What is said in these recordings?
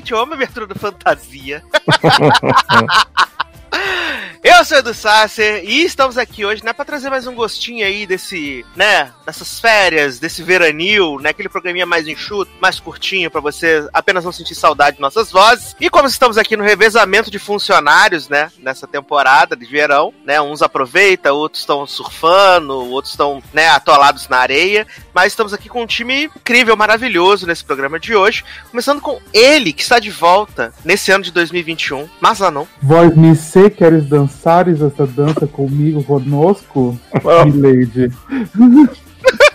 Gente, a abertura do Fantasia. Eu sou Edu Sasser e estamos aqui hoje, né, para trazer mais um gostinho aí desse, né, dessas férias, desse veranil, né, aquele programinha mais enxuto, mais curtinho para você apenas não sentir saudade de nossas vozes. E como estamos aqui no revezamento de funcionários, né, nessa temporada de verão, né, uns aproveitam, outros estão surfando, outros estão, né, atolados na areia, mas estamos aqui com um time incrível, maravilhoso nesse programa de hoje, começando com ele que está de volta nesse ano de 2021, Mazanon. Vós me sei queres dançares essa dança comigo, conosco, Milady?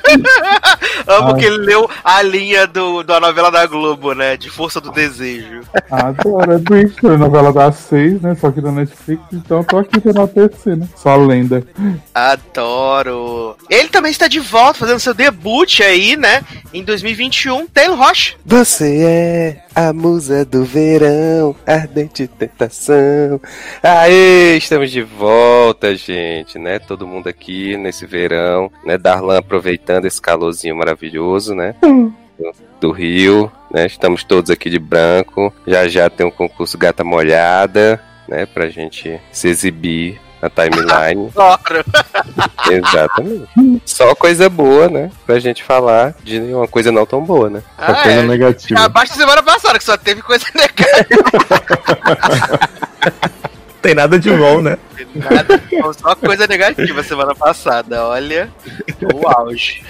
Amo Ah. que ele leu a linha do, da novela da Globo, né? De Força do Desejo. Adoro, é bicho, é novela das seis, né? Só que da Netflix, então tô aqui pra enaltecer, né? Só lenda. Adoro. Ele também está de volta, fazendo seu debut aí, né? Em 2021, Taylor Rocha. Você é a musa do verão, ardente tentação. Aê, estamos de volta, gente, né? Todo mundo aqui nesse verão, né? Darlan aproveitando esse calorzinho maravilhoso, né? Do, do Rio, né? Estamos todos aqui de branco. Já já tem um concurso Gata Molhada, né? Pra gente se exibir na timeline. Adoro. Exatamente. Só coisa boa, né? Pra gente falar de uma coisa não tão boa, né? Ah, coisa é. negativa. Abaixo da semana passada, que só teve coisa negativa. Tem nada de bom, né? Nada, só coisa negativa semana passada. Olha, o auge.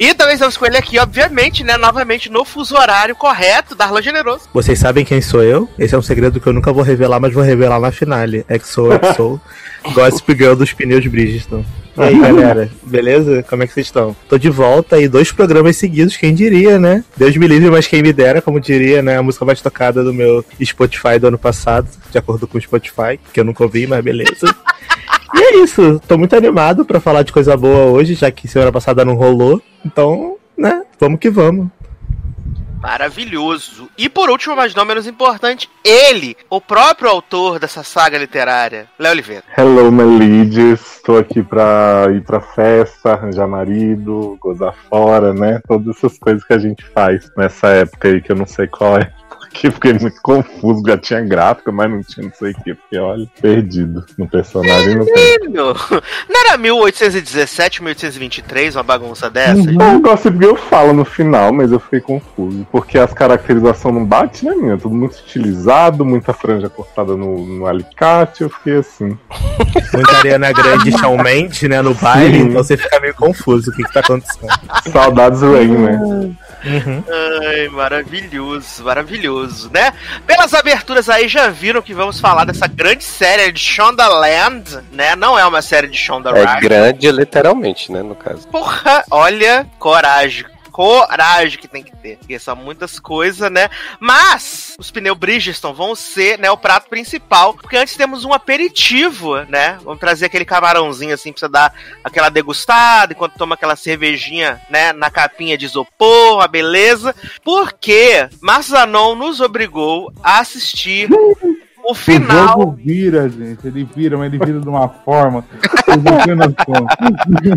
E também estamos com ele aqui, obviamente, né? Novamente no fuso horário correto, Darlan Generoso. Vocês sabem quem sou eu? Esse é um segredo que eu nunca vou revelar, mas vou revelar na finale. XO, XO, Gossip Girl dos pneus Bridgestone. E aí, galera? Beleza? Como é que vocês estão? Tô de volta e dois programas seguidos, quem diria, né? Deus me livre, mas quem me dera, como diria, né? A música mais tocada do meu Spotify do ano passado, de acordo com o Spotify, que eu nunca ouvi, mas beleza. E é isso, tô muito animado pra falar de coisa boa hoje, já que semana passada não rolou. Então, né, vamos que vamos. Maravilhoso. E por último, mas não menos importante, ele, o próprio autor dessa saga literária, Léo Oliveira. Hello, my ladies. Tô aqui pra ir pra festa, arranjar marido, gozar fora, né? Todas essas coisas que a gente faz nessa época aí que eu não sei qual é. Porque fiquei muito confuso, já tinha gráfica, mas não tinha não sei o que. Porque, olha, perdido no personagem. Não Não era 1817, 1823, uma bagunça dessa? Uhum. O Gossip Girl fala no final, mas eu fiquei confuso. Porque as caracterizações não batem, né, minha? Tudo muito estilizado, muita franja cortada no, no alicate. Eu fiquei assim. Muita Ariana Grande Shawn Mendes, né, no baile, Sim. então você fica meio confuso o que que tá acontecendo. Saudades Rain, né? Uhum. Ai, maravilhoso, maravilhoso, né? Pelas aberturas aí já viram que vamos falar dessa grande série de Shondaland, né? Não é uma série de Shonda É grande literalmente, né, no caso. Porra, olha, coragem. Coragem que tem que ter. Porque são muitas coisas, né? Mas os pneus Bridgestone vão ser, né, o prato principal. Porque antes temos um aperitivo, né? Vamos trazer aquele camarãozinho assim pra você dar aquela degustada enquanto toma aquela cervejinha, né? Na capinha de isopor, a beleza. Porque Massanon nos obrigou a assistir o O final. jogo vira, gente. Ele vira, mas ele vira de uma forma. Vocês não têm noção.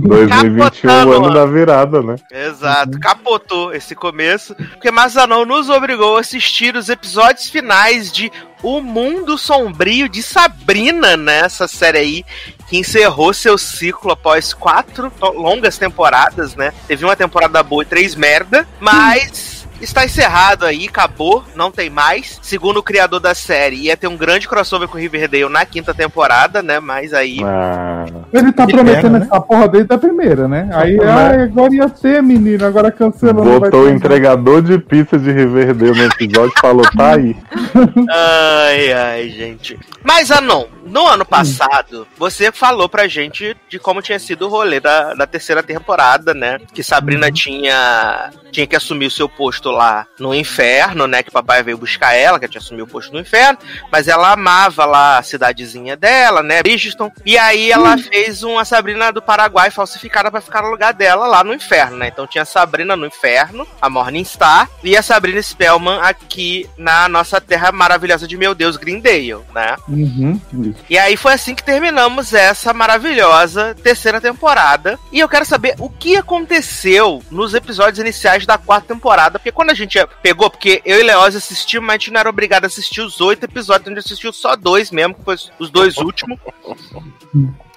2021, Capotando, ano da virada, né? Exato, capotou esse começo, porque Mazanão nos obrigou a assistir os episódios finais de O Mundo Sombrio de Sabrina, né? Essa série aí que encerrou seu ciclo após quatro longas temporadas, né? Teve uma temporada boa e três merda, mas está encerrado aí, acabou, não tem mais. Segundo o criador da série, ia ter um grande crossover com Riverdale na quinta temporada, né? Mas aí Ah. Ele tá prometendo pena, né? essa porra desde a primeira, né? Aí, ai, agora ia ter, menino. Agora cancelou. Botou o entregador de pizza de Riverdale no episódio e falou, tá aí. Ai, ai, gente. Mas, Anon, no ano passado, você falou pra gente de como tinha sido o rolê da, da terceira temporada, né? Que Sabrina tinha, tinha que assumir o seu posto lá no inferno, né? Que o papai veio buscar ela, que tinha assumido o posto no inferno. Mas ela amava lá a cidadezinha dela, né? Bridgeton. E aí ela fez uma Sabrina do Paraguai falsificada pra ficar no lugar dela lá no inferno, né? Então tinha a Sabrina no inferno, a Morningstar, e a Sabrina Spellman aqui na nossa terra maravilhosa de meu Deus, Greendale, né? Uhum. E aí foi assim que terminamos essa maravilhosa terceira temporada. E eu quero saber o que aconteceu nos episódios iniciais da quarta temporada. Porque quando a gente pegou, porque eu e Leoz assistimos, mas a gente não era obrigado a assistir os oito episódios, a gente assistiu só dois mesmo, que foi os dois últimos.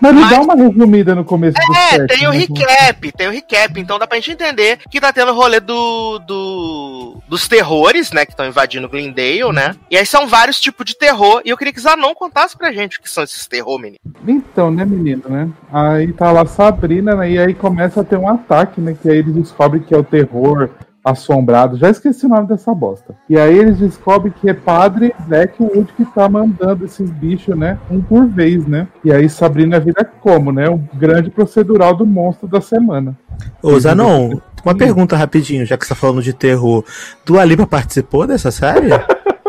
Mas Mas- dá uma resumida no começo do É, tem o né? recap, tem o recap, então dá pra gente entender que tá tendo o rolê do, do dos terrores, né, que estão invadindo Glendale, né? E aí são vários tipos de terror, e eu queria que Zanon contasse pra gente o que são esses terror, menino. Então, né, menino, né? Aí tá lá Sabrina, né? E aí começa a ter um ataque, né? Que aí eles descobrem que é o terror assombrado. Já esqueci o nome dessa bosta. E aí eles descobrem que é Padre Blackwood que tá mandando esses bichos, né? Um por vez, né? E aí Sabrina vira como, né? O grande procedural do monstro da semana. Ô, Zanon, uma pergunta rapidinho, já que você tá falando de terror. Dua Lipa participou dessa série?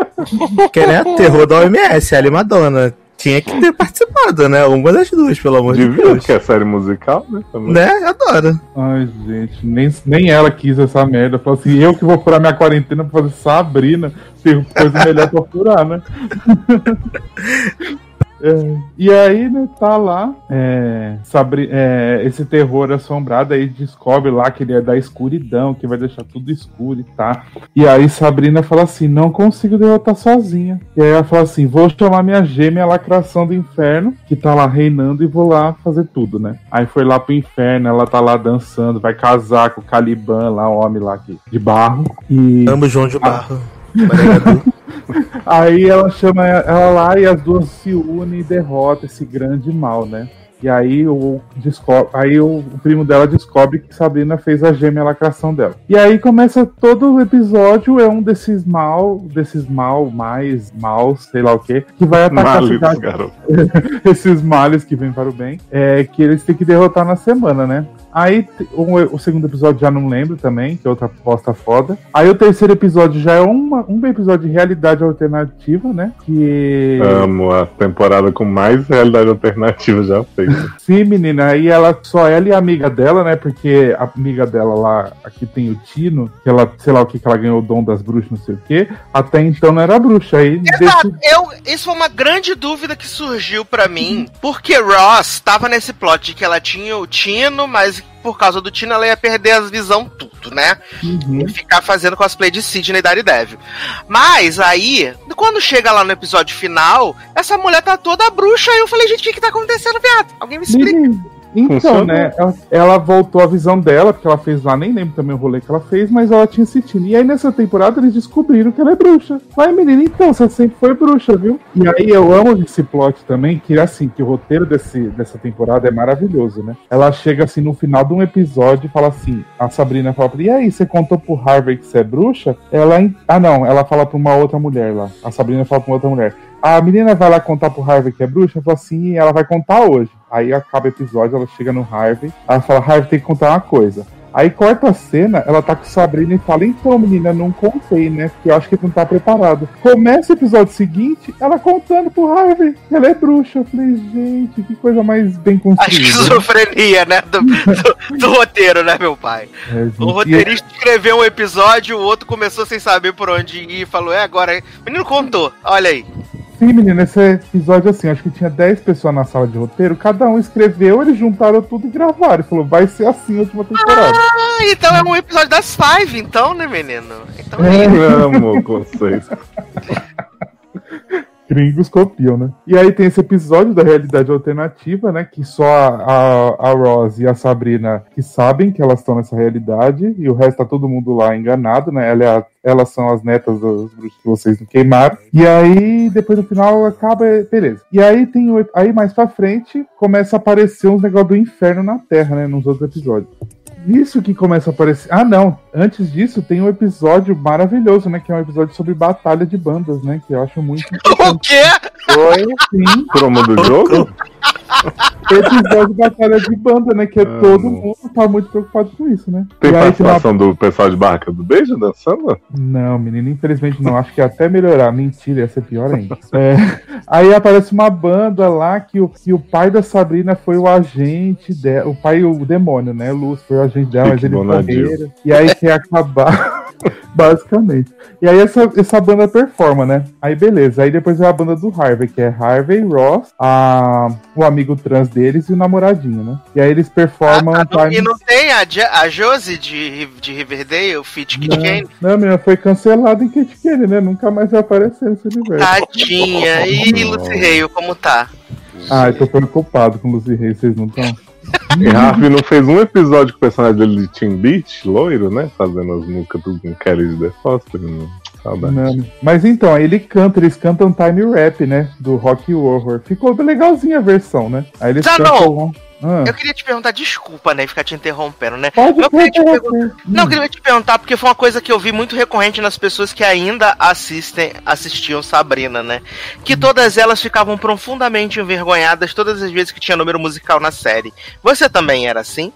que né, terror da OMS, a Madonna. Tinha que ter participado, né? Uma das duas, pelo amor de Devia, Deus. que é série musical, né? também. Né? Adoro. Ai, gente, nem, nem ela quis essa merda. Falou assim, eu que vou furar minha quarentena pra fazer Sabrina, tem coisa melhor pra furar, né? É, e aí, né, tá lá, é, Sabri- é, esse terror assombrado, aí descobre lá que ele é da escuridão, que vai deixar tudo escuro e tá. E aí Sabrina fala assim, não consigo derrotar sozinha. E aí ela fala assim, vou chamar minha gêmea lacração do inferno, que tá lá reinando, e vou lá fazer tudo, né? Aí foi lá pro inferno, ela tá lá dançando, vai casar com o Caliban lá, o homem lá aqui, de barro. E... Amo João de Barro. Aí ela chama ela lá e as duas se unem e derrotam esse grande mal, né? E aí o, descobre, aí o, primo dela descobre que Sabrina fez a gêmea lacração dela. E aí começa todo o episódio, é um desses mal, desses mal, mais maus, sei lá o que, que vai atacar a Males, cidade garoto. esses males que vêm para o bem, é que eles têm que derrotar na semana, né? Aí o, o segundo episódio já não lembro também, que é outra posta foda. Aí o terceiro episódio já é uma, um episódio de realidade alternativa, né? Que. Amo a temporada com mais realidade alternativa já feita. Sim, menina, aí ela, só ela e a amiga dela, né? Porque a amiga dela lá, aqui tem o Tino, que ela, sei lá o que, que ela ganhou o dom das bruxas, não sei o quê. Até então não era bruxa. Aí Exato. Eu, isso foi uma grande dúvida que surgiu pra mim, porque Ross tava nesse plot de que ela tinha o Tino, mas por causa do Tino ela ia perder a visão tudo, né? Uhum. E ficar fazendo cosplay de Sidney Daredevil. Mas aí, quando chega lá no episódio final, essa mulher tá toda bruxa e eu falei, gente, o que que tá acontecendo, viado? Alguém me explica. Menino, Então, né? Ela, ela voltou a visão dela, porque ela fez lá, nem lembro também o rolê que ela fez, mas ela tinha sentido. E aí nessa temporada eles descobriram que ela é bruxa. Vai, menina, então, você sempre foi bruxa, viu? E aí eu amo esse plot também, que assim, que o roteiro desse, dessa temporada é maravilhoso, né? Ela chega assim no final de um episódio e fala assim: a Sabrina fala e aí, você contou pro Harvey que você é bruxa? Ela. Ah, não, ela fala pra uma outra mulher lá. A Sabrina fala pra uma outra mulher. A menina vai lá contar pro Harvey que é bruxa, fala assim, ela vai contar hoje. Aí acaba o episódio, ela chega no Harvey, ela fala, Harvey tem que contar uma coisa. Aí corta a cena, ela tá com Sabrina e fala, então menina, não contei, né? Porque eu acho que não tá preparado. Começa o episódio seguinte, ela contando pro Harvey que ela é bruxa. Eu falei, gente, que coisa mais bem A construída. esquizofrenia, né? Do, do- do roteiro, né, meu pai? É, gente, O e- roteirista escreveu um episódio, o outro começou sem saber por onde ir e falou: É, agora. O menino contou, olha aí. Sim, menina, esse episódio assim, acho que tinha 10 pessoas na sala de roteiro, cada um escreveu, eles juntaram tudo e gravaram. E falou, vai ser assim a última temporada. Ah, então é um episódio das Five, então, né, menino? Então é. Amo o conceito. Gringos copiam, né? E aí tem esse episódio da realidade alternativa, né? Que só a, a, a Rose e a Sabrina que sabem que elas estão nessa realidade, e o resto tá todo mundo lá enganado, né? Ela é a- elas são as netas dos bruxos que vocês não queimaram. E aí, depois no final, acaba, beleza. E aí tem aí mais pra frente começa a aparecer uns negócios do inferno na Terra, né? Nos outros episódios. Isso que começa a aparecer. Ah, não. Antes disso, tem um episódio maravilhoso, né? Que é um episódio sobre batalha de bandas, né? Que eu acho muito O quê? foi, sim. Promo do jogo? episódio batalha de banda, né? Que é todo mundo tá muito preocupado com isso, né? Tem E aí, participação do pessoal de Barca do Beijo dançando? Não, menino, infelizmente não. Acho que ia até melhorar. Mentira, ia ser pior ainda. É, aí aparece uma banda lá que o, que o pai da Sabrina foi o agente dela. O pai, o demônio, né? Lúcio foi o agente dela, mas Bonadio. morreram. E aí quer acabar. Basicamente. E aí essa, essa banda performa, né? Aí beleza. Aí depois é a banda do Harvey, que é Harvey, Ross, a, o amigo trans deles e o namoradinho, né? E aí eles performam. Ah, não- Time- e não tem a, a Josie de, de Riverdale, o Fit Kid Kane? Não, menina, foi cancelado em Kate Kane, né? Nunca mais vai aparecer nesse universo. Tadinha. E Lucy Hale, como tá? Ah, eu tô preocupado com o Lucy Reis, vocês não estão? E Harvey não fez um episódio com o personagem dele de Tim Beach, loiro, né? Fazendo as músicas do com Kelly de The Foster. Não. Saudade. Não. Mas então, aí ele canta, eles cantam time rap, né? Do Rock Horror. Ficou legalzinha a versão, né? Aí eles Zanon! cantam. Ah, Eu queria te perguntar, desculpa, né, ficar te interrompendo, né? pode eu queria te perguntar- sim. Não, eu queria te perguntar, porque foi uma coisa que eu vi muito recorrente nas pessoas que ainda assistem, assistiam Sabrina, né? Que todas elas ficavam profundamente envergonhadas todas as vezes que tinha número musical na série. Você também era assim?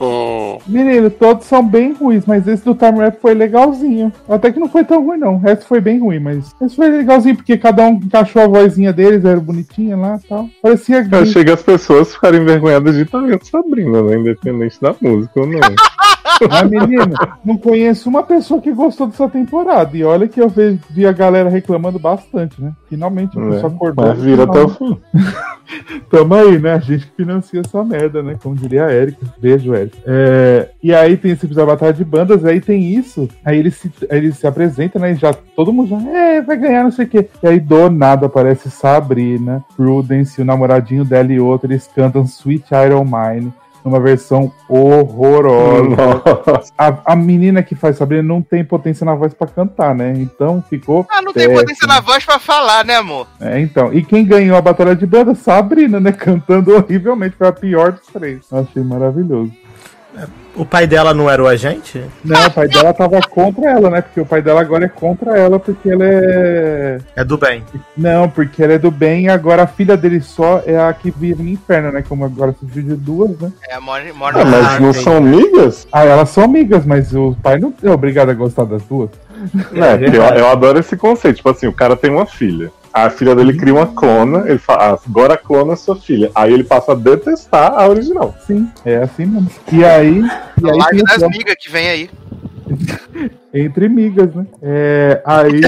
Hum, Menino, todos são bem ruins, mas esse do time rap foi legalzinho. Até que não foi tão ruim, não. O resto foi bem ruim, mas esse foi legalzinho, porque cada um encaixou a vozinha deles, era bonitinha lá e tal. Parecia Eu achei que as pessoas ficaram envergonhadas de estar vendo Sabrina, né? Independente da música ou não. Mas, menino, não conheço uma pessoa que gostou dessa temporada. E olha que eu vi, vi a galera reclamando bastante, né? Finalmente a pessoa acordou. Mas vira até o fim. Tamo aí, né? A gente que financia essa merda, né? Como diria a Erika. Beijo, Erika. É, e aí tem esse episódio da Batalha de Bandas, aí tem isso. Aí ele se, ele se apresenta, né? E já todo mundo já, é, vai ganhar, não sei o quê. E aí do nada aparece Sabrina, Prudence, o namoradinho dela e outro. Eles cantam Sweet Iron Mine. Numa versão horrorosa. A, a menina que faz Sabrina não tem potência na voz pra cantar, né? Então ficou. Ah, não tem péssimo. potência na voz pra falar, né, amor? É, então. E quem ganhou a batalha de banda? Sabrina, né? Cantando horrivelmente. Foi a pior dos três. Achei maravilhoso. O pai dela não era o agente? Não, o pai dela tava contra ela, né? Porque o pai dela agora é contra ela, porque ela é. É do bem. Não, porque ela é do bem e agora a filha dele só é a que vive no inferno, né? Como agora se em duas, né? É, mora, mora Ah, mas Ah, não entendi. são amigas? Ah, elas são amigas, mas o pai não é obrigado a gostar das duas. É, porque eu, eu adoro esse conceito. Tipo assim, o cara tem uma filha. A filha dele cria uma clona, ele fala, ah, agora a clona é sua filha. Aí ele passa a detestar a original. Sim, é assim mesmo. E aí. E aí live das migas que vem aí. Entre migas, né? É, aí.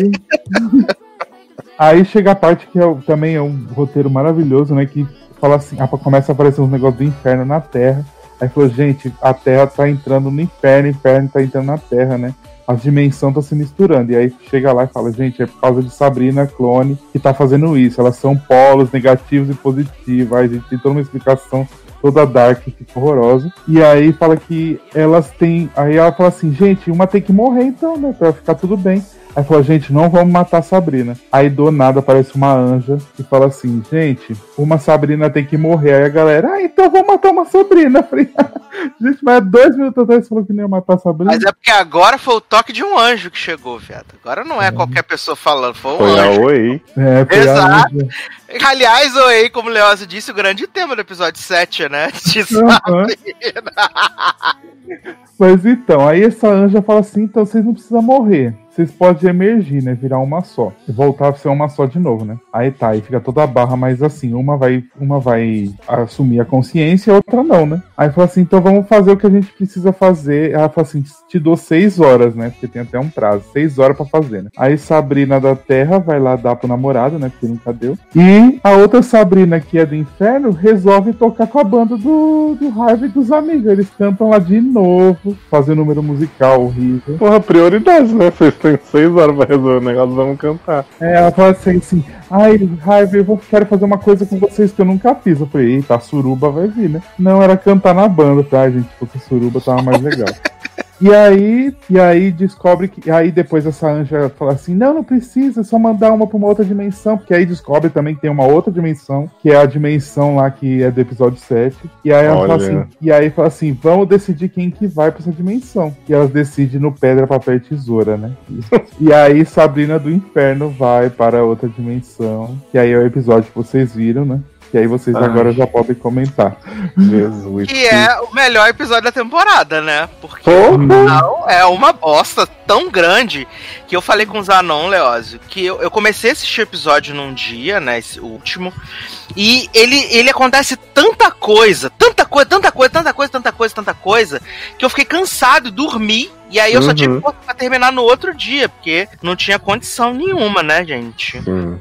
aí chega a parte que é, também é um roteiro maravilhoso, né? Que fala assim, começa a aparecer uns negócios do inferno na Terra. Aí falou, gente, a Terra tá entrando no inferno, o inferno tá entrando na Terra, né? As dimensões estão se misturando. E aí chega lá e fala, gente, é por causa de Sabrina Clone que tá fazendo isso. Elas são polos negativos e positivos. Aí a gente tem toda uma explicação toda dark, fica horrorosa. E aí fala que elas têm. Aí ela fala assim, gente, uma tem que morrer então, né? Pra ficar tudo bem. Aí fala, gente, não vamos matar a Sabrina. Aí do nada aparece uma anja que fala assim, gente, uma Sabrina tem que morrer. Aí a galera, ah, então vamos matar uma Sabrina. Eu falei, gente, mas dois minutos atrás você falou que não ia matar a Sabrina. Mas é porque agora foi o toque de um anjo que chegou, viado. Agora não é qualquer pessoa falando, foi um Foi a anjo. Oi. É, foi a Exato. anja. Aliás, oi, como o Leozo disse, o grande tema do episódio 7, né? De Aham. Mas então, aí essa anja fala assim: então vocês não precisam morrer. Vocês podem emergir, né? Virar uma só. E voltar a ser uma só de novo, né? Aí tá, aí fica toda a barra, mas assim, uma vai, uma vai assumir a consciência e outra não, né? Aí fala assim: então vamos fazer o que a gente precisa fazer. Ela fala assim: te dou seis horas, né? Porque tem até um prazo, seis horas pra fazer, né? Aí Sabrina da Terra vai lá dar pro namorado, né? Porque nunca deu. E a outra Sabrina, que é do inferno, resolve tocar com a banda do, do Harvey e dos amigos. Eles cantam lá de novo, fazendo número musical horrível. Porra, prioridade, né? Têm seis horas pra resolver o negócio, vamos cantar. É, ela fala assim, assim ai, Harvey, eu vou, quero fazer uma coisa com vocês que eu nunca fiz. Eu falei, eita, a suruba vai vir, né? Não, era cantar na banda, tá, gente? Fosse suruba, tava mais legal. E aí, e aí descobre que. Aí depois essa anja fala assim: não, não precisa, é só mandar uma pra uma outra dimensão. Porque aí descobre também que tem uma outra dimensão, que é a dimensão lá que é do episódio 7. E aí ela fala Olha. assim: e aí fala assim: vamos decidir quem que vai pra essa dimensão. E elas decidem no pedra, papel e tesoura, né? E aí Sabrina do Inferno vai para outra dimensão. Que aí é o episódio que vocês viram, né? E aí vocês Ai. agora já podem comentar. Jesus. Que é o melhor episódio da temporada, né? Porque não, é uma bosta tão grande que eu falei com o Zanon, Leózio, que eu, eu comecei a assistir o episódio num dia, né? Esse último. E ele, ele acontece tanta coisa, tanta coisa, tanta coisa, tanta coisa, tanta coisa, tanta coisa, que eu fiquei cansado dormi. E aí eu só Uhum. tive força pra terminar no outro dia, porque não tinha condição nenhuma, né, gente? Sim.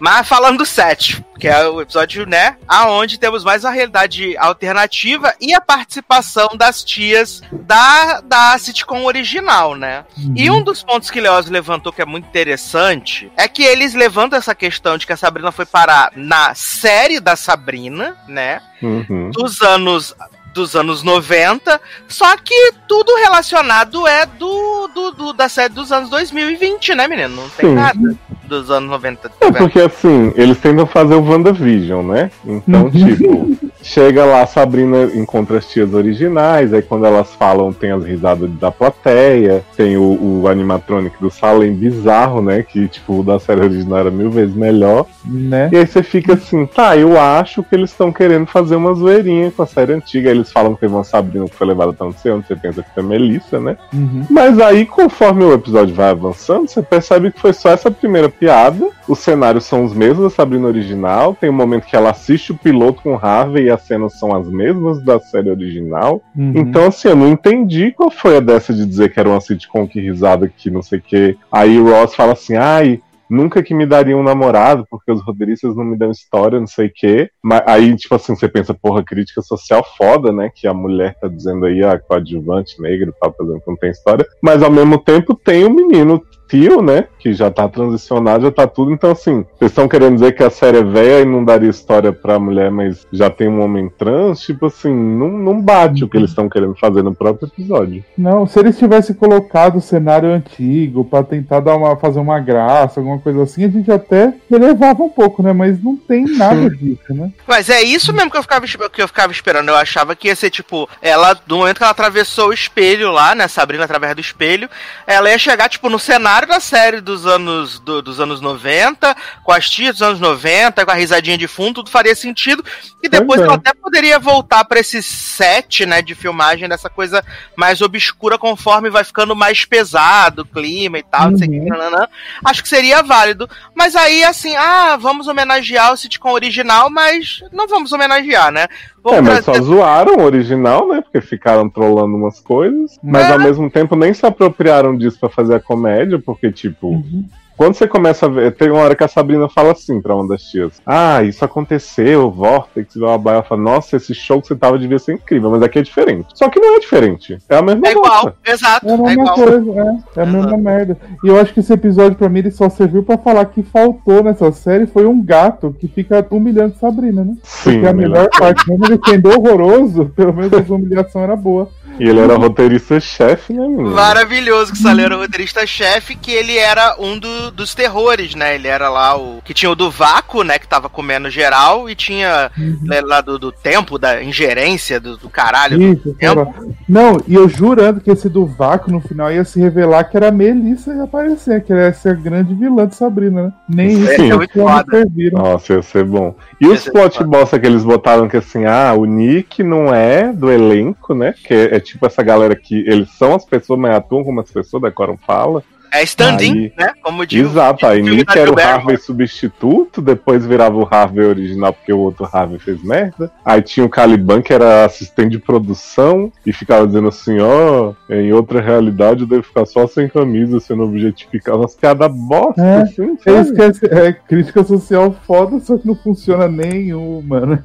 Mas falando do 7, que é o episódio, né? Aonde temos mais uma realidade alternativa e a participação das tias da, da sitcom original, né? E um dos pontos que Leoz levantou que é muito interessante é que eles levantam essa questão de que a Sabrina foi parar na série da Sabrina, né? Uhum. Dos anos. Dos anos 90, só que tudo relacionado é do, do, do- da série dos anos 2020, né, menino? Não tem Sim. nada dos anos 90. É porque assim, eles tentam fazer o WandaVision, né? Então, tipo, chega lá, Sabrina encontra as tias originais, aí quando elas falam, tem as risadas da plateia, tem o, o animatronic do Salem bizarro, né? Que, tipo, o da série original era mil vezes melhor. Né? E aí você fica assim, tá, eu acho que eles estão querendo fazer uma zoeirinha com a série antiga. Aí eles falam que teve uma Sabrina que foi levada pra não sei onde, você pensa que foi Melissa, né? Uhum. Mas aí, conforme o episódio vai avançando, você percebe que foi só essa primeira piada. Os cenários são os mesmos da Sabrina original. Tem um momento que ela assiste o piloto com Harvey e as cenas são as mesmas da série original. Uhum. Então, assim, eu não entendi qual foi a dessa de dizer que era uma sitcom que risada que não sei o quê. Aí o Ross fala assim, ai. Nunca que me daria um namorado, porque os roteiristas não me dão história, não sei o quê. Mas aí, tipo assim, você pensa, porra, crítica social foda, né? Que a mulher tá dizendo aí, a coadjuvante negra tal, tá dizendo que não tem história. Mas ao mesmo tempo tem o menino tio, né? Que já tá transicionado, já tá tudo. Então, assim, vocês estão querendo dizer que a série é velha e não daria história pra mulher, mas já tem um homem trans? Tipo assim, não, não bate o que eles estão querendo fazer no próprio episódio. Não, se eles tivessem colocado o cenário antigo pra tentar dar uma, fazer uma graça, alguma coisa assim, a gente até relevava um pouco, né? Mas não tem nada disso, né? Mas é isso mesmo que eu ficava, que eu ficava esperando. Eu achava que ia ser tipo, ela, do momento que ela atravessou o espelho lá, né? Sabrina através do espelho, ela ia chegar, tipo, no cenário da série dos anos, do- dos anos 90, com as tias dos anos 90, com a risadinha de fundo, tudo faria sentido. E depois Pois é. ela até poderia voltar pra esse set, né, de filmagem dessa coisa mais obscura conforme vai ficando mais pesado o clima e tal, que, Uhum. nananã. Acho que seria válido. Mas aí, assim, ah, vamos homenagear o sitcom original, mas não vamos homenagear, né? Vamos é, mas só trazer- zoaram o original, né? Porque ficaram trollando umas coisas. Mas É. ao mesmo tempo nem se apropriaram disso pra fazer a comédia, porque, tipo. Uhum. Quando você começa a ver, tem uma hora que a Sabrina fala assim pra uma das tias: Ah, isso aconteceu, Vortex, blá blá. Ela fala: Nossa, esse show que você tava devia ser incrível, mas aqui é diferente. Só que não é diferente. É a mesma É igual, exato, É a é mesma igual. coisa, é. É a mesma merda. E eu acho que esse episódio, pra mim, ele só serviu pra falar que faltou nessa série foi um gato que fica humilhando Sabrina, né? Sim. Porque a melhor parte, mesmo ele sendo horroroso, pelo menos a humilhação era boa. E ele era roteirista-chefe, né, menino? Maravilhoso que o Saleiro era roteirista-chefe, que ele era um do- dos terrores, né? Ele era lá o. Que tinha o do vácuo, né? Que tava comendo geral, e tinha né, lá do, do tempo, da ingerência, do, do caralho. do Isso, tempo. Não, e eu jurando que esse do vácuo no final ia se revelar que era a Melissa ia aparecer, que ela ia ser a grande vilã de Sabrina, né? Nem isso Sim. que Muito eles foda. serviram. Nossa, ia ser bom. E Ia os plot bosta que eles botaram que assim, ah, o Nick não é do elenco, né? Que é, é tipo essa galera que eles são as pessoas, mas atuam como as pessoas, decoram fala. É stand-in, Aí- né? Como diz. Exato, aí Nick era o. Harvey substituto, depois virava o Harvey original porque o outro Harvey fez merda. Aí tinha o Caliban que era assistente de produção e ficava dizendo assim, ó, em outra realidade eu devo ficar só sem camisa, sendo objetificado. Umas piadas bosta, É, assim, É é, é crítica social foda, só que não funciona nenhuma, né?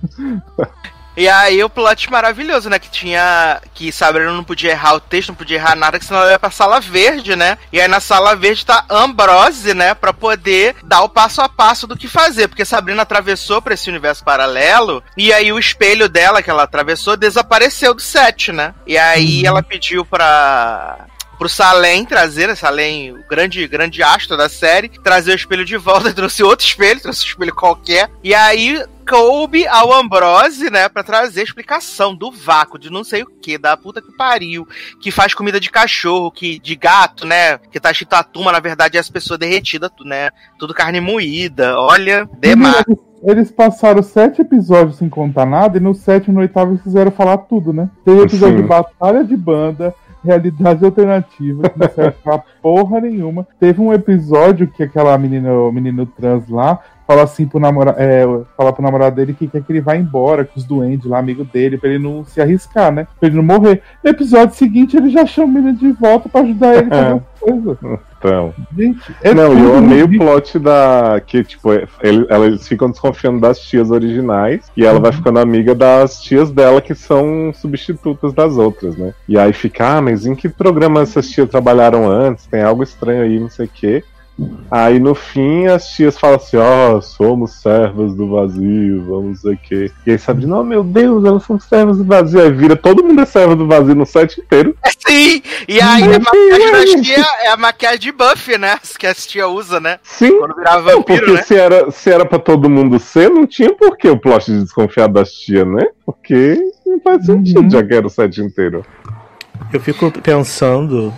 E aí o plot maravilhoso, né? Que tinha. Que Sabrina não podia errar o texto, não podia errar nada, que senão ela ia pra sala verde, né? E aí na sala verde tá Ambrose, né? Pra poder dar o passo a passo do que fazer. Porque Sabrina atravessou pra esse universo paralelo. E aí o espelho dela que ela atravessou desapareceu do set, né? E aí ela pediu pra pro Salem trazer, né, Salem, o grande, grande astro da série, trazer o espelho de volta, trouxe outro espelho, trouxe um espelho qualquer, e aí coube ao Ambrose, né, pra trazer a explicação do vácuo, de não sei o que, da puta que pariu, que faz comida de cachorro, que de gato, né, que tá escrito atum, mas na verdade é as pessoas derretidas, tu- né, tudo carne moída, olha, demais. eles passaram sete episódios sem contar nada, e no sétimo e no oitavo eles fizeram falar tudo, né? Teve episódio Sim. de batalha de banda, realidade alternativa, que não serve pra porra nenhuma. Teve um episódio que aquela menina, o menino trans lá, fala assim pro namorado, é, fala pro namorado dele que quer que ele vá embora com os duendes lá, amigo dele, pra ele não se arriscar, né? Pra ele não morrer. No episódio seguinte, ele já chama o menino de volta pra ajudar ele a fazer as coisas. Então. Gente, é não, e eu amei o plot da. Que, tipo, ele- elas ficam desconfiando das tias originais e ela vai ficando amiga das tias dela, que são substitutas das outras, né? E aí fica, ah, mas em que programa essas tias trabalharam antes? Tem algo estranho aí, não sei o quê. Aí no fim as tias falam assim, ó, somos servas do vazio, vamos não sei o quê. E aí Sabrina, oh meu Deus, elas são servas do vazio. Aí vira, todo mundo é serva do vazio no set inteiro. Sim! E aí a maquiagem das tia é a maquiagem de Buffy, né? Que as tia usa, né? Sim, Quando virava Não, vampiro, porque né? se, era, se era pra todo mundo ser, não tinha por que o plot de desconfiar das tias, né? Porque não faz sentido, Uhum. já que era o set inteiro. Eu fico pensando,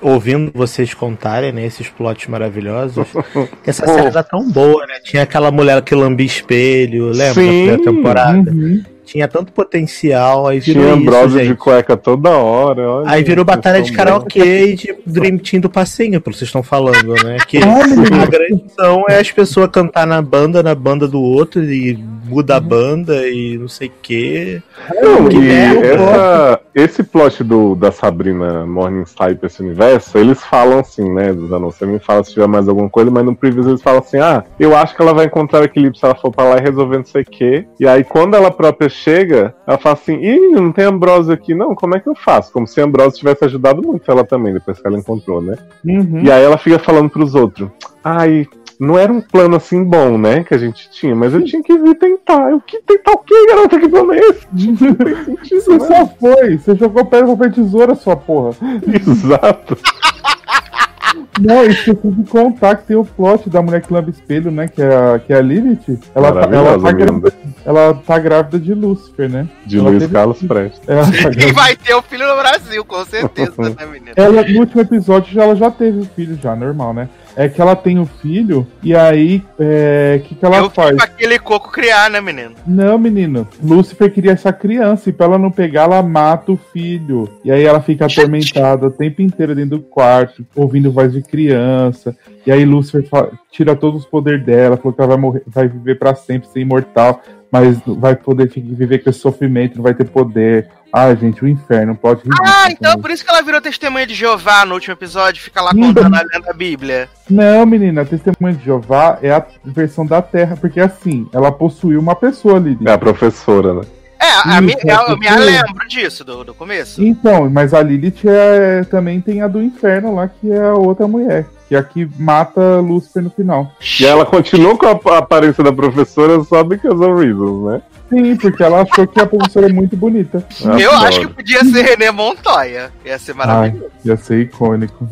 ouvindo vocês contarem, né, esses plots maravilhosos, essa série era tão boa, né? Tinha aquela mulher que lambia espelho, lembra Sim, da primeira temporada? Uhum. Tinha tanto potencial, aí virou Tinha isso, Ambrosio de cueca toda hora. olha, Aí virou batalha de karaokê e de Dream Team do passinho, pelo que vocês estão falando, né? Que a grande opção é as pessoas cantar na banda, na banda do outro, e muda a banda e não sei o quê. Não, Que e essa, esse plot do, da Sabrina Morningstar pra esse universo, eles falam assim, né? Zanon, você me fala se tiver mais alguma coisa, mas no preview eles falam assim: ah, eu acho que ela vai encontrar o equilíbrio se ela for pra lá e resolver não sei o quê. E aí, quando ela própria chega, ela fala assim: ih, não tem Ambrose aqui, não, como é que eu faço? Como se a Ambrose tivesse ajudado muito ela também, depois que ela encontrou, né? Uhum. E aí ela fica falando pros outros: ai. Não era um plano assim bom, né? Que a gente tinha, mas eu tinha que vir tentar. Eu que tentar o quê, garota? Que plano é esse? Não fez sentido, Você né? só foi, você jogou pedra, papel tesoura, sua porra. Exato. Não, esqueci de contar que tem o plot da mulher que lamba espelho, né? Que é a, que é a Lilith. Ela, tá- ela, tá grávida, ela tá grávida de Lúcifer, né? De Ela Luiz teve- Carlos Prestes. Ela, tá E vai ter o filho no Brasil, com certeza, né, menina? ela, no último episódio já- ela já teve o filho, já, normal, né? É que ela tem o filho, e aí, o que, que ela Eu faz? pra aquele coco criar, né, menino? Não, menino. Lúcifer queria essa criança e pra ela não pegar, ela mata o filho. E aí ela fica atormentada o tempo inteiro dentro do quarto, ouvindo voz de criança. E aí Lúcifer fa- tira todos os poderes dela, falou que ela vai morrer, vai viver pra sempre, ser imortal, mas vai poder viver com esse sofrimento, não vai ter poder. Ah, gente, o inferno, pode Ah, então por isso que ela virou testemunha de Jeová no último episódio, fica lá contando a lenda da Bíblia. Não, menina, a testemunha de Jeová é a versão da Terra, porque assim, ela possuiu uma pessoa ali. É a professora, né? É, a, minha, é eu, eu me lembro disso, do, do começo. Então, mas a Lilith é, também tem a do inferno lá, que é a outra mulher. Que é a que mata Lúcifer no final. E ela continua com a a aparência da professora só because of reasons, né? Sim, porque ela achou que a professora é muito bonita. Eu Adoro. acho que podia ser René Montoya. Ia ser maravilhoso. Ai, ia ser icônico.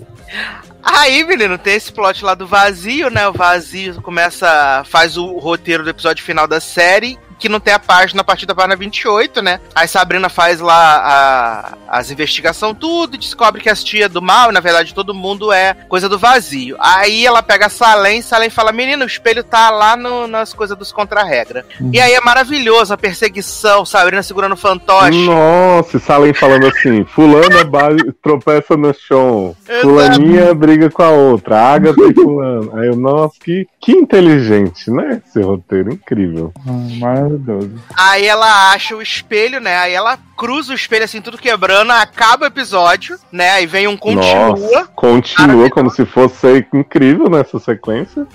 Aí, menino, tem esse plot lá do vazio, né? O vazio começa. faz o roteiro do episódio final da série. Que não tem a página a partir da página 28, né? Aí Sabrina faz lá a- as investigações, tudo, e descobre que as tias do mal, na verdade, todo mundo é coisa do vazio. Aí ela pega a Salem, Salem fala: Menino, o espelho tá lá no- nas coisas dos contra-regra. E aí é maravilhoso a perseguição, Sabrina segurando o fantoche. Nossa, e Salem falando assim: Fulana ba- tropeça no chão, Fulaninha briga com a outra, Agatha e Fulano. Aí eu, nossa, que, que inteligente, né? Esse roteiro incrível. Ai, maravilhoso. Aí ela acha o espelho, né? Aí ela cruza o espelho assim, tudo quebrando, acaba o episódio, né? Aí vem um continua. Nossa, continua como se fosse incrível nessa sequência.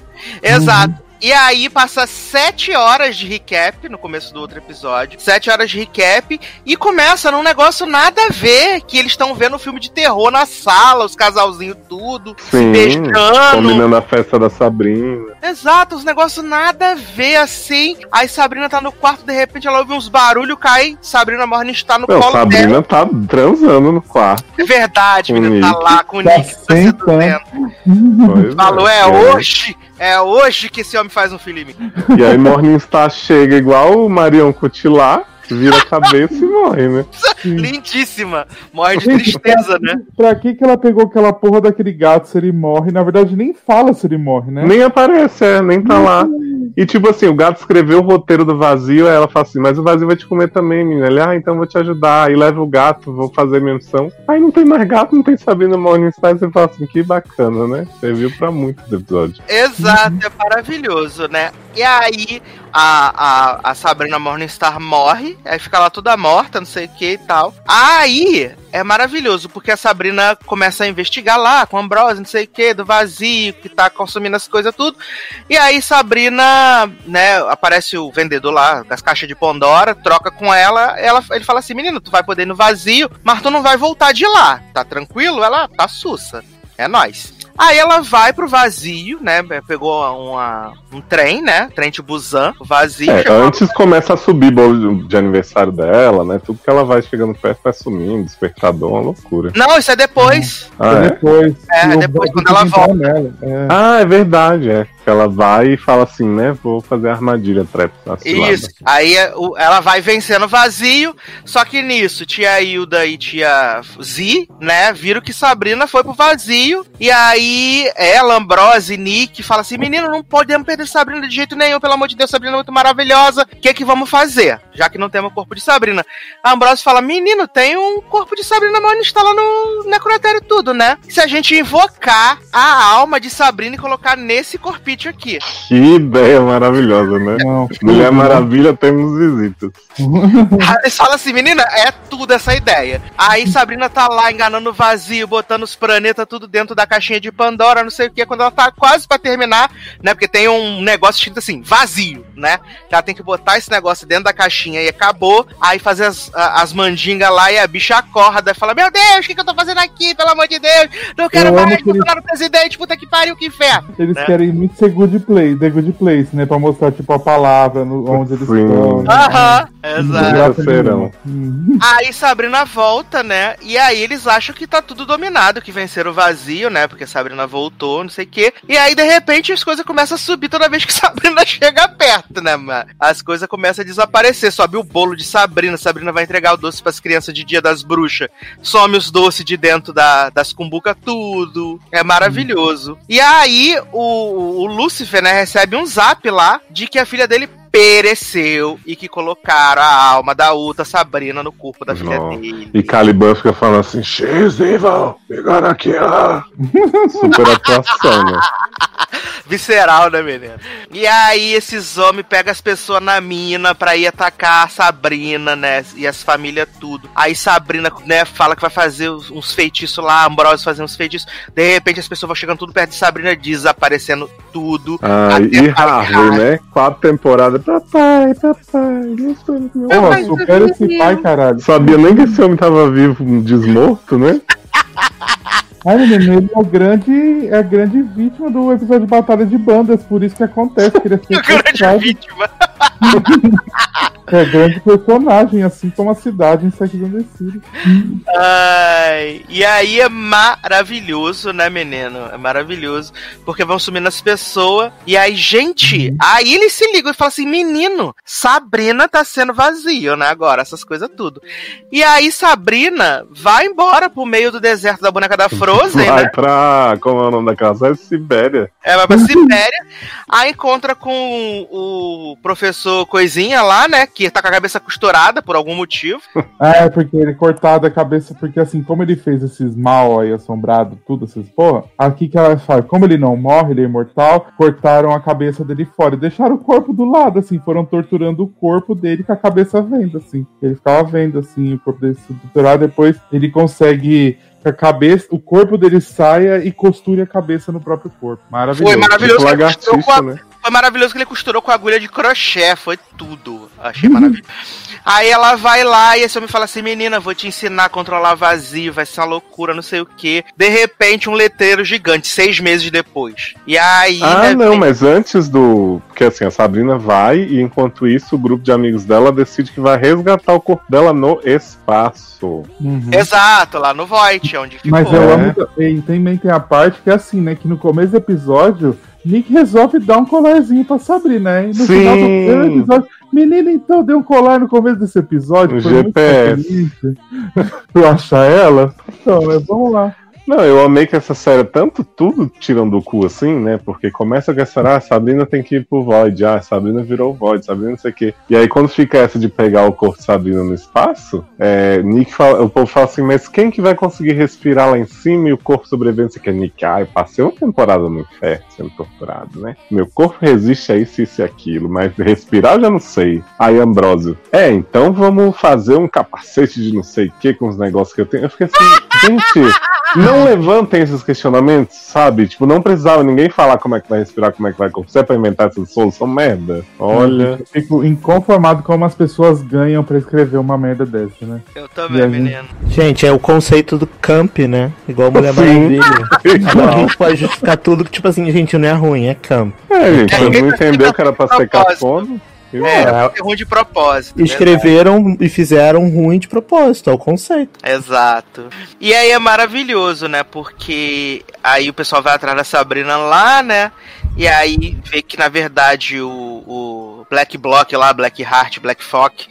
Exato. E aí passa sete horas de recap no começo do outro episódio. Sete horas de recap. E começa num negócio nada a ver. Que eles estão vendo um filme de terror na sala, os casalzinhos tudo, se Sim, beijando. combinando a festa da Sabrina. Exato, os negócios nada a ver assim. Aí Sabrina tá no quarto, de repente ela ouve uns barulhos, cai. Sabrina Morningstar no Não, colo dela. Sabrina tá transando no quarto. É verdade, Com menino. Tá lá com o Tá Nick tá sentando. seduzindo. Pois Falou, é é. hoje. É hoje que esse homem faz um mim. E aí Morningstar chega igual o Marion Cotillard, vira a cabeça e morre, né? Lindíssima. Morre de Gente, tristeza, né? Pra que que ela pegou aquela porra daquele gato se ele morre? Na verdade, nem fala se ele morre, né? Nem aparece, é, nem tá lá. E tipo assim, o gato escreveu o roteiro do vazio, aí ela fala assim, mas o vazio vai te comer também, menina. Ele, ah, então vou te ajudar. Aí leva o gato, vou fazer minha missão. Aí não tem mais gato, não tem Sabrina Morningstar, você fala assim, que bacana, né? Serviu pra muitos episódios. Exato, é maravilhoso, né? E aí a, a, a Sabrina Morningstar morre, aí fica lá toda morta, não sei o que e tal. Aí é maravilhoso, porque a Sabrina começa a investigar lá com Ambrose, não sei o que, do vazio, que tá consumindo as coisas tudo. E aí Sabrina, né, aparece o vendedor lá das caixas de Pandora, troca com ela, ela ele fala assim: menino, tu vai poder ir no vazio, mas tu não vai voltar de lá, tá tranquilo? Ela tá sussa. É nós. Aí ela vai pro vazio, né? Pegou uma, um trem, né? Trem de Busan, vazio. É, antes começa a subir bolo de aniversário dela, né? Tudo que ela vai chegando perto vai sumindo, despertador, uma loucura. Não, isso é depois. Ah, é? Depois. É, o depois, quando ela volta. nela, é. Ah, é verdade, é. Ela vai e fala assim, né? Vou fazer a armadilha na cilada. Isso. Aí é, ela vai vencendo o vazio, só que nisso, tia Hilda e tia Z, né, viram que Sabrina foi pro vazio, e aí ela, Ambrose e Nick fala assim, menino, não podemos perder Sabrina de jeito nenhum, pelo amor de Deus, Sabrina é muito maravilhosa, o que que vamos fazer? Já que não temos o corpo de Sabrina. A Ambrose fala, menino, tem um corpo de Sabrina Morningstar lá no necrotério tudo, né? Se a gente invocar a alma de Sabrina e colocar nesse aqui. Que ideia maravilhosa, né? Não, Mulher tudo, né? Maravilha, temos visitas. Aí eles falam assim, menina, é tudo essa ideia. Aí Sabrina tá lá enganando o vazio, botando os planetas tudo dentro da caixinha de Pandora, não sei o que, quando ela tá quase pra terminar, né? Porque tem um negócio escrito assim, vazio, né? Ela tem que botar esse negócio dentro da caixinha e acabou. Aí fazer as, as mandingas lá e a bicha acorda e fala: Meu Deus, o que, que eu tô fazendo aqui? Pelo amor de Deus, não quero Eu mais que ele- Bolsonaro presidente, puta que pariu, que inferno. Eles né? querem muito ser good place, the good place, né? Pra mostrar, tipo, a palavra no, onde eles Sim. estão. né? Aham, exato. Graça serão. Hum. Aí Sabrina volta, né? E aí eles acham que tá tudo dominado, que venceram o vazio, né? Porque Sabrina voltou, não sei o quê. E aí, de repente, as coisas começam a subir toda vez que Sabrina chega perto, né, mano? As coisas começam a desaparecer. Sobe o bolo de Sabrina. Sabrina vai entregar o doce pras crianças de dia das bruxas. Some os doces de dentro da, das cumbuca, tudo. É maravilhoso. E aí, o, o Lúcifer, né, recebe um zap lá de que a filha dele pereceu e que colocaram a alma da outra Sabrina no corpo da filha dele. E Caliban fica falando assim, X, evil, pegaram aqui. Super atuação, né? Visceral, né, menino? E aí, esses homens pegam as pessoas na mina pra ir atacar a Sabrina, né? E as famílias, tudo. Aí Sabrina, né, fala que vai fazer uns feitiços lá, Ambrose fazer uns feitiços. De repente, as pessoas vão chegando tudo perto de Sabrina, desaparecendo tudo. Ah, e Harvey, né? Quatro temporadas. Papai, papai, não sou muito meu Porra, supera esse pai, caralho. Sabia nem que esse homem tava vivo, desmorto, né? Ai, menino, ele é o grande, é a grande vítima do episódio de Batalha de Bandas, por isso que acontece, que ele é grande vítima. É grande personagem, assim como a cidade em Sex and the. Ai, e aí é maravilhoso, né, menino? É maravilhoso. Porque vão sumindo as pessoas. E aí, gente, aí eles se ligam e falam assim: menino, Sabrina tá sendo vazio, né? Agora, essas coisas tudo. E aí, Sabrina vai embora pro meio do deserto da boneca da Frozen, Vai né? pra. Como é o nome daquela cidade? Sibéria. Ela vai pra Sibéria. Aí encontra com o professor Coisinha lá, né? Que tá com a cabeça costurada por algum motivo. É, porque ele cortado a cabeça, porque assim, como ele fez esses mal aí, assombrado, tudo, essas porra, aqui que ela faz, como ele não morre, ele é imortal, cortaram a cabeça dele fora e deixaram o corpo do lado, assim, foram torturando o corpo dele com a cabeça vendo, assim. Ele ficava vendo, assim, o corpo dele se torturar, depois ele consegue a cabeça, o corpo dele saia e costure a cabeça no próprio corpo. Maravilhoso. Foi maravilhoso. Tipo lagartixa, né? Foi maravilhoso que ele costurou com agulha de crochê, foi tudo. Achei maravilhoso. Aí ela vai lá e esse homem fala assim: Menina, vou te ensinar a controlar vazio, vai ser uma loucura, não sei o quê. De repente, um letreiro gigante, seis meses depois. E aí. Ah, né, não, vem- mas antes do. Porque assim, a Sabrina vai e enquanto isso o grupo de amigos dela decide que vai resgatar o corpo dela no espaço. Uhum. Exato, lá no Void, onde ficou. Mas eu É. amo também, também tem a parte que é assim, né? Que no começo do episódio, Nick resolve dar um colarzinho pra Sabrina, né? E no Sim. final do episódio, menina, então deu um colar no começo desse episódio. Foi muito GPS. tu achar ela? Então, né? Vamos lá. Não, eu amei que essa série, é tanto tudo tirando do cu assim, né? Porque começa com essa, ah, Sabrina tem que ir pro Void, ah, Sabrina virou o Void, Sabrina não sei o quê. E aí quando fica essa de pegar o corpo de Sabrina no espaço, é, Nick fala, o povo fala assim, mas quem que vai conseguir respirar lá em cima e o corpo sobrevivente? Que é Nick, ah, eu passei uma temporada no inferno sendo torturado, né? Meu corpo resiste a isso, isso e aquilo, mas respirar eu já não sei. Aí Ambrósio, é, então vamos fazer um capacete de não sei o que com os negócios que eu tenho. Eu fiquei assim, gente, não levantem esses questionamentos, sabe? Tipo, não precisava ninguém falar como é que vai respirar, como é que vai. Você é pra inventar essa solução merda. Olha. Eu fico inconformado como as pessoas ganham pra escrever uma merda dessa, né? Eu também, a gente- menino. Gente, é o conceito do camp, né? Igual Mulher Sim. Maravilha. Agora a gente pode justificar tudo que, tipo assim, gente, não é ruim, é camp. É, gente, É, você não entendeu que era pra ser propósito. Eu É, acho. é ruim de propósito. né? Escreveram e fizeram ruim de propósito, é o conceito. Exato. E aí é maravilhoso, né? Porque aí o pessoal vai atrás da Sabrina lá, né? E aí vê que na verdade o, o Black Block lá, Black Heart, Black Fock,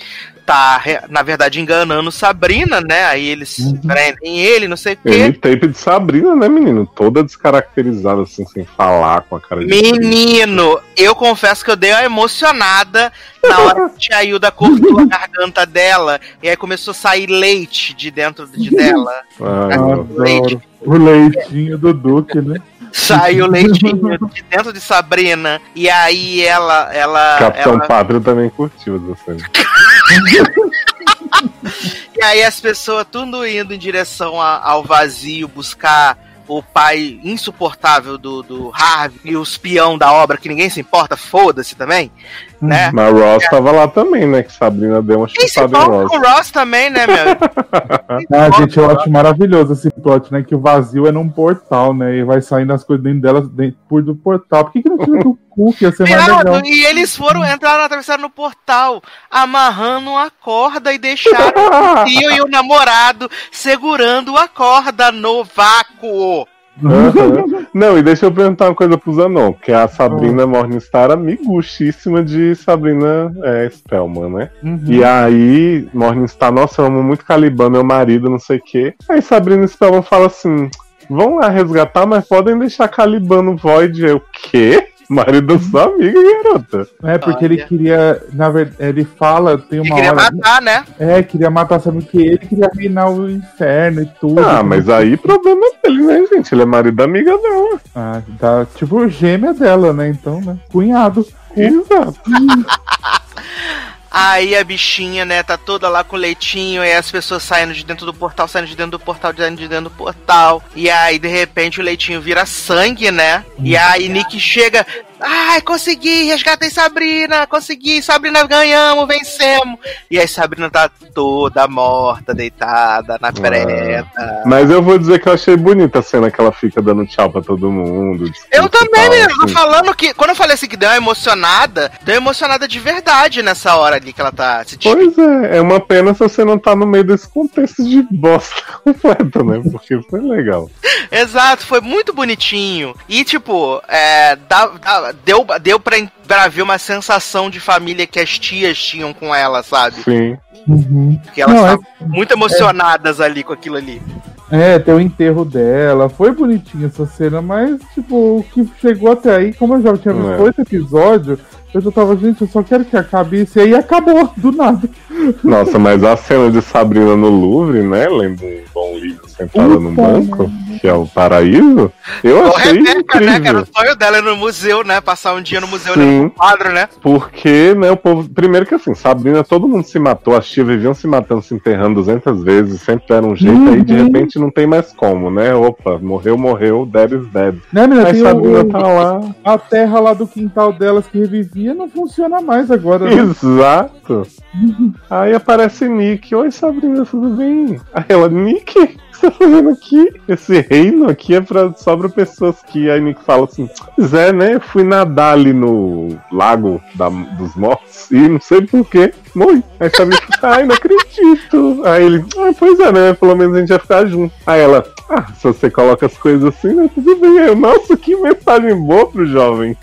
tá na verdade enganando Sabrina, né? Aí eles Uhum. prendem ele, não sei o Ele quê. tape de Sabrina, né, menino? Toda descaracterizada, assim, sem falar, com a cara de. Menino, eu confesso que eu dei uma emocionada na hora que a Hilda cortou a garganta dela e aí começou a sair leite de dentro de dela. Ah, leite. O leitinho do Duque, né? Saiu leitinho de dentro de Sabrina. E aí ela. ela, Capitão ela Pátria também curtiu essa cena. e aí as pessoas tudo indo em direção a- ao vazio buscar o pai insuportável do, do Harvey e os peão da obra que ninguém se importa, foda-se também, né? Mas Ross tava lá também, né? Que Sabrina deu uma chupada em Ross. com o Ross também, né, meu? Ah, gente, eu acho maravilhoso esse plot, né? Que o vazio é num portal, né? E vai saindo as coisas dentro dela dentro, por do portal. Por que, que não tira do cu, que ia ser mais legal? E eles foram entrar, atravessaram no portal, amarrando a corda e deixaram o tio e o namorado segurando a corda no vácuo. Não, e deixa eu perguntar uma coisa pro Zanon, que a Sabrina Morningstar é amiguchíssima de Sabrina é, Spellman, né? Uhum. E aí, Morningstar, nossa, eu amo muito Caliban, meu marido, não sei o quê. Aí Sabrina Spellman fala assim: vão lá resgatar, mas podem deixar Caliban no Void. Eu, o quê? Marido da sua amiga, garota. É, porque Olha. ele queria, na verdade, ele fala, tem Ele uma queria hora. matar, né? É, queria matar, sabe que? Ele queria reinar o inferno e tudo. Ah, mas aí problema dele, né, gente? Ele é marido da amiga dela. Ah, tá, tipo gêmea dela, né? Então, né? Cunhado. Exato. Aí a bichinha, né, tá toda lá com leitinho, e as pessoas saindo de dentro do portal, saindo de dentro do portal, saindo de dentro do portal. E aí, de repente, o leitinho vira sangue, né? E aí Nick chega. Ai, consegui, resgatei Sabrina, consegui, Sabrina ganhamos, vencemos. E aí Sabrina tá toda morta, deitada na preta. Mas eu vou dizer que eu achei bonita a cena que ela fica dando tchau pra todo mundo. Eu também, tal, menino. Tô assim. falando que. Quando eu falei assim que deu uma emocionada, deu uma emocionada de verdade nessa hora ali que ela tá se. Pois é, é uma pena se você não tá no meio desse contexto de bosta completa, né? Porque foi legal. Exato, foi muito bonitinho. E, tipo, é, dá- dá- deu, deu pra, pra ver uma sensação de família que as tias tinham com ela, sabe? Sim. Uhum. Porque elas é- estavam muito emocionadas ali com aquilo ali. É, tem o enterro dela. Foi bonitinha essa cena, mas, tipo, o que chegou até aí, como eu já tinha visto É. oito episódios, eu já tava, gente, eu só quero que acabe isso. E aí acabou, do nada. Nossa, mas a cena de Sabrina no Louvre, né? Lendo um bom livro sentada no banco, que é o paraíso, eu Ô, achei Rebeca, né? Que era incrível. o sonho dela ir no museu, né? Passar um dia no museu Sim. olhando pro quadro, né? Porque, né, o povo. Primeiro que assim, Sabrina, todo mundo se matou, as tias viviam se matando, se enterrando 200 vezes, sempre deram um jeito, aí de Uhum. repente não tem mais como, né? Opa, morreu, morreu, dead is dead. Né, menina? Tem Sabrina o, tá lá. a terra lá do quintal delas que revivia não funciona mais agora. né? Exato. Aí aparece Nick. Oi, Sabrina, tudo bem? Aí ela, Nick, o que você tá fazendo aqui? Esse reino aqui é pra, só pra pessoas que. Aí Nick fala assim: Pois é, né? Eu fui nadar ali no lago da- dos mortos e não sei porquê. Morri. Aí falou, ai, não acredito. Aí ele, ah, pois é, né? Pelo menos a gente vai ficar junto. Aí ela, ah, se você coloca as coisas assim, né? Tudo bem. Aí eu, nossa, que mensagem boa pro jovem.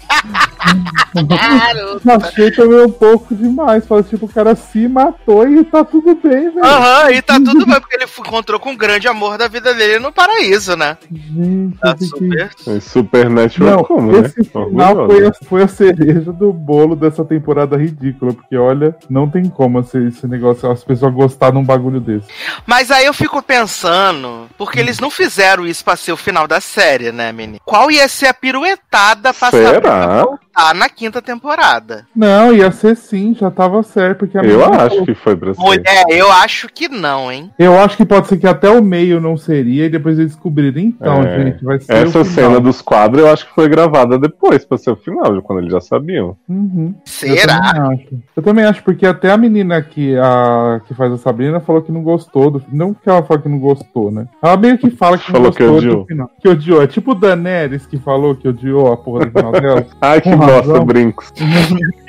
Achei também um pouco demais. Fala, tipo, o cara se matou e tá tudo bem, velho. Aham, e tá tudo bem, porque ele encontrou com o grande amor da vida dele no paraíso, né? Gente, Tá super. É Supernatural Não, como, né? esse final Orgulhosa. foi a, foi a cereja do bolo dessa temporada ridícula, porque olha, não tem como esse, esse negócio, as pessoas gostarem de um bagulho desse. Mas aí eu fico pensando, porque eles não fizeram isso pra ser o final da série, né, menino? Qual ia ser a piruetada pra Será? Sabrina voltar na quinta temporada? Não, ia ser sim, já tava certo, porque a Eu acho falou- que foi pra ser. Mulher, eu acho que não, hein? Eu acho que pode ser que até o meio não seria, e depois eles descobriram. Então, É. gente, vai ser. Essa o final. cena dos quadros eu acho que foi gravada depois, pra ser o final, quando eles já sabiam. Uhum. Será? Eu também acho. Eu também acho, porque até a menina que, a, que faz a Sabrina falou que não gostou. Do, não que ela fala que não gostou, né? Ela meio que fala que não Falou que gostou odiou. do final. Que odiou. É tipo o Daenerys que falou que odiou a porra do final dela. Ai, que razão. brincos.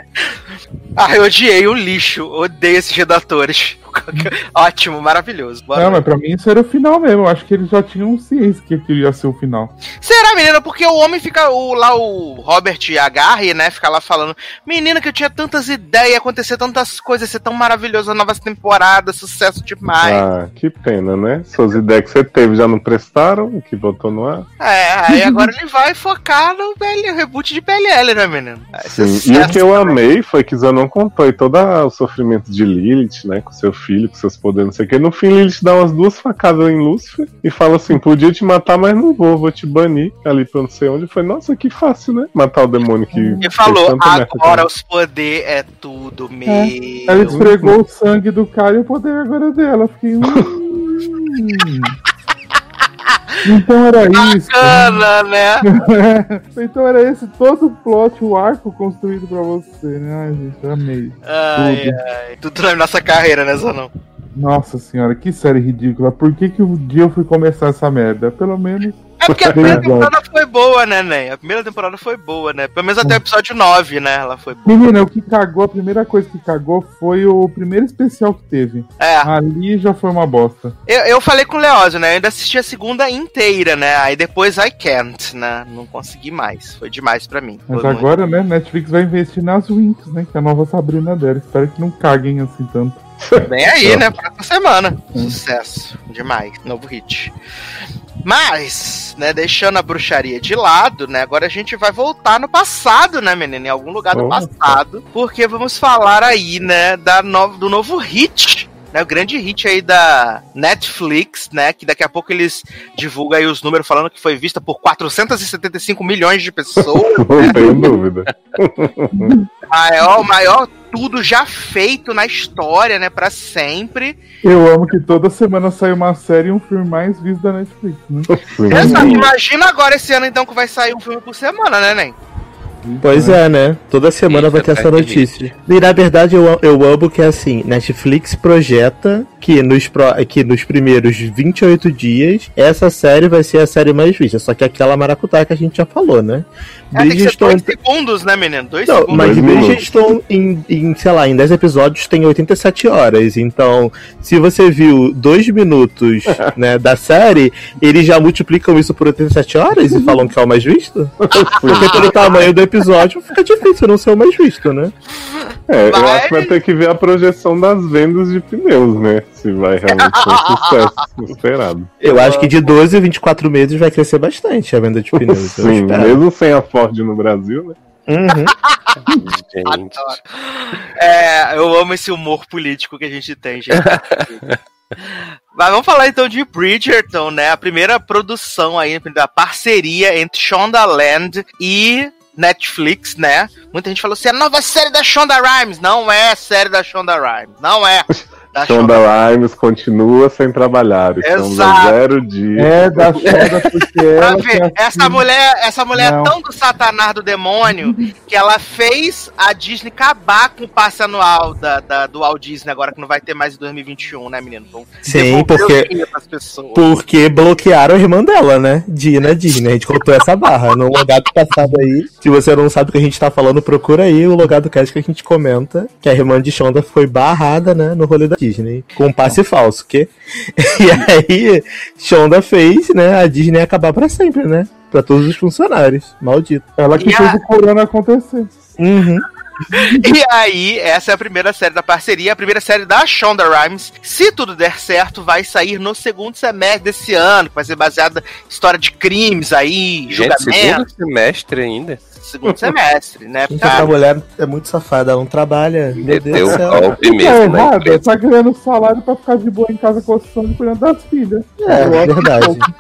Ah, eu odiei o lixo. Odeio esses redatores. Ótimo, maravilhoso. Bora não, ver. mas pra mim isso era o final mesmo. Eu acho que eles já tinham ciência que aquilo ia ser o final. Será, menina? Porque o homem fica. O, lá o Robert Agarre, né? Fica lá falando. Menina, que eu tinha tantas ideias, acontecer tantas coisas, ser tão maravilhoso, novas temporadas, sucesso demais. Ah, que pena, né? Suas ideias que você teve já não prestaram, o que botou no ar. É, aí agora ele vai focar no PL, reboot de PLL, né, menino? Sim. E o que eu amei foi que Zanon contou e todo o sofrimento de Lilith, né? Com seu filho, com seus poderes, não sei o que. No fim, Lilith dá umas duas facadas em Lúcifer e fala assim: podia te matar, mas não vou, vou te banir ali pra não sei onde. Foi, nossa, que fácil, né? Matar o demônio que. Ele falou, agora ele." os poderes é tudo meu. Ela esfregou o sangue do cara e o poder agora é dela. Eu Fiquei. Então era isso. Bacana, né? então era esse todo o plot, o arco construído pra você, né? Ai, gente, amei. Ai, Tudo. ai. Tudo na nossa carreira, né, Zanão? Nossa senhora, que série ridícula. Por que, que o dia eu fui começar essa merda? Pelo menos. É porque a primeira temporada foi boa, né, Nen? A primeira temporada foi boa, né? Pelo menos até o episódio 9, né? Ela foi boa. Menina, o que cagou, a primeira coisa que cagou foi o primeiro especial que teve. É, Ali já foi uma bosta. eu, eu falei com o Leózio, né? Eu ainda assisti a segunda inteira, né? Aí depois I can't, né? Não consegui mais. Foi demais pra mim. Mas Foi muito- agora, né, Netflix vai investir nas Winx, né? Que é a nova Sabrina dela. Espero que não caguem assim tanto. Vem aí, né? Próxima semana. Sucesso. Demais. Novo hit. Mas, né, deixando a bruxaria de lado, né, agora a gente vai voltar no passado, né, menina? Em algum lugar do Opa. passado. Porque vamos falar aí, né, da no- do novo hit. Né, o grande hit aí da Netflix, né? Que daqui a pouco eles divulgam aí os números falando que foi vista por 475 milhões de pessoas. Não tenho dúvida. maior, maior tudo já feito na história, né? Pra sempre. Eu amo que toda semana sai uma série e um filme mais visto da Netflix, né? Exato, imagina agora esse ano então que vai sair um filme por semana, né, Nen? Pois é, né? Toda semana Isso, vai ter tá essa notícia. E na verdade eu, eu amo que é assim, Netflix projeta que nos, pro- que nos primeiros 28 dias essa série vai ser a série mais vista. Só que aquela maracutá que a gente já falou, né? É, tem que ser Bridgestone- dois segundos, né, menino? Dois Não, segundos. mas Dois. Bridgestone em, em, sei lá, em 10 episódios tem 87 horas. Então, se você viu 2 minutos né, da série, eles já multiplicam isso por 87 horas e falam que é o mais visto? Porque pelo tamanho do episódio fica difícil não ser o mais visto, né? É, eu Mas- acho que vai ter que ver a projeção das vendas de pneus, né? Se vai realmente ser um sucesso esperado. Eu acho que de 12 a 24 meses vai crescer bastante a venda de pneus. eu Sim, espero. mesmo sem a Ford no Brasil, né? Uhum. Gente. É, eu amo esse humor político que a gente tem, gente. Mas vamos falar então de Bridgerton, né? A primeira produção aí, da parceria entre Shondaland e Netflix, né? Muita gente falou assim, a nova série da Shonda Rhimes. Não é a série da Shonda Rhimes. Não é. Da Shonda. Rhimes continua sem trabalhar. Estamos Exato. a zero dias. É da Shonda porque ela. ver, que essa assina- mulher, essa mulher Não. é tão do satanás do demônio que ela fez a Disney acabar com o passe anual da, da- do Walt Disney agora que não vai ter mais em 2021, né, menino? Vão Sim, porque-. Porque bloquearam a irmã dela, né? Dina Disney. A gente contou essa barra. No logado passado aí, se você não sabe o que a gente tá falando, procura aí o logado cast que a gente comenta que a irmã de Shonda foi barrada, né? No rolê da Disney. Com passe falso, que E aí, Shonda fez, né? A Disney acabar pra sempre, né? Pra todos os funcionários. Maldito. Ela que E fez a- o corona acontecer. Uhum. E aí, essa é a primeira série da parceria, a primeira série da Shonda Rhimes. Se tudo der certo, vai sair no segundo semestre desse ano, que vai ser baseada em história de crimes aí, Gente, julgamento. segundo semestre ainda. Segundo semestre, né? Gente, essa mulher é muito safada, ela não trabalha. Meu Deus Meteu do o céu. golpe Tá mesmo na errado, empresa. tá ganhando salário pra ficar de boa em casa coçando e cuidando das filhas. É, acho verdade.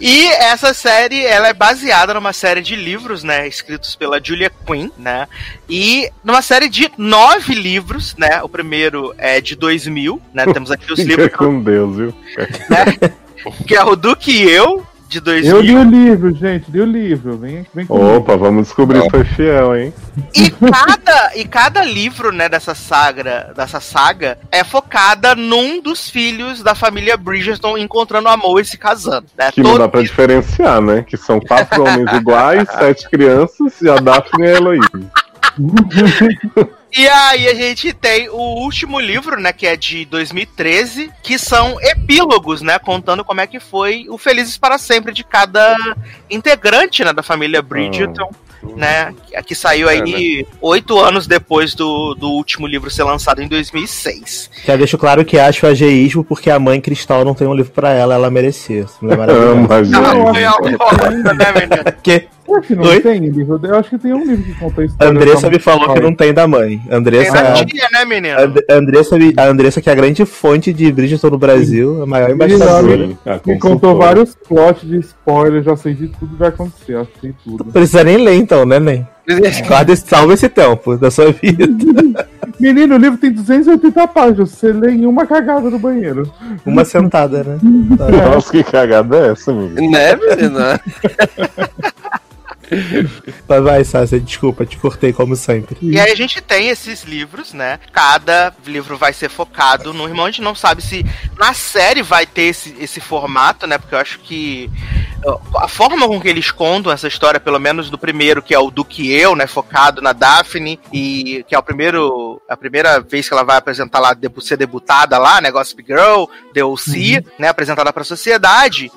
E essa série, ela é baseada numa série de livros, né, escritos pela Julia Quinn, né, e numa série de nove livros, né, o primeiro é de 2000, né, temos aqui os Fica livros, com Deus, viu? que é o Duque e Eu, de 2000, Eu li o livro, gente, li o livro. Vem, vem comigo. Opa, vamos descobrir se foi fiel, hein? e cada, e cada livro, né, dessa saga, dessa saga, é focada num dos filhos da família Bridgerton encontrando amor e se casando, né, Que não Todo- dá pra diferenciar, né? Que são quatro homens iguais, sete crianças e a Daphne e a Heloísa. E aí a gente tem o último livro, né, que é de 2013, que são epílogos, né, contando como é que foi o Felizes para Sempre de cada integrante, né, da família Bridgerton, né, que- que saiu aí oito anos depois do, do último livro ser lançado em 2006. Já deixo claro que acho ageísmo porque a mãe Cristal não tem um livro pra ela, ela merecia. Não é maravilhoso. Ama, Não, gente. foi alcoólatra, né, menino? Porque Eu acho que não Oi? tem livro. Eu acho que tem um livro que conta a história. Andressa da me falou que não tem da mãe. Tem Andressa, na tia, né, menino? And- Andressa, me- a Andressa, que é a grande fonte de Bridgerton no Brasil, a maior embaixadora. Sim, a Me contou vários plots de spoiler, já sei de tudo que vai acontecer, acho que tem tudo. Não precisa nem ler então, né, Nen? Guarda salva esse tempo da sua vida. Menino, o livro tem 280 páginas, você lê em uma cagada no banheiro. Uma sentada, né? Nossa, que cagada é essa, amigo? Né, menina? Mas vai, Sácia, desculpa, te cortei como sempre. E aí a gente tem esses livros, né? Cada livro vai ser focado no irmão. A gente não sabe se na série vai ter esse, esse formato, né? Porque eu acho que a forma com que eles contam essa história, pelo menos do primeiro, que é o do que eu, né? Focado na Daphne, e que é o primeiro. A primeira vez que ela vai apresentar lá, ser debutada lá, né? Gossip Girl, The O.C., né? Apresentada pra sociedade.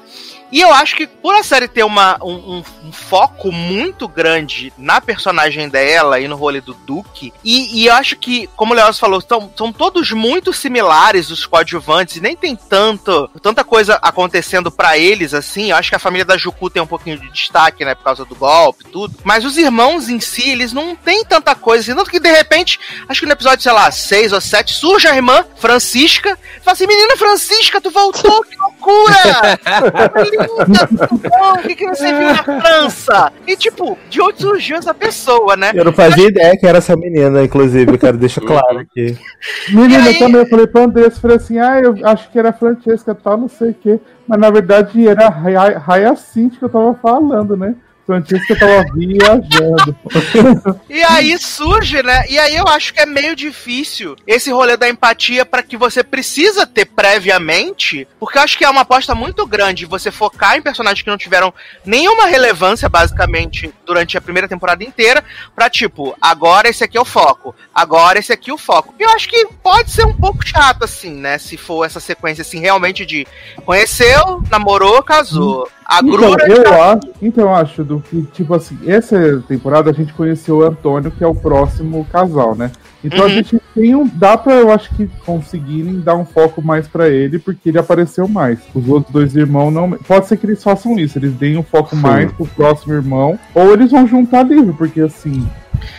E eu acho que por a série ter uma, um, um- um foco muito grande na personagem dela e no rolê do Duke, e, e eu acho que, como o Leoz falou, são, são todos muito similares os coadjuvantes, e nem tem tanto, tanta coisa acontecendo pra eles assim. Eu acho que a família da Juku tem um pouquinho de destaque, né, por causa do golpe e tudo. Mas os irmãos em si, eles não têm tanta coisa assim. Tanto que de repente, acho que no episódio, sei lá, 6 ou 7, surge a irmã Francisca e fala assim: Menina Francisca, tu voltou, que loucura! bom? O que, que você viu na França? E tipo, de onde surgiu essa pessoa, né? Eu não fazia ideia que era essa menina, inclusive, eu quero deixar claro aqui. Menina, aí? eu também eu falei pra Andressa, falei assim, ah, eu acho que era Francesca, tal, não sei o quê. Mas na verdade era Raya- Hyacinth que eu tava falando, né? Francesca tava viajando. E aí surge, né? E aí eu acho que é meio difícil esse rolê da empatia para que você precisa ter previamente, porque eu acho que é uma aposta muito grande você focar em personagens que não tiveram nenhuma relevância basicamente durante a primeira temporada inteira, pra tipo, agora esse aqui é o foco, agora esse aqui é o foco. E eu acho que pode ser um pouco chato assim, né, se for essa sequência assim realmente de conheceu, namorou, casou. A Então, grura eu acho, então acho do que, tipo assim, essa temporada a gente conheceu o Antônio, que é o próximo casal, né? Então a Uhum. gente tem um. Dá pra, eu acho que, conseguirem dar um foco mais pra ele, porque ele apareceu mais. Os outros dois irmãos não. Pode ser que eles façam isso, eles deem um foco Sim. mais pro próximo irmão, ou eles vão juntar livro, porque assim.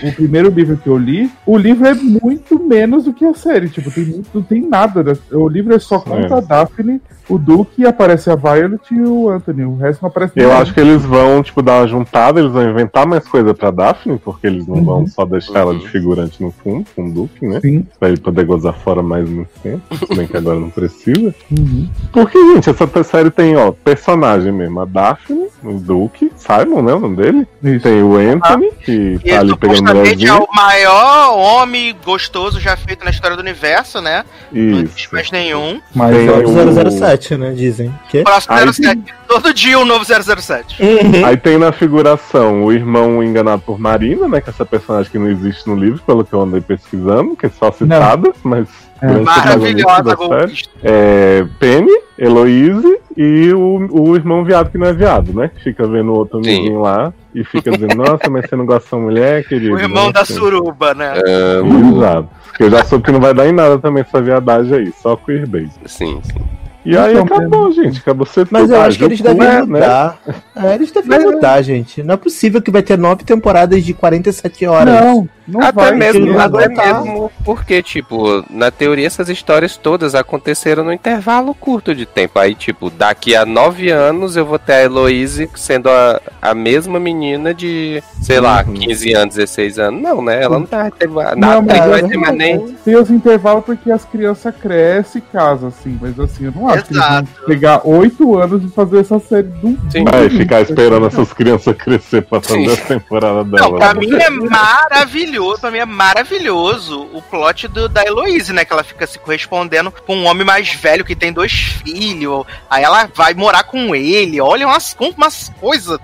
O primeiro livro que eu li, o livro é muito menos do que a série. Tipo, tem, muito- não tem nada. da- O livro é só conta a Daphne, o Duke, aparece a Violet e o Anthony. O resto não aparece Eu acho que eles vão, tipo, dar uma juntada, eles vão inventar mais coisa pra Daphne, porque eles não vão só deixar ela de figurante no fundo, com o Duke, né? Sim. Pra ele poder gozar fora mais muito tempo, se bem que agora não precisa. Uhum. Porque, gente, essa série tem, ó, personagem mesmo, a Daphne, o Duke, Simon, né, o nome dele? Isso. Tem o Anthony, que E tá ali pegando supostamente é o maior homem gostoso já feito na história do universo, né? Não existe Isso. mais nenhum. Mas Tem é o- 007, né? Dizem. Que? Próximo Aí 07. Todo dia um novo 007. Aí tem na figuração o irmão enganado por Marina, né? Que é essa personagem que não existe no livro, pelo que eu andei pesquisando, que é só citada, mas. É. Maravilhosa, golpista. É, Penny, Heloise e o, o irmão viado que não é viado, né? Que fica vendo o outro Sim. amiguinho lá e fica dizendo, nossa, mas você não gosta dessa mulher, querido. O irmão né? da suruba, né? Amo. Exato. Porque eu já soube que não vai dar em nada também essa viadagem aí, só queerbase. Sim, sim. E aí Então, acabou, gente. Acabou ser Mas eu acho que eles devem é, né? mudar. É, eles devem mudar, gente. Não é possível que vai ter nove temporadas de 47 horas. Não, não Até vai. mesmo, até mesmo porque, tipo, na teoria essas histórias todas aconteceram num intervalo curto de tempo. Aí, tipo, daqui a nove anos eu vou ter a Heloise sendo a, a mesma menina de, sei lá, Uhum. 15 anos, 16 anos. Não, né? Ela não vai ter nada, Não, mas vai ter mais nem. Tem os intervalos porque as crianças crescem e casam, assim. Mas assim, eu não acho que eles vão Exato. pegar oito anos de fazer essa série do. Sim. Vai ficar esperando essas crianças crescer pra fazer Sim. a temporada dela. Não, pra né? mim é maravilhoso, pra mim é maravilhoso o plot do, da Heloise, né? Que ela fica se correspondendo com um homem mais velho que tem dois filhos. Aí ela vai morar com ele. Olha umas, umas coisas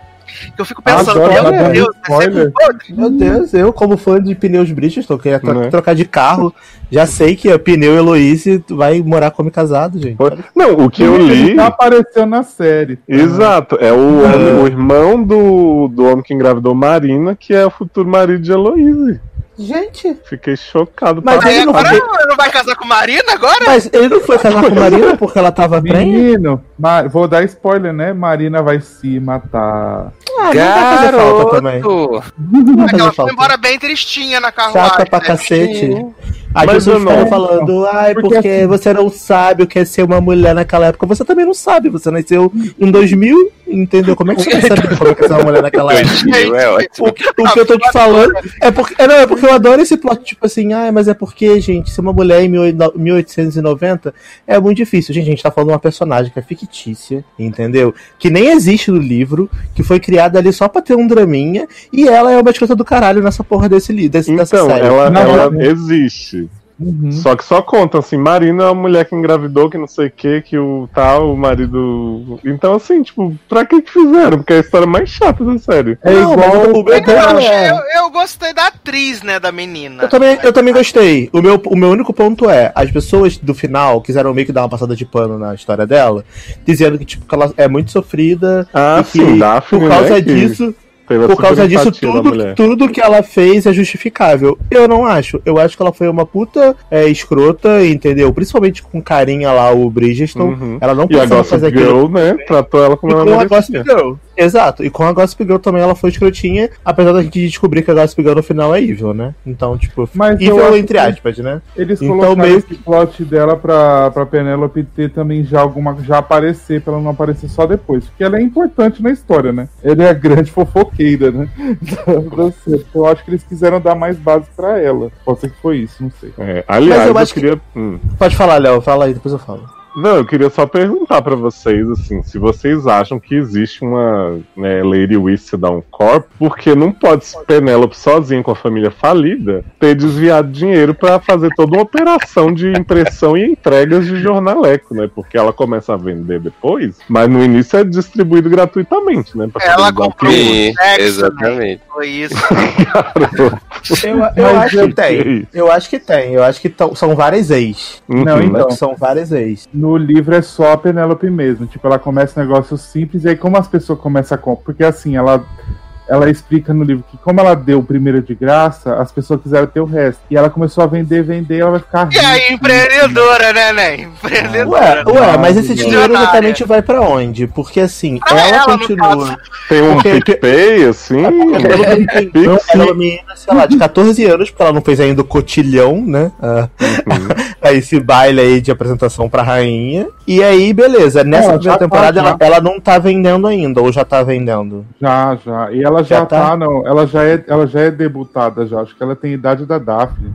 que eu fico pensando, Adoro, meu Deus, spoiler. podre. Meu Deus, eu, como fã de pneus Bridgestone, que ia tro- Né? trocar de carro, já sei que a pneu Heloise vai morar como casado, gente. Não, o que eu Ele li. já apareceu na série. Exato, é o, o irmão do, do homem que engravidou Marina, que é o futuro marido de Heloise. Gente, Fiquei chocado. Mas pra ele não agora foi- não, não vai casar com Marina agora? mas ele não foi casar com Marina porque ela tava bem? Menino, Ma- vou dar spoiler, né? Marina vai se matar. Ah, não vai fazer falta também. Não vai Ela fazer foi falta. embora bem tristinha na carruagem. Chata pra né? cacete. As Mas pessoas ficam falando, ai, Porque porque, assim- você não sabe o que é ser uma mulher naquela época. Você também não sabe, você nasceu em 2000, entendeu? Como é que você vai saber como é que é ser uma mulher naquela época? É. O, o que eu tô te falando é porque. É, não, é porque eu adoro esse plot, tipo assim, ah, mas é porque, gente, ser uma mulher em 1890 é muito difícil. Gente, a gente tá falando de uma personagem que é fictícia, entendeu? Que nem existe no livro, que foi criada ali só pra ter um draminha, e ela é uma escrita do caralho nessa porra desse livro, desse, dessa Então, série. ela, Não, ela não. existe. Uhum. Só que só conta assim, Marina é uma mulher que engravidou, que não sei o que, que o tal, o marido. Então, assim, tipo, pra que que fizeram? Porque é a história mais chata da série. É Não, igual. o meu Eu, é- eu, eu gostei da atriz, né, da menina. Eu também, eu também gostei. O meu, o meu único ponto é, as pessoas do final quiseram meio que dar uma passada de pano na história dela, dizendo que, tipo, que ela é muito sofrida Ah, e que sim, Daphne, por causa né, que disso, teve a por causa disso, tudo, tudo que ela fez é justificável. Eu não acho. Eu acho que ela foi uma puta é, escrota, entendeu? Principalmente com carinha lá, o Bridgestone. Uhum. Ela não E Gossip fazer aquilo. Girl, né, tratou ela E como ela com a merecia. Girl. Exato. E com a Gossip Girl também ela foi escrotinha, apesar da gente descobrir que a Gossip Girl no final é evil, né? Então, tipo, Mas eu evil entre que- aspas, né? Eles Então, colocaram meio esse plot dela pra, pra Penélope ter também já alguma. já aparecer, pra ela não aparecer só depois. Porque ela é importante na história, né? Ela é a grande fofoqueira, né? Então, eu acho que eles quiseram dar mais base pra ela. Pode ser que foi isso, não sei. É, aliás, Mas eu eu, acho que- queria. hum. Pode falar, Léo. Fala aí, depois eu falo. Não, eu queria só perguntar pra vocês, assim, se vocês acham que existe uma né, Lady Whistledown Corp, porque não pode Penélope sozinha com a família falida ter desviado dinheiro pra fazer toda uma operação de impressão e entregas de jornaleco, né? Porque ela começa a vender depois, mas no início é distribuído gratuitamente, né? pra Ela comprou um sexo, né? exatamente. Foi isso. Eu, eu Mas acho eu que tem. Eu acho que tem. Eu acho que tão- são várias ex. Não, Uhum. então. São várias ex. No livro é só a Penélope mesmo. Tipo, ela começa um negócio simples e aí como as pessoas começam a comprar. Porque assim, ela. Ela explica no livro que como ela deu o primeiro de graça, as pessoas quiseram ter o resto. E ela começou a vender, vender, ela vai ficar E aí, empreendedora, né, né? Empreendedora. Ué, ué, mas esse dinheiro exatamente vai pra onde? Porque assim, Pra ela, ela, continua. Tem um Porque- PicPay, assim. Ela é uma menina, sei lá, de 14 anos, porque ela não fez ainda o cotilhão, né? Ah, a esse baile aí de apresentação pra rainha. E aí, beleza, nessa Ela primeira tá, temporada ela, ela não tá vendendo ainda, ou já tá vendendo. Já, já. E ela já, Já tá? tá, não. Ela já, é, ela já é debutada já. Acho que ela tem a idade da Daphne.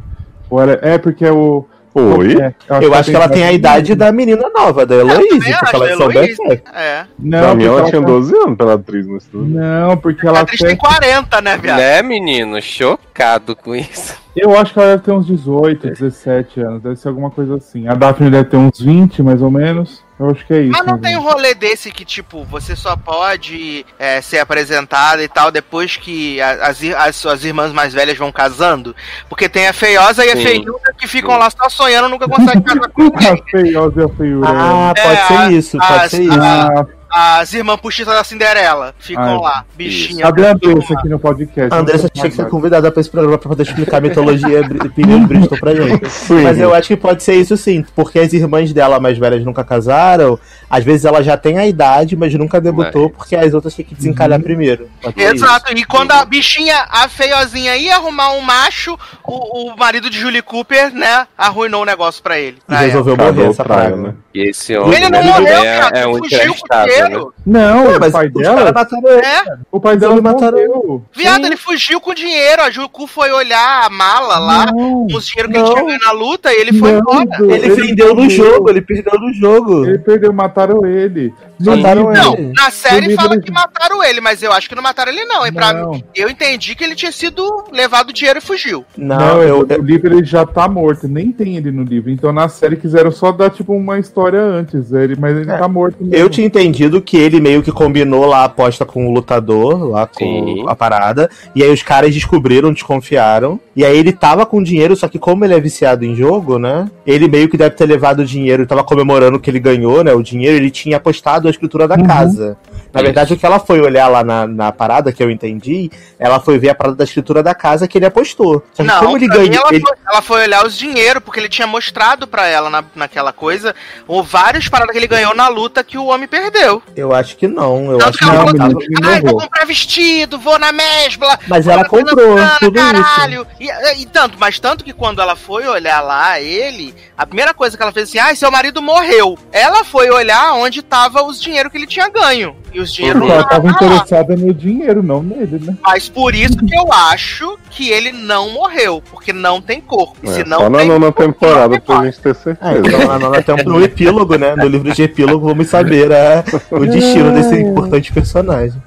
Ou ela- é porque é o. Oi? É, Eu acho que ela tem a idade da menina nova, da Heloise, também porque acho, ela é Heloise. É. Não, Pra mim, porque ela ela tinha tá- 12 anos pela atriz no estudo. Não, porque A ela atriz tem. tem 40, né, viado? Né, menino? Chocado com isso. Eu acho que ela deve ter uns 18, 17 anos. Deve ser alguma coisa assim. A Daphne deve ter uns 20, mais ou menos. Eu acho que é isso. Mas não tem um rolê desse que, tipo, você só pode é, ser apresentada e tal depois que a- as, as suas irmãs mais velhas vão casando? Porque tem a feiosa e a Sim. feiuda que ficam lá só sonhando nunca conseguem casar com A ninguém. feiosa e a feiura. Ah, É, pode a- ser isso, pode as- ser isso. Ah, As irmãs puxitas da Cinderela ficam Ah, lá, bichinha. cadê a Andressa aqui no podcast? A Andressa Não tinha que ser convidada pra esse programa pra poder explicar a mitologia Pneus Bristol pra gente. Sim. Mas eu acho que pode ser isso sim, porque as irmãs dela mais velhas nunca casaram, às vezes ela já tem a idade, mas nunca debutou, porque as outras têm que desencalhar primeiro. Pode ser isso. Exato, e quando a bichinha, a feiozinha ia arrumar um macho, o, o marido de Julie Cooper, né, arruinou o negócio pra ele. E pra ela. resolveu Cagou morrer o essa praga. né? E esse homem Ele não né, morreu, é, cara, é um fugiu né? Dinheiro. Não, Ué, o mas pai dela. mataram ele. É, O pai dela mataram morreu. viado, ele fugiu com dinheiro, a Jucu foi olhar a mala lá, Não, com os dinheiro que não. ele tinha ganho na luta, e ele foi não, embora. do- Ele perdeu no jogo, ele perdeu no jogo. Ele perdeu, mataram ele. Mataram Não, ele. na série fala ele- que mataram ele, mas eu acho que não mataram ele não. E pra Não. mim, eu entendi que ele tinha sido levado o dinheiro e fugiu. Não, Não, eu, no livro ele já tá morto, nem tem ele no livro. Então na série quiseram só dar tipo uma história antes, ele, mas ele É. tá morto mesmo. Eu tinha entendido que ele meio que combinou lá a aposta com o lutador, lá com Sim. a parada. E aí os caras descobriram, desconfiaram. E aí ele tava com dinheiro, só que como ele é viciado em jogo, né? Ele meio que deve ter levado o dinheiro, tava comemorando que ele ganhou, né? O dinheiro, ele tinha apostado a escritura da Uhum. casa. Na verdade, o que ela foi olhar lá na, na parada, que eu entendi, ela foi ver a parada da escritura da casa que ele apostou. Só que Não, como ele ganhou. ela, ele- foi, ela foi olhar os dinheiro, porque ele tinha mostrado pra ela na, naquela coisa ou várias paradas que ele ganhou na luta que o homem perdeu. Eu acho que não. Eu Tanto acho que ela não, falou. Ai, vou comprar vestido, vou na mesbla. Mas ela comprou Santana, tudo isso. caralho. E, e tanto, mas tanto que quando ela foi olhar lá ele, a primeira coisa que ela fez assim, ai, seu marido morreu. Ela foi olhar onde tava os dinheiro que ele tinha ganho. E os dinheiro Porque não ela tava tava lá. interessada no dinheiro, não nele, né? Mas por isso que eu acho que ele não morreu, porque não tem corpo. É, se não só na nona corpo, temporada não pra gente ter É, certeza. então lá no, até no epílogo, né? No livro de epílogo, vamos saber a- o destino desse importante personagem.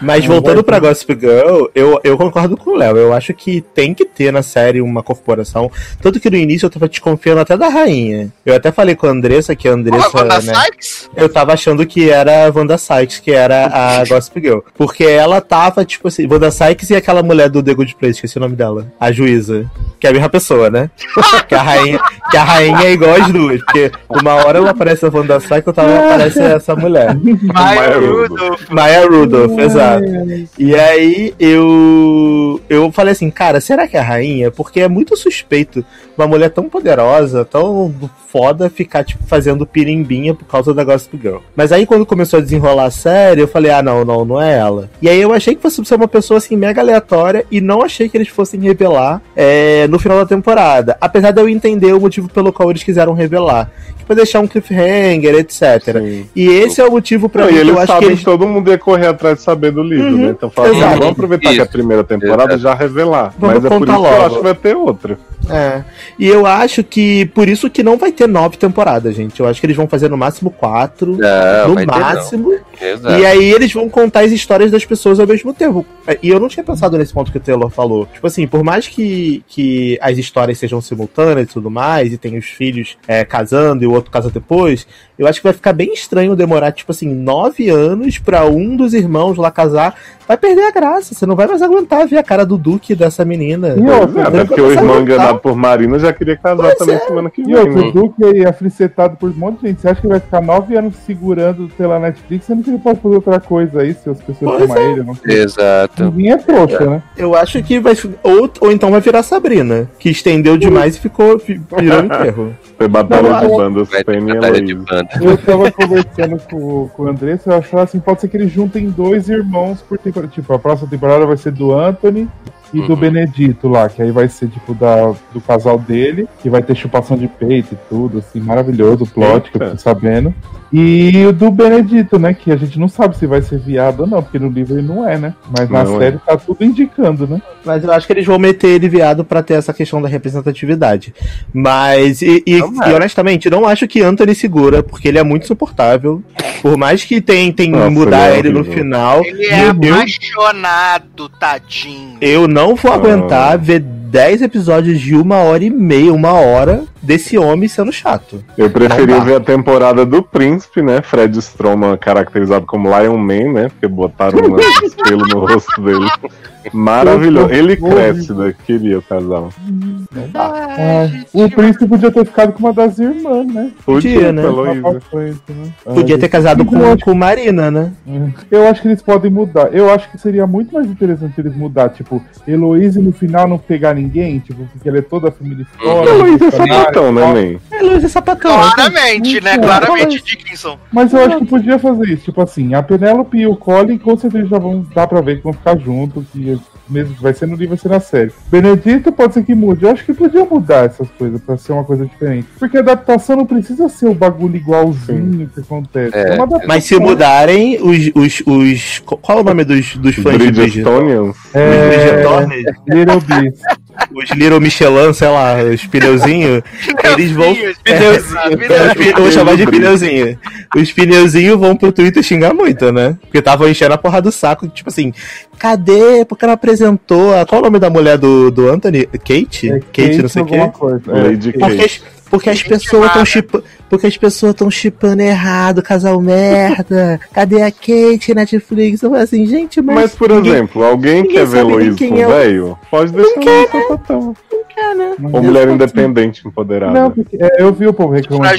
Mas voltando pra Gossip Girl, eu, eu concordo com o Léo. Eu acho que tem que ter na série uma corporação. Tanto que no início eu tava desconfiando até da rainha. Eu até falei com a Andressa que a Andressa. Wanda né, Sykes? eu tava achando que era a Wanda Sykes, que era a Gossip Girl. Porque ela tava, tipo assim, Wanda Sykes e aquela mulher do The Good Place, esqueci o nome dela. A juíza. Que é a mesma pessoa, né? que, a rainha, que a rainha é igual as duas. Porque uma hora ela aparece a Wanda Sykes, outra hora aparece essa mulher. Maya Rudolph. Maya Rudolph, exato. E aí eu eu falei assim, cara, será que é a rainha? Porque é muito suspeito uma mulher tão poderosa, tão foda ficar tipo fazendo pirimbinha por causa da Gossip Girl. Mas aí quando começou a desenrolar a série, eu falei, ah, não, não, não é ela. E aí eu achei que fosse ser uma pessoa assim mega aleatória e não achei que eles fossem revelar é, no final da temporada. Apesar de eu entender o motivo pelo qual eles quiseram revelar. Tipo, deixar um cliffhanger, etc. Sim. E esse é o motivo pra Não, mim e que eu eles acho que sabem eles que todo mundo ia correr atrás de saber do livro, Uhum, né? Então assim, exato. vamos aproveitar que é a Isso. primeira temporada e Exato. já revelar. Vamos Mas é por isso que eu logo. acho que vai ter outra. É. E eu acho que por isso que não vai ter nove temporadas, gente. Eu acho que eles vão fazer no máximo quatro. Não, no máximo. Exato. E aí eles vão contar as histórias das pessoas ao mesmo tempo. E eu não tinha pensado nesse ponto que o Taylor falou. Tipo assim, por mais que, que as histórias sejam simultâneas e tudo mais, e tem os filhos é, casando e o outro casa depois, Eu acho que vai ficar bem estranho demorar, tipo assim, nove anos pra um dos irmãos lá casar. Vai perder a graça. Você não vai mais aguentar ver a cara do Duque dessa menina. E outra, É, até não porque o irmão enganado por Marina já queria casar Pois também é. semana que E vem, outro, né? o Duque aí é fricetado por um monte de gente. Você acha que vai ficar nove anos segurando pela Netflix, sendo que ele pode fazer outra coisa aí, se as pessoas Pois é. ele? Não sei. Exato. Ninguém é trouxa, né? Eu acho que vai. Ou, ou então vai virar Sabrina, que estendeu demais e ficou. fi- virou enterro. Foi batalha Não, de bandas Penny e Eu tava conversando com, com o Andressa, eu achava assim, pode ser que eles juntem dois irmãos por temporada. Tipo, a próxima temporada vai ser do Anthony e do Uhum. Benedito lá, que aí vai ser tipo da, do casal dele, que vai ter chupação de peito e tudo, assim, maravilhoso o plot, que eu Eita. tô sabendo. E o do Benedito, né? Que a gente não sabe se vai ser viado ou não, porque no livro ele não é, né? Mas na Não é. série tá tudo indicando, né? Mas eu acho que eles vão meter ele viado pra ter essa questão da representatividade. Mas, e, e- Tomara. e, honestamente, não acho que Anthony segura, porque ele é muito insuportável. Por mais que tem, tem Nossa, mudar ele é ele no final, Ele é apaixonado, tadinho. eu não vou Ah. aguentar ver 10 episódios de uma hora e meia, uma hora, desse homem sendo chato. Eu preferia ver a temporada do Príncipe, né? Fred Stroman caracterizado como Lion Man, né? Porque botaram um espelho no rosto dele. Maravilhoso. Ele cresce, né? Queria o casal. Ah, o príncipe podia ter ficado com uma das irmãs, né? Podia, né? Frente, né? Podia ter casado com, com Marina, né? Eu acho que eles podem mudar. Eu acho que seria muito mais interessante eles mudar, tipo, Heloísa no final não pegar ninguém, tipo, porque ela é toda a família fora. Heloísa é funcionária sapatão, e né, tal. man? É Luiz é sapacão. Claramente, né? Claramente, Dickinson. Mas eu acho que podia fazer isso, tipo assim, a Penélope e o Colin com certeza já vão dar pra ver que vão ficar juntos, que mesmo que vai ser no livro, vai ser na série. Benedito pode ser que mude. Eu acho que podia mudar essas coisas pra ser uma coisa diferente. Porque a adaptação não precisa ser o bagulho igualzinho que acontece. É, uma adaptação. Mas se mudarem, os, os, os. Qual é o nome dos, dos fãs de? Bridgestonians. É, Bridgerton? Little Beast. Os Little Michelin, sei lá, os pneuzinhos, eles vão. Pneuzinho. Eu vou chamar de pneuzinho. Os pneuzinhos vão pro Twitter xingar muito, né? Porque estavam enchendo a porra do saco, tipo assim, cadê? Porque ela apresentou. A... Qual é o nome da mulher do, do Anthony? Kate? É Kate, não sei o quê. coisa. É, Lady Kate. Porque Kate. Porque as pessoas estão chipando. Porque as pessoas estão chipando errado, casal merda. Cadê a Kate Netflix? Eu falei assim, gente, mas. Mas, por ninguém- exemplo, alguém ninguém quer ver quem com é o- velho? Pode deixar no sapatão. quer, né? Ou mulher independente empoderada. Não, porque é, eu vi o povo reclamando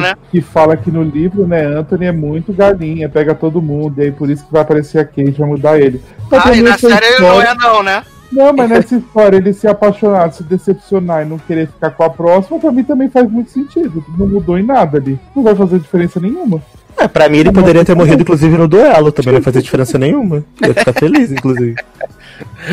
né? que fala que no livro, né, Anthony é muito galinha, pega todo mundo, e aí por isso que vai aparecer a Kate, vai mudar ele. Mas Ah, pra e na série ele não é não, né? Não, mas nessa história, ele se apaixonar, se decepcionar e não querer ficar com a próxima, pra mim também faz muito sentido. Não mudou em nada ali. Não vai fazer diferença nenhuma. É, pra mim ele poderia ter morrido, inclusive, no duelo. Também não ia fazer diferença nenhuma. Eu ia ficar feliz, inclusive.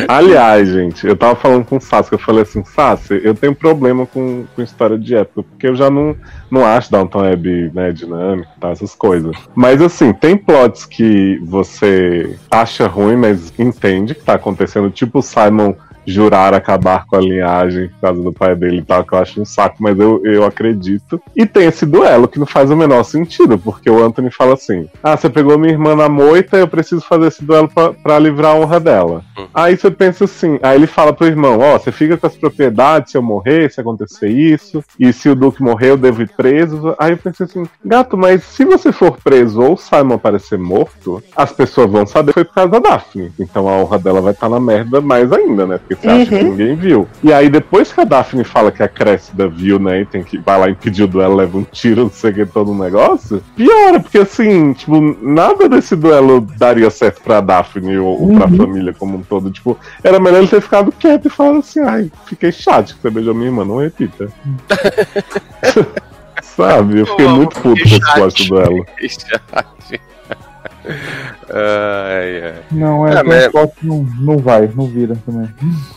Aliás, gente, eu tava falando com o Sassi, eu falei assim, Sassi, eu tenho problema com, com história de época, porque eu já não, não acho Downton Abbey, né, dinâmico, tá, essas coisas. Mas assim, tem plots que você acha ruim, mas entende que tá acontecendo, tipo o Simon jurar acabar com a linhagem por causa do pai dele e tal, que eu acho um saco, mas eu, eu acredito. E tem esse duelo que não faz o menor sentido, porque o Anthony fala assim: Ah, você pegou minha irmã na moita, eu preciso fazer esse duelo pra, pra livrar a honra dela. Aí você pensa assim, aí ele fala pro irmão, ó, você fica com as propriedades se eu morrer, se acontecer isso, e se o Duque morrer, eu devo ir preso. Aí eu pensei assim, gato, mas se você for preso ou o Simon aparecer morto, as pessoas vão saber que foi por causa da Daphne. Então a honra dela vai estar na merda mais ainda, né? Porque você acha que ninguém viu. E aí depois que a Daphne fala que a Cressida viu, né, e tem que vai lá impedir o duelo, leva um tiro, não sei o que, todo um negócio, piora, porque assim, tipo, nada desse duelo daria certo pra Daphne ou, ou pra família como um todo. Tipo, era melhor ele ter ficado quieto e falado assim, ai, fiquei chato que você beijou minha irmã, não repita. Sabe? Eu fiquei Eu muito puto com esse plot do duelo. Ai, ai. Não, é, É, mas- que não, não vai, não vira também.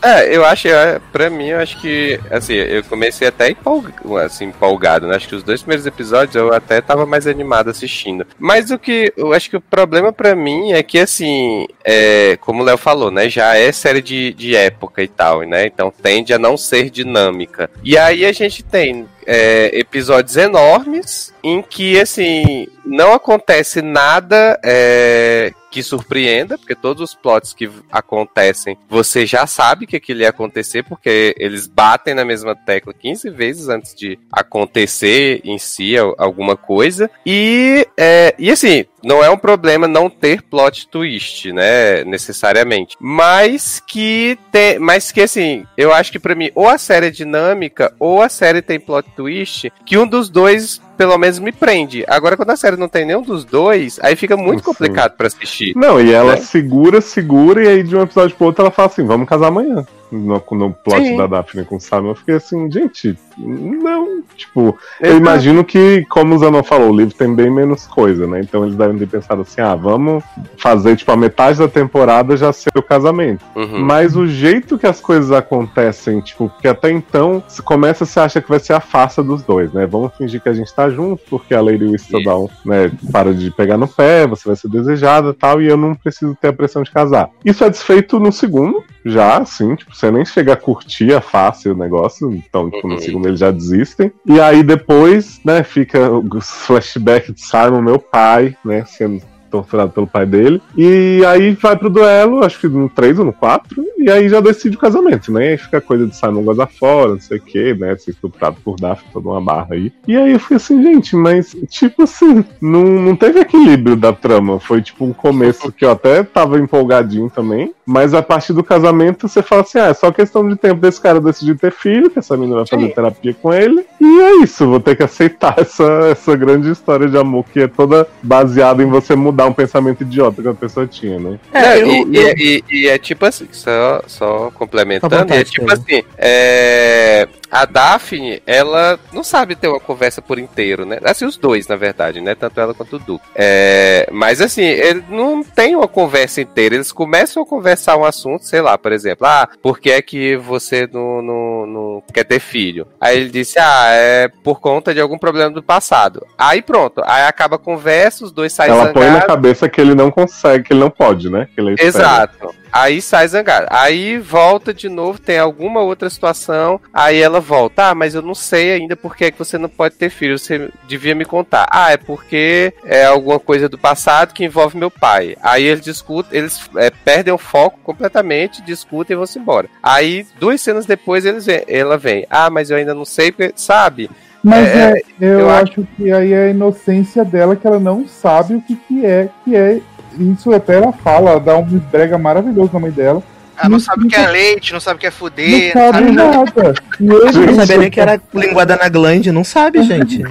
É, eu acho, é, pra mim, eu acho que, assim, eu comecei até empolg, assim, empolgado, né? Acho que os dois primeiros episódios eu até tava mais animado assistindo. Mas o que, eu acho que o problema pra mim é que, assim, é, como o Léo falou, né? Já é série de, de época e tal, né? Então tende a não ser dinâmica. E aí a gente tem é, episódios enormes em que, assim, não acontece nada é, que surpreenda, porque todos os plots que acontecem, você já sabe que aquilo ia acontecer, porque eles batem na mesma tecla 15 vezes antes de acontecer em si alguma coisa. E, é, e assim, não é um problema não ter plot twist, né, necessariamente. Mas que tem, mas que assim, eu acho que para mim ou a série é dinâmica ou a série tem plot twist, que um dos dois pelo menos me prende. Agora, quando a série não tem nenhum dos dois, aí fica muito Sim. complicado para assistir. Não, e ela né? segura, segura, e aí de um episódio pro outro ela fala assim: vamos casar amanhã no, no plot Sim. da Daphne com o Simon, eu fiquei assim, gente, não, tipo, eu imagino que, como o Zanon falou, o livro tem bem menos coisa, né? Então eles devem ter pensado assim, ah, vamos fazer, tipo, a metade da temporada já ser o casamento. Uhum. Mas o jeito que as coisas acontecem, tipo, porque até então, se começa, você acha que vai ser a farsa dos dois, né? Vamos fingir que a gente tá junto, porque a Lady Whistledown, né, para de pegar no pé, você vai ser desejada e tal, e eu não preciso ter a pressão de casar. Isso é desfeito no segundo, já, assim, tipo, você nem chega a curtir a face o negócio, então, tipo, no uhum. segundo eles já desistem. E aí depois, né, fica o flashback de Simon, meu pai, né, sendo torturado pelo pai dele. E aí vai pro duelo, acho que no 3 ou no 4, e aí já decide o casamento, né? Aí fica a coisa de Simon goza fora, não sei o que, né? Ser estuprado por Daphne, toda uma barra aí. E aí eu fui assim, gente, mas tipo assim, não, não teve equilíbrio da trama. Foi tipo um começo que eu até tava empolgadinho também, mas a partir do casamento você fala assim, ah, é só questão de tempo desse cara decidir ter filho, que essa menina vai fazer Sim. terapia com ele, e é isso, vou ter que aceitar essa, essa grande história de amor que é toda baseada em você mudar um pensamento idiota que a pessoa tinha, né? É, eu, e, eu... E, e, é tipo assim, só, só complementando, é tipo assim, é, a Daphne, ela não sabe ter uma conversa por inteiro, né? Assim, os dois, na verdade, né? Tanto ela quanto o Duque. É, mas assim, ele não tem uma conversa inteira. Eles começam a conversar um assunto, sei lá, por exemplo, ah, por que é que você não, não, não quer ter filho? Aí ele disse, ah, é por conta de algum problema do passado. Aí pronto, aí acaba a conversa, os dois saem Ela zangados. põe na cabeça que ele não consegue, que ele não pode, né? Exato. Aí sai zangado. Aí volta de novo, tem alguma outra situação. Aí ela volta. Ah, mas eu não sei ainda por que, é que você não pode ter filho. Você devia me contar. Ah, é porque é alguma coisa do passado que envolve meu pai. Aí eles discutem, eles é, perdem o foco completamente, discutem e vão se embora. Aí, duas cenas depois, eles vem, ela vem. Ah, mas eu ainda não sei, sabe? Mas é, é eu, eu acho... acho que aí é a inocência dela que ela não sabe o que, que é que é isso até ela fala, dá um brega maravilhoso na mãe dela. Ela não sabe o que é leite, não sabe o que é fuder. Não sabe nada. não sabia nem que era linguada na glande, não sabe, gente.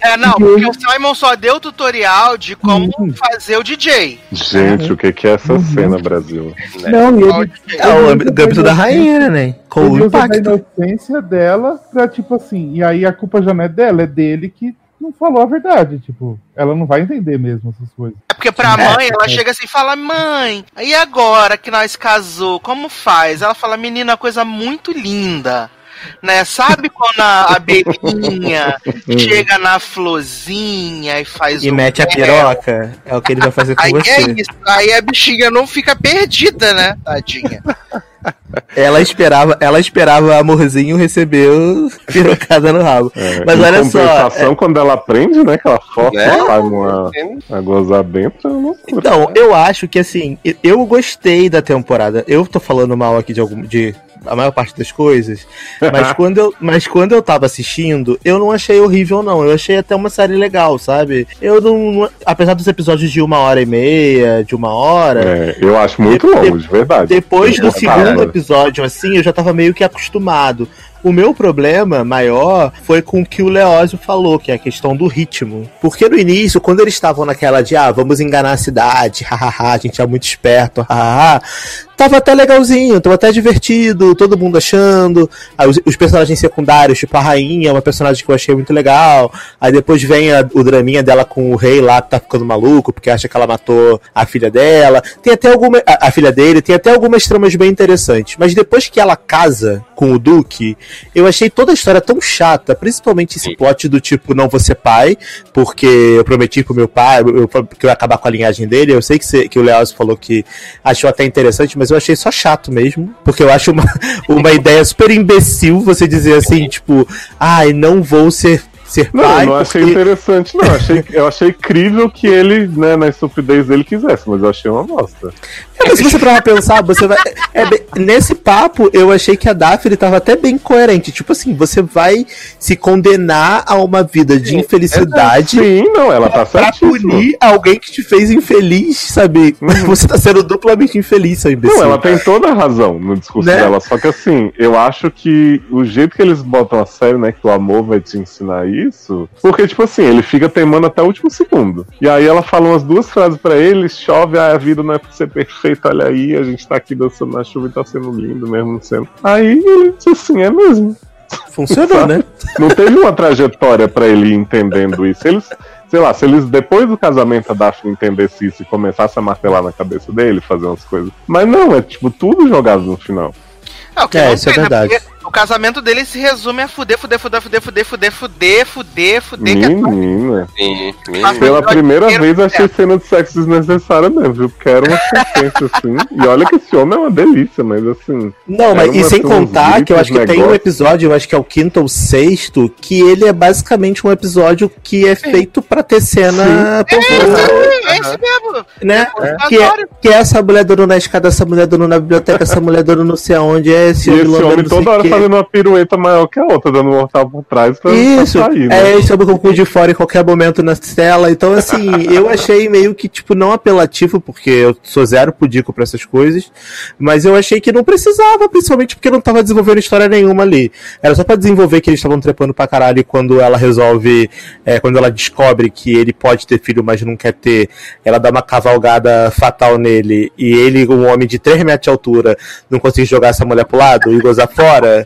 É, não, porque o Simon só deu tutorial de como uhum. fazer o DJ. Gente, o que, que é essa uhum. cena, Brasil? Não, e ele, é o gâmbito da rainha, né? Com o impacto. a inocência dela pra, tipo assim, e aí a culpa já não é dela, é dele que não falou a verdade, tipo, ela não vai entender mesmo essas coisas. É porque pra é, mãe, ela é. chega assim e fala, mãe, e agora que nós casou, como faz? Ela fala, menina, coisa muito linda. Né? Sabe quando a abelhinha chega na florzinha e faz E mete mel? a piroca? É o que ele vai fazer com aí você. É isso. Aí a bichinha não fica perdida, né? Tadinha. Ela esperava, ela esperava amorzinho receber pirocada no rabo. É, Mas olha só. É... quando ela aprende, né? Que ela foca né? uma, uma gozar dentro. É loucura, então, né? eu acho que assim, eu gostei da temporada. Eu tô falando mal aqui de algum. De a maior parte das coisas. Mas quando, eu, mas quando eu tava assistindo, eu não achei horrível, não. Eu achei até uma série legal, sabe? Eu não. Apesar dos episódios de uma hora e meia, de uma hora. É, eu acho muito de, longo, de verdade. Depois do segundo episódio, assim, eu já tava meio que acostumado. O meu problema maior foi com o que o Leózio falou, que é a questão do ritmo. Porque no início, quando eles estavam naquela de, ah, vamos enganar a cidade, hahaha, a gente é muito esperto, hahaha, tava até legalzinho, tava até divertido, todo mundo achando. Aí os, os, personagens secundários, tipo a rainha, uma personagem que eu achei muito legal. Aí depois vem a, o draminha dela com o rei lá que tá ficando maluco, porque acha que ela matou a filha dela. Tem até alguma. A, a filha dele, tem até algumas tramas bem interessantes. Mas depois que ela casa com o Duque, eu achei toda a história tão chata, principalmente esse plot do tipo, não vou ser pai, porque eu prometi pro meu pai eu, que eu ia acabar com a linhagem dele. Eu sei que, você, que o Leoz falou que achou até interessante, mas eu achei só chato mesmo, porque eu acho uma, uma ideia super imbecil você dizer assim, tipo, ai, ah, não vou ser ser Não, pai. eu não achei porque- interessante, não. Achei, eu achei incrível que ele, né, na estupidez dele quisesse, mas eu achei uma bosta. É, mas se você pra pensar, você vai. é bem- nesse papo, eu achei que a Daphne tava até bem coerente. Tipo assim, você vai se condenar a uma vida de infelicidade Sim, não, ela tá pra certíssima. punir alguém que te fez infeliz, sabe? Você tá sendo duplamente infeliz, seu imbecil. Não, ela tem toda a razão no discurso Né? dela. Só que assim, eu acho que o jeito que eles botam a série, né, que o amor vai te ensinar isso. Porque, tipo assim, ele fica teimando até o último segundo. E aí ela fala umas duas frases pra ele: chove, ah, a vida não é pra ser perfeita, olha aí, a gente tá aqui dançando na chuva e tá sendo lindo mesmo não sendo. Aí ele disse assim: é mesmo. Funcionou, né? Não teve uma trajetória pra ele ir entendendo isso. Eles, sei lá, se eles depois do casamento a Daphne entendesse isso e começasse a martelar na cabeça dele, fazer umas coisas. Mas não, é tipo tudo jogado no final. É, o que É, não isso é né? verdade. Porque O casamento dele se resume a fuder, fuder, fuder, fuder, fuder, fuder, fuder, fuder, fuder, que é Menina. Sim, Mas- Pela primeira vez eu achei cena de sexo desnecessária mesmo, viu? Porque era uma sequência assim. E olha que esse homem é uma delícia, mas assim. Não, mas e sem contar que eu acho que gritos, tem um negócio. episódio, eu acho que é o quinto ou sexto, que ele é basicamente um episódio que é feito pra ter cena pornô, É esse mesmo. né? É. Que, é, que é essa mulher dando na escada, essa mulher dando na biblioteca, essa mulher dando não sei aonde, é esse E homem esse homem não sei toda hora. Fazendo uma pirueta maior que a outra, dando um mortal por trás pra, Isso, pra sair, né? é esse homem com o cu de fora em qualquer momento na tela. Então, assim, eu achei meio que, tipo, não apelativo, porque eu sou zero pudico pra essas coisas, mas eu achei que não precisava, principalmente porque não tava desenvolvendo história nenhuma ali. Era só pra desenvolver que eles estavam trepando pra caralho e quando ela resolve, é, quando ela descobre que ele pode ter filho, mas não quer ter, ela dá uma cavalgada fatal nele e ele, um homem de 3 metros de altura, não consegue jogar essa mulher pro lado e gozar fora.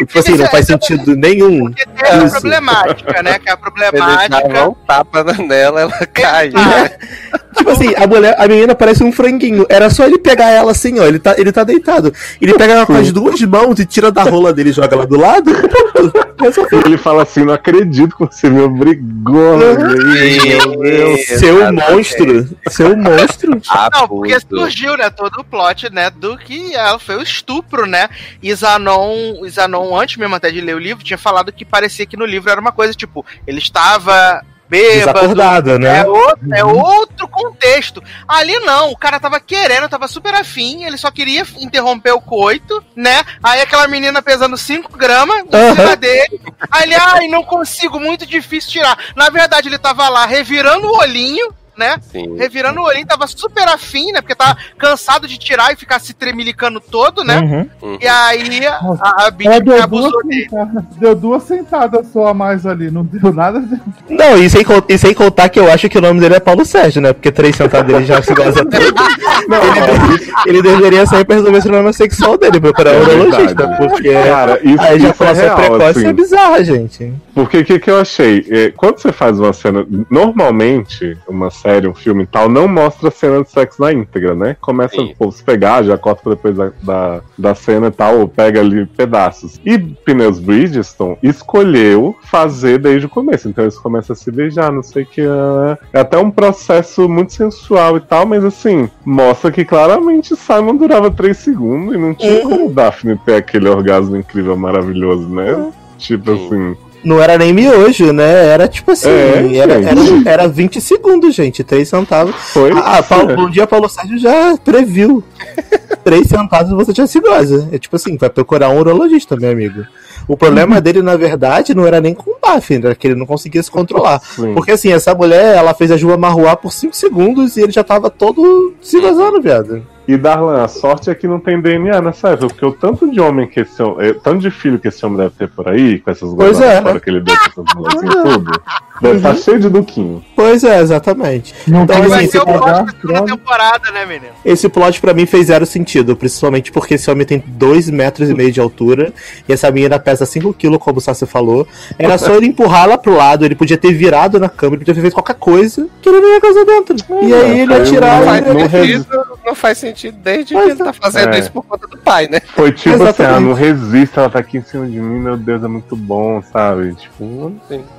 E, tipo assim, não faz sentido nenhum. Porque tem Isso. problemática, né? Que é a Ele dava problemática. um tapa na- nela, ela cai. Tipo assim, a mulher, a menina parece um franguinho. Era só ele pegar ela assim, ó. Ele tá, ele tá deitado. Ele pega ela com as duas mãos e tira da rola dele e joga ela do lado. E ele fala assim: não acredito que você me obrigou meu Deus. Seu monstro. Seu monstro. Não, porque surgiu, né, todo o plot, né, do que ela foi o estupro, né? E Zanon, e Zanon, antes mesmo até de ler o livro, tinha falado que parecia que no livro era uma coisa, tipo, ele estava bêbado. Né? É outro, é outro contexto. Ali não, o cara tava querendo, tava super afim, ele só queria interromper o coito, né? Aí aquela menina pesando 5 gramas em cima dele. Aí ele, ai, não consigo, muito difícil tirar. Na verdade, ele tava lá revirando o olhinho, né? Sim. Revirando o olhinho, tava super afim, né? Porque tava cansado de tirar e ficar se tremilicando todo, né? Uhum. E aí a, Nossa, a Bitch deu duas, abusou dele. sentadas, deu duas sentadas só a mais ali, não deu nada. de- Não, e sem, e sem contar que eu acho que o nome dele é Paulo Sérgio, né? Porque três sentados ele já se goza tudo. Não, Ele, ele deveria sempre resolver esse problema sexual dele, procurar um É urologista. Porque Cara, isso, a isso é ejaculação real, precoce assim. é bizarra, gente. Porque o que, que eu achei? É, quando você faz uma cena. Normalmente, uma série, um filme e tal, não mostra a cena de sexo na íntegra, né? Começa Sim. povo se pegar, já corta depois da, da, da cena e tal, ou pega ali pedaços. E Pneus Bridgestone escolheu fazer desde o começo. Então eles começam a se beijar, não sei o que. ah, É até um processo muito sensual e tal, mas assim, mostra que claramente Simon durava 3 segundos e não tinha Uhum. como Daphne ter aquele orgasmo incrível, maravilhoso, né? Tipo Sim. assim. Não era nem miojo, né? Era tipo assim, É, era, era, era 20 segundos, gente. 3 centavos. Foi. Ah, Paulo, bom dia, Paulo Sérgio já previu. 3 centavos você já se goza. É tipo assim, vai procurar um urologista, meu amigo. O problema dele, na verdade, não era nem com o Buffy, era que ele não conseguia se controlar. Sim. Porque assim, essa mulher, ela fez a Juba marruar por 5 segundos e ele já tava todo se gozando, viado. E Darlan, a sorte é que não tem DNA nessa época, porque o tanto de homem que esse homem, tanto de filho que esse homem deve ter por aí, com essas Pois guardadas é, fora que ele deu com essas mulheres e tudo, deve estar cheio de duquinho. Pois é, exatamente. Não Então, tem Vai assim, ser o plot droga. temporada, né, menino? Esse plot pra mim fez zero sentido, principalmente porque esse homem tem 2 metros e meio de altura e essa menina pesa 5 quilos, como o Sassi falou. Era só ele empurrar ela pro lado, ele podia ter virado na cama, ele podia ter feito qualquer coisa que ele não ia casar dentro. E aí ele ia tirar Faz não sentido, resiste. não faz sentido desde Mas que ele tá fazendo é. isso por conta do pai, né? Foi tipo assim, Exatamente. ah, não resista, ela tá aqui em cima de mim, meu Deus, é muito bom, sabe? Tipo,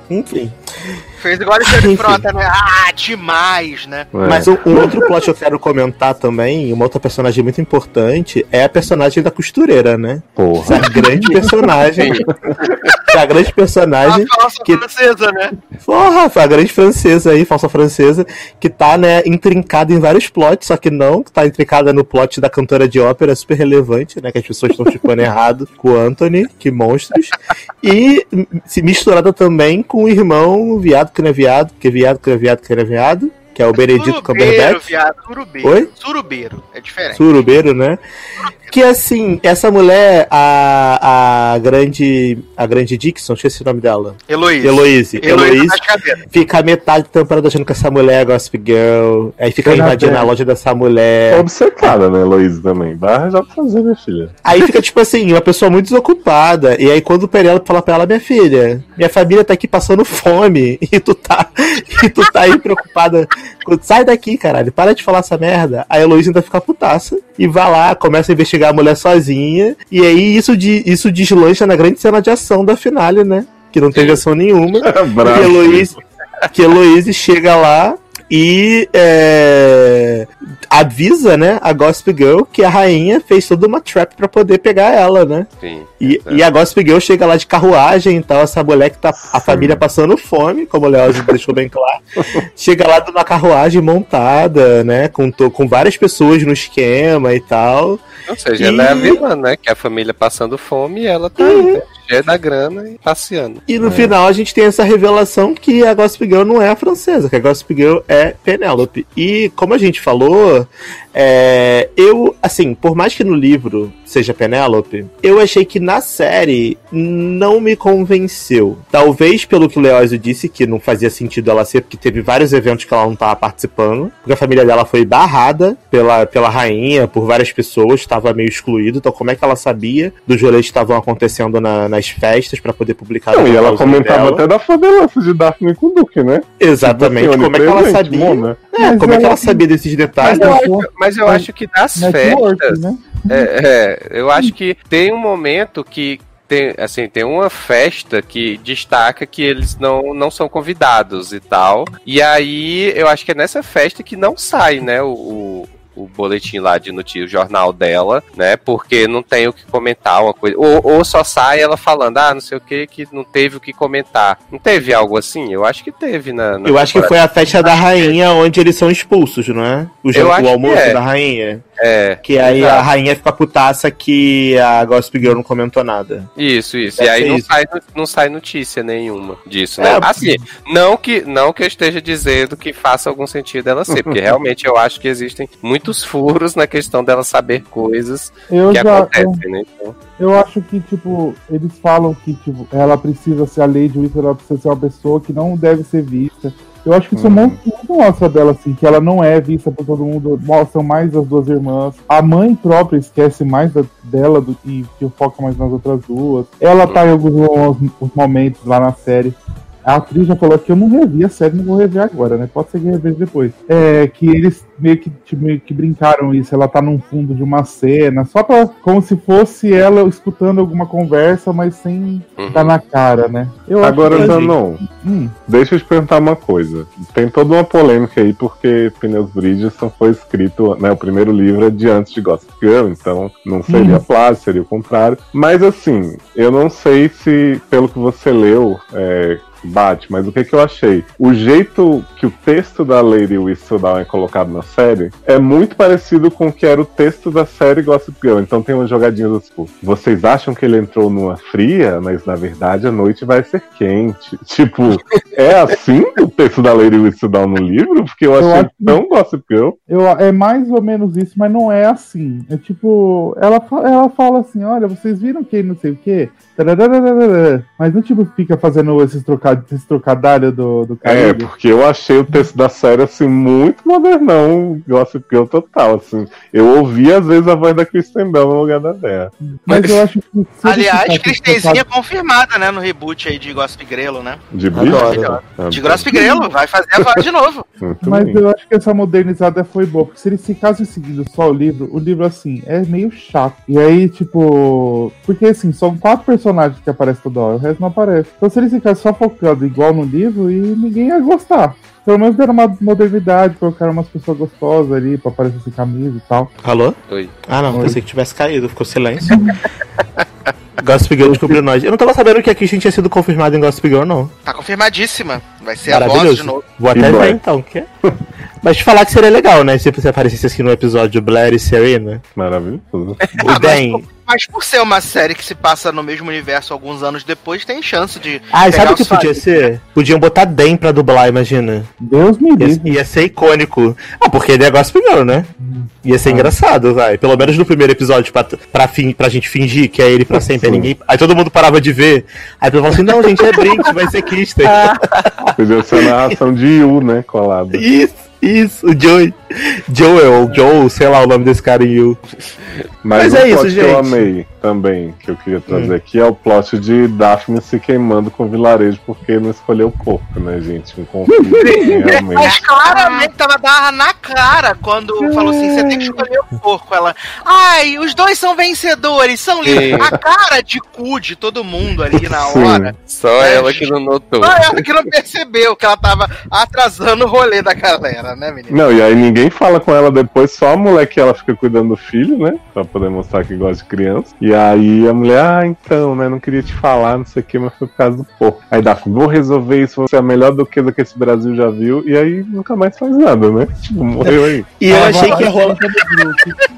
Enfim. Fez igual o Enfim. Frota, né? Ah, demais, né? é. Mas um, um outro plot que eu quero comentar também, uma outra personagem muito importante, é a personagem da costureira, né? porra. Essa grande personagem. A grande personagem. A falsa que- francesa, né? Porra, foi a grande francesa aí, falsa francesa, que tá, né, intrincada em vários plots, só que não, que tá intrincada no plot da cantora de ópera, super relevante, né, que as pessoas estão chipando errado com o Anthony, que monstros, e se misturada também com o irmão viado que não é viado, que é viado que não é viado que não é viado, que é o Benedito Surubeiro, Cumberbatch. viado. Surubeiro. Oi? Surubeiro. É diferente. Surubeiro, né? Que assim, essa mulher, a, a grande. A grande Dixon, esqueci o nome dela. Heloise. Heloísa Heloise Cascadeira. fica a metade da temporada achando que essa mulher é Gossip Girl. Aí fica invadindo a loja dessa mulher. Obcecada, né, Heloísa também. Vai arranjar pra fazer, minha filha. Aí fica, tipo assim, uma pessoa muito desocupada. E aí quando o Penélope fala pra ela, minha filha, minha família tá aqui passando fome. E tu tá. E tu tá aí preocupada. Sai daqui, caralho. Para de falar essa merda. A Heloísa ainda fica putaça. E vai lá, começa a investigar a mulher sozinha. E aí isso, de, isso deslancha na grande cena de ação da finale, né? Que não teve ação nenhuma. que. Heloísa, que Heloísa chega lá e é, avisa, né, a Gossip Girl que a rainha fez toda uma trap pra poder pegar ela, né? Sim. E, e a Gossip Girl chega lá de carruagem e tal, essa mulher que tá a família passando fome, como o Leoz deixou bem claro. chega lá numa carruagem montada, né, com, com várias pessoas no esquema e tal. Ou seja, E- ela é a vilã, né? Que é a família passando fome e ela tá aí, né? Cheia da grana e passeando. E no final a gente tem essa revelação que a Gossip Girl não é a francesa, que a Gossip Girl é Penélope. E como a gente falou, é, eu, assim, por mais que no livro seja Penélope, eu achei que na série não me convenceu. Talvez pelo que o Leózio disse, que não fazia sentido ela ser, porque teve vários eventos que ela não estava participando, porque a família dela foi barrada pela, pela rainha, por várias pessoas, estava meio excluído, então como é que ela sabia dos rolês que estavam acontecendo na- nas festas para poder publicar Não, e ela comentava dela? até da fodelança de Daphne com o Duque, né? Exatamente, Tipo assim, como é que ela sabia? Mona. É, como é que ela- sabia desses detalhes? Mas eu, acho, mas eu acho que das Network, festas. né? É, é, eu acho que tem um momento que tem, assim, tem uma festa que destaca que eles não, não são convidados e tal. E aí eu acho que é nessa festa que não sai, né, o, o, boletim lá de notícia, o jornal dela, né? Porque não tem o que comentar, uma coisa. Ou, ou só sai ela falando, ah, não sei o que, que não teve o que comentar. Não teve algo assim? Eu acho que teve na. na Eu acho que foi a festa da rainha onde eles são expulsos, não é? O, acho o almoço é. da rainha. É. Que aí exato. a rainha fica putaça que a Gossip Girl não comentou nada. Isso, isso. Deve e aí não isso. sai, não sai notícia nenhuma disso, né? É, assim, não que, não que eu esteja dizendo que faça algum sentido ela ser, porque realmente eu acho que existem muitos furos na questão dela saber coisas Eu que já. Eu, acontecem, né? Então, eu acho que, tipo, eles falam que, tipo, ela precisa ser a Lady Whistler, ela precisa ser uma pessoa que não deve ser vista. Eu acho que isso muito, muito mostra dela, assim, que ela não é vista por todo mundo. Mostram mais as duas irmãs. A mãe própria esquece mais da- dela do que, que foca mais nas outras duas. Ela tá em alguns mo- os momentos lá na série. A atriz já falou que eu não revi a série, não vou rever agora, né? Pode ser que reveja depois. É que eles meio que, tipo, meio que brincaram isso. Ela tá num fundo de uma cena, só pra. como se fosse ela escutando alguma conversa, mas sem uhum. tá na cara, né? Eu acho Agora, que- Zanon, Hum, deixa eu te perguntar uma coisa. Tem toda uma polêmica aí, porque Pneus Bridgerton foi escrito, né? O primeiro livro é de antes de Gossip Girl, então não seria plágio, seria o contrário. Mas assim, eu não sei se, pelo que você leu, é, bate, mas o que, que eu achei? O jeito que o texto da Lady Whistledown é colocado na série é muito parecido com o que era o texto da série Gossip Girl. Então tem umas jogadinhas tipo, vocês acham que ele entrou numa fria, mas na verdade a noite vai ser quente. Tipo, é assim o texto da Lady Whistledown no livro? Porque eu Eu achei acho que- tão Gossip Girl. eu, é mais ou menos isso, mas não é assim. É tipo, ela, ela fala assim: olha, vocês viram que não sei o quê? Mas não tipo fica fazendo esses, trocad esses trocadalhos do, do É, Caribe. porque eu achei o texto da série assim muito modernão, Gossip Girl total, assim. Eu ouvi às vezes a voz da Kristen Bell no lugar da Dea. Mas eu acho que. Aliás, Cristenzinha confirmada, né, no reboot aí de Gossip Grelo, né? De Adoro. Bridgerton. Ah, De Gossip Grelo, vai fazer a voz de novo. Muito Mas bem. eu acho que essa modernizada foi boa, porque se eles ficassem seguindo só o livro, o livro, assim, é meio chato. E aí, tipo. Porque, assim, são quatro personagens que aparecem toda hora, o resto não aparece. Então, se eles ficassem só focados igual no livro, e ninguém ia gostar. Pelo menos deram uma modernidade, colocaram umas pessoas gostosas ali pra aparecer sem camisa e tal. Alô? Oi. Ah, não, Oi. pensei que tivesse caído, ficou silêncio. Gossip Girl descobriu nós. Eu não tava sabendo que a Christian tinha sido confirmada em Gossip Girl, não. Tá confirmadíssima. Vai ser a voz de Maravilhoso. novo. Vou até ver então. Que... Mas te falar que seria legal, né? Se você aparecesse assim no episódio Blair e Serena. Maravilhoso. O Ah, Dan. Mas por ser uma série que se passa no mesmo universo alguns anos depois, tem chance de. Ah, e pegar sabe o que podia ser? Podiam botar Dan pra dublar, imagina. Deus me Ia, livre. ia ser icônico. Ah, porque ele é Gossip Girl, né? Ia ser engraçado, vai. Pelo menos no primeiro episódio, pra, pra, fim, pra gente fingir que é ele pra sempre. Aí, ninguém, aí todo mundo parava de ver. Aí todo mundo falava assim: não, gente, é Brink, vai ser Kristen. Podia ser a narração de Yu, né? Colado. Isso, isso, o Joey. Joel, Joel, sei lá o nome desse cara em You. Mas, Mas um é isso, plot que eu gente. amei também, que eu queria trazer aqui, é o plot de Daphne se queimando com o vilarejo porque não escolheu o corpo, né, gente? Um conflito, assim, realmente. Mas claramente tava barra na cara quando falou assim: você tem que escolher o porco. Ela, ai, os dois são vencedores, são lindos. A cara de cu de todo mundo ali na Sim. hora. Só É, ela que não notou. Só ela que não percebeu que ela tava atrasando o rolê da galera, né, menino? Não, e aí ninguém fala com ela depois, só a mulher que ela fica cuidando do filho, né? Pra poder mostrar que gosta de criança. E aí a mulher, ah, então, né? Não queria te falar, não sei o que, mas foi por causa do porco. Aí Daphne, vou resolver isso, você é a melhor duquesa que esse Brasil já viu. E aí nunca mais faz nada, né? Tipo, morreu aí. E eu achei que ia rolar.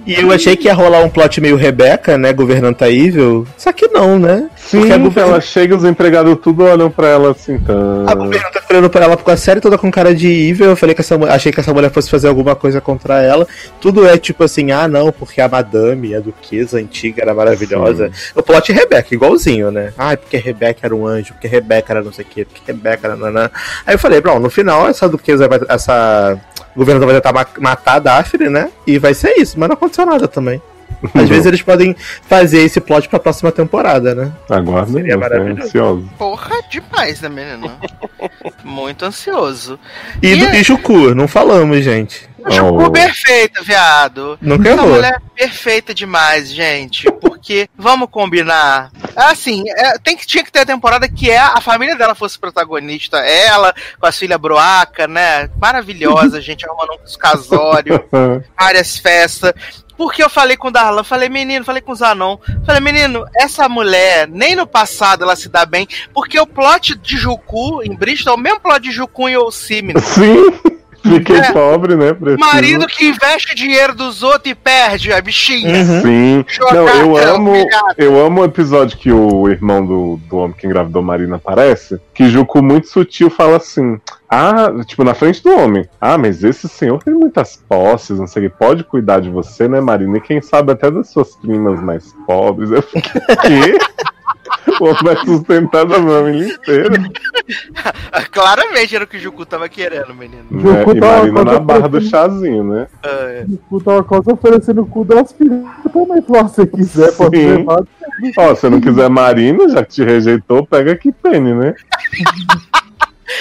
E eu achei que ia rolar um plot meio Rebeca, né? Governanta Evil. Só que não, né? Sim, Porque a govern- ela chega, os empregados tudo olham pra ela assim, então. A governanta tá olhando pra ela com a série toda com cara de evil. Eu falei que essa, achei que essa mulher fosse fazer alguma coisa contra ela. Tudo é tipo assim, ah não, porque a madame, a duquesa antiga era maravilhosa. O plot Rebeca, igualzinho, né? Ah, porque Rebeca era um anjo, porque Rebeca era não sei o que, porque Rebeca era nanã. Aí eu falei, bom, no final essa duquesa vai, essa governanta vai tentar ma- matar a Daphne, né? E vai ser isso, mas não aconteceu nada também. Às vezes eles podem fazer esse plot pra próxima temporada, né? Aguarda, Seria né? maravilhoso. ansioso. Porra, demais, né, menino? Muito ansioso. E E- do Juku, não falamos, gente. Jucu Oh. perfeita, viado. Nunca Essa errou. mulher é perfeita demais, gente. Porque, vamos combinar. Assim, é, tem que, tinha que ter a temporada que é a família dela fosse protagonista. Ela, com as filhas Broaca, né? Maravilhosa, gente, arrumando um casório, várias festas. Porque eu falei com o Darlan, falei, menino, falei com o Zanon, falei, menino, essa mulher, nem no passado ela se dá bem, porque o plot de Juku em Bristol é o mesmo plot de Juku em Osimi. Sim! Fiquei É. pobre, né? Preciso. Marido que investe dinheiro dos outros e perde a bichinha. Uhum. Sim. Jogar Não, eu amo, eu amo o episódio que o irmão do, do homem que engravidou Marina aparece, que Juku muito sutil fala assim: Ah, tipo, na frente do homem. Ah, mas esse senhor tem muitas posses, não sei o que, pode cuidar de você, né, Marina? E quem sabe até das suas primas mais pobres. Eu fiquei? O homem vai sustentar da família inteira. Claramente era o que o Juku tava querendo, menino. Né? Juku E tava- Marina na barra do chazinho, né? É. O cu tava quase oferecendo o cu das filhas também. Falou, se você quiser, pode Sim. levar. Ó, se não quiser Marina, já que te rejeitou, pega aqui Penny, né?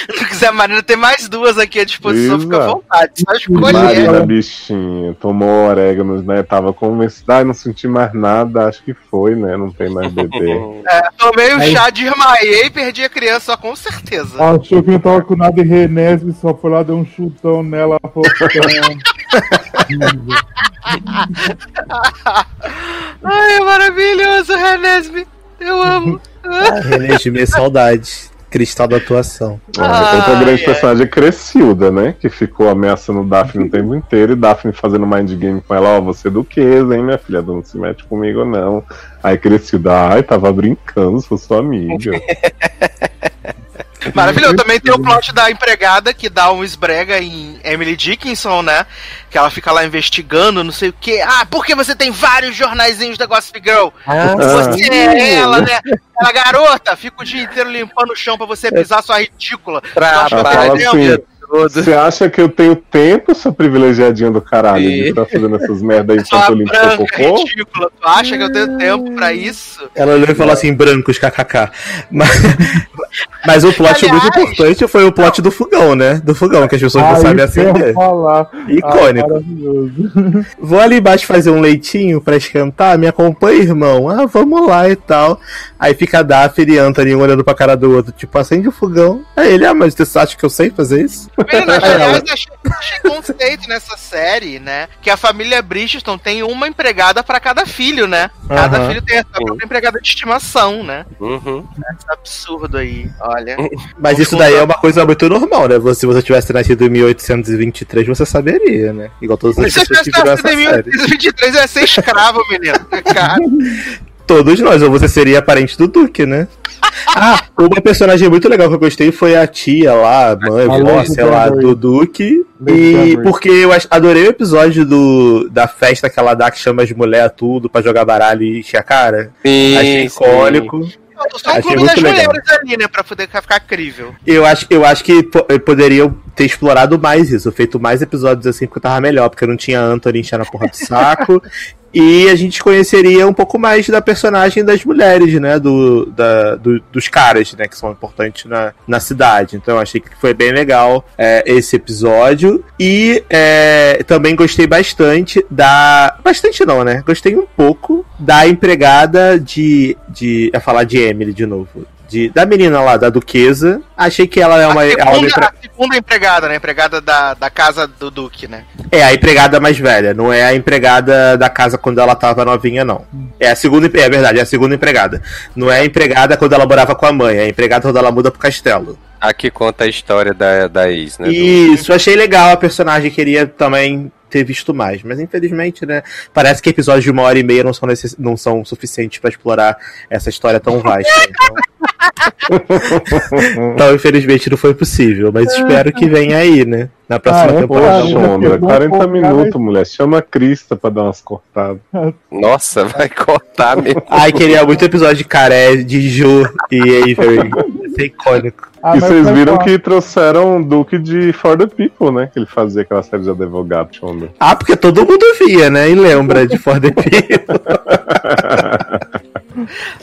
Se quiser, Marina, tem mais duas aqui à disposição, fica à vontade. Só escolher. Marina, bichinha, tomou orégano, né? Tava convencida, ai, não senti mais nada, acho que foi, né? Não tem mais bebê. É, tomei o chá, desmaiei e perdi a criança, com certeza. Achou que não tava com nada em Renesme, só foi lá, deu um chutão nela. Fofão. Ai, é maravilhoso, Renesme. Eu amo. Ah, Gimê, saudade. Cristal da atuação. Ah, Outra Ai, grande ai. personagem é Crescilda, né? Que ficou ameaçando Daphne o tempo inteiro e Daphne fazendo mind game com ela, ó, você é duquesa, hein, minha filha? Não se mete comigo, não. Aí Crescilda, ai, tava brincando, sou sua amiga. Maravilhoso. Também tem o plot da empregada que dá um esbrega em Emily Dickinson, né? Que ela fica lá investigando, não sei o quê. Ah, porque você tem vários jornaizinhos da Gossip Girl? Ah, Você é ela, né? Ela, garota, fica o dia inteiro limpando o chão pra você pisar sua ridícula. Pra, que pra, assim, todo. você acha que eu tenho tempo, sua privilegiadinha do caralho, de Sim. estar fazendo essas merda aí enquanto eu limpo seu cocô? ridícula. Tu acha que eu tenho tempo pra isso? Ela olhou e falou assim, brancos, kkk. Mas, Mas o plot Aliás- muito importante foi o plot do fogão, né? Do fogão, que as pessoas não Ah, sabem acender. Icônico. Ah, maravilhoso. Vou ali embaixo fazer um leitinho pra esquentar, me acompanha, irmão. Ah, vamos lá e tal. Aí fica a Daphne e Anthony um olhando pra cara do outro, tipo, acende o fogão. Aí ele, ah, mas você acha que eu sei fazer isso? Menina, Aí ela- aliás, achei, achei conceito nessa série, né? Que a família Bridgestone tem uma empregada pra cada filho, né? Cada Aham. filho tem a sua própria empregada de estimação, né? Uhum. Esse absurdo aí, olha. Mas isso daí é uma coisa muito normal, né? Você- Se você tivesse nascido em 1823, você saberia, né? Igual todas as Se eu pessoas tivesse que viram nascido essa em série. 1823, eu ia ser escravo, menino. Cara, Todos nós, ou você seria parente do Duque, né? Ah, uma personagem muito legal que eu gostei foi a tia lá, a mãe, A Lady sei lá, do Duque. E porque eu adorei o episódio do, da festa que ela dá, que chama as mulheres tudo pra jogar baralho e encher a cara. Sim, Achei sim. icônico. eu só um clube das legal. mulheres ali, né? Pra poder ficar crível. Eu acho, eu acho que po- poderiam ter explorado mais isso, feito mais episódios assim, porque tava melhor, porque não tinha Anthony enchendo a porra do saco. e a gente conheceria um pouco mais da personagem das mulheres, né? Do, da, do- dos caras, né? Que são importantes na, na cidade. Então achei que foi bem legal é, esse episódio. E é, também gostei bastante da. Bastante não, né? Gostei um pouco da empregada de. de ia falar de Emily de novo. De, da menina lá, da duquesa. Achei que ela é uma. a, segunda, a segunda empregada, né? Empregada da, da casa do Duque, né? É a empregada mais velha, não é a empregada da casa quando ela tava novinha, não. É a segunda, é verdade, é a segunda empregada. Não é a empregada quando ela morava com a mãe, é a empregada quando ela muda pro castelo. Aqui conta a história da, da ex, né? do- Isso, achei legal a personagem, queria também ter visto mais, mas infelizmente, né, parece que episódios de uma hora e meia não são, necess... não são suficientes pra explorar essa história tão vasta. Então... então, infelizmente, não foi possível, mas espero que venha aí, né, na próxima Ah, é? temporada. Poxa, Poxa, Ondra, bom 40 focar minutos, mulher. Chama a Crista pra dar umas cortadas. Nossa, vai cortar mesmo. Ai, queria muito episódio de Caré, de Ju e Avery. Ser icônico. Ah, e vocês viram falar. que trouxeram o Duque de For the People, né? Que ele fazia aquela série de advogado, Ondra. Ah, porque todo mundo via, né? E lembra de For the People.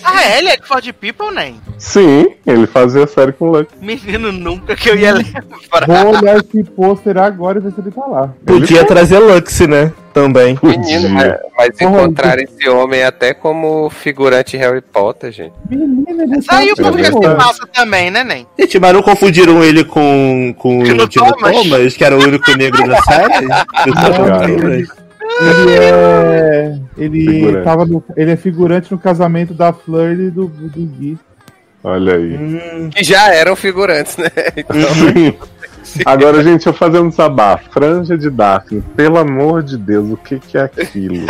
Ah, é? Ele é de Ford People, nem? Sim, ele fazia série com o Luck. Menino, nunca que eu ia lembrar. Vou olhar esse pôster agora e ver se ele tá lá. Podia trazer Lux, né? Também. Menino, mas, mas Porra, encontrar esse homem até como figurante Harry Potter, gente. Menina, ele Aí o tá povo já se verdade. passa também, né, nem? Gente, mas não confundiram ele com, com Tino o Tino Thomas. Thomas. que era o único negro da série? Eu tô Não. Ele é. Ele, Figurante. tava no, ele é figurante no casamento da Fleur e do, do Gui. Olha aí. Hum, Que já eram figurantes, né? Agora, gente, eu vou fazer um desabafo. Franja de Daphne, pelo amor de Deus, o que, que é aquilo?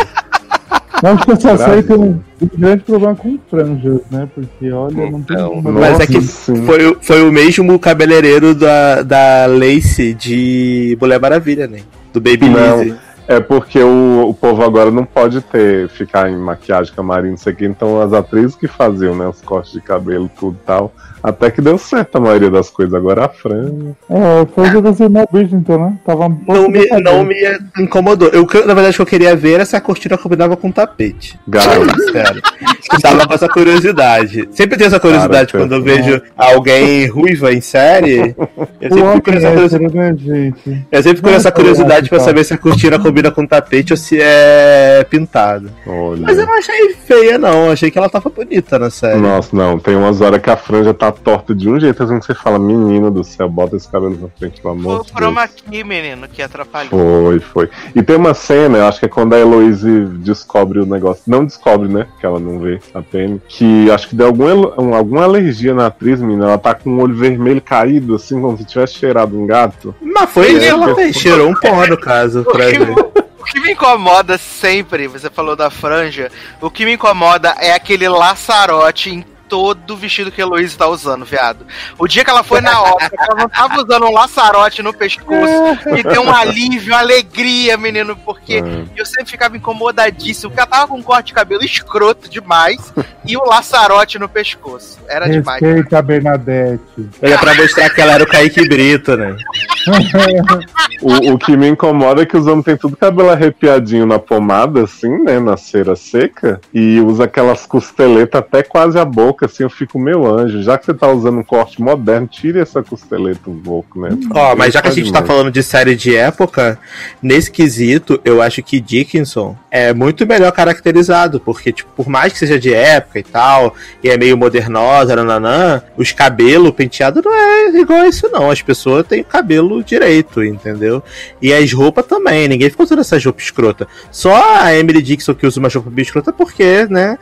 Eu acho que essa Brasil. série tem um, um grande problema com franjas, né? Porque, olha, não tem. Então, Mas é que sim. foi, o- foi o mesmo cabeleireiro da, da Lacey de Mulher Maravilha, né? Do Baby Não. É porque o, o povo agora não pode ter, ficar em maquiagem, camarim, não sei o que. Então as atrizes que faziam, né, os cortes de cabelo, tudo tal, até que deu certo a maioria das coisas. Agora a franja. É, foi o das irmãs Bridgerton, né? Tava um Não me, não me incomodou. Eu, na verdade, o que eu queria ver era se a cortina combinava com o tapete. Garoto. Sério. Tava com essa curiosidade. Sempre tenho essa curiosidade Cara, quando eu vejo alguém ruiva em série. Eu sempre fico nessa é curiosidade. né, gente? Eu sempre fico nessa Nossa, curiosidade pra saber se a cortina combina com o tapete ou se é pintado. Olha. Mas eu não achei feia, não. Eu achei que ela tava bonita na série. Nossa, não, tem umas horas que a franja tá torta de um jeito, assim que você fala, menino do céu, bota esse cabelo na frente, pelo Foi amor o de chroma Deus. key, menino, que atrapalhou. Foi, foi. E tem uma cena, eu acho que é quando a Heloise descobre o negócio. Não descobre, né? Que ela não vê a Penny. Que acho que deu algum, um- alguma alergia na atriz, menina. Ela tá com o olho vermelho caído, assim, como se tivesse cheirado um gato. Mas foi isso que ela É. fez. Cheirou um pó, no caso, pra O que, ver. o que me incomoda sempre, você falou da franja, o que me incomoda é aquele laçarote em todo o vestido que a Heloísa tá usando, viado. O dia que ela foi na ópera, que ela não tava usando um laçarote no pescoço, me deu um alívio, uma alegria, menino, porque É. eu sempre ficava incomodadíssimo, porque ela tava com um corte de cabelo escroto demais e o laçarote no pescoço. Era demais. Respeita a Bernadette. Era pra mostrar que ela era o Kaique Brito, né? O, o que me incomoda é que os homens têm tudo cabelo arrepiadinho na pomada, assim, né? Na cera seca. E usa aquelas costeletas até quase a boca, assim. Eu fico, meu anjo, já que você tá usando um corte moderno, tire essa costeleta um pouco, né? Ó, mas já que a gente tá falando de série de época, nesse quesito, eu acho que Dickinson é muito melhor caracterizado, porque, tipo, por mais que seja de época e tal, e é meio modernosa, nananã, os cabelos penteados não é igual a isso, não. As pessoas têm o cabelo direito, entendeu? E as roupas também, ninguém ficou usando essa roupa escrota. Só a Emily Dixon que usa uma roupa bem escrota porque, né?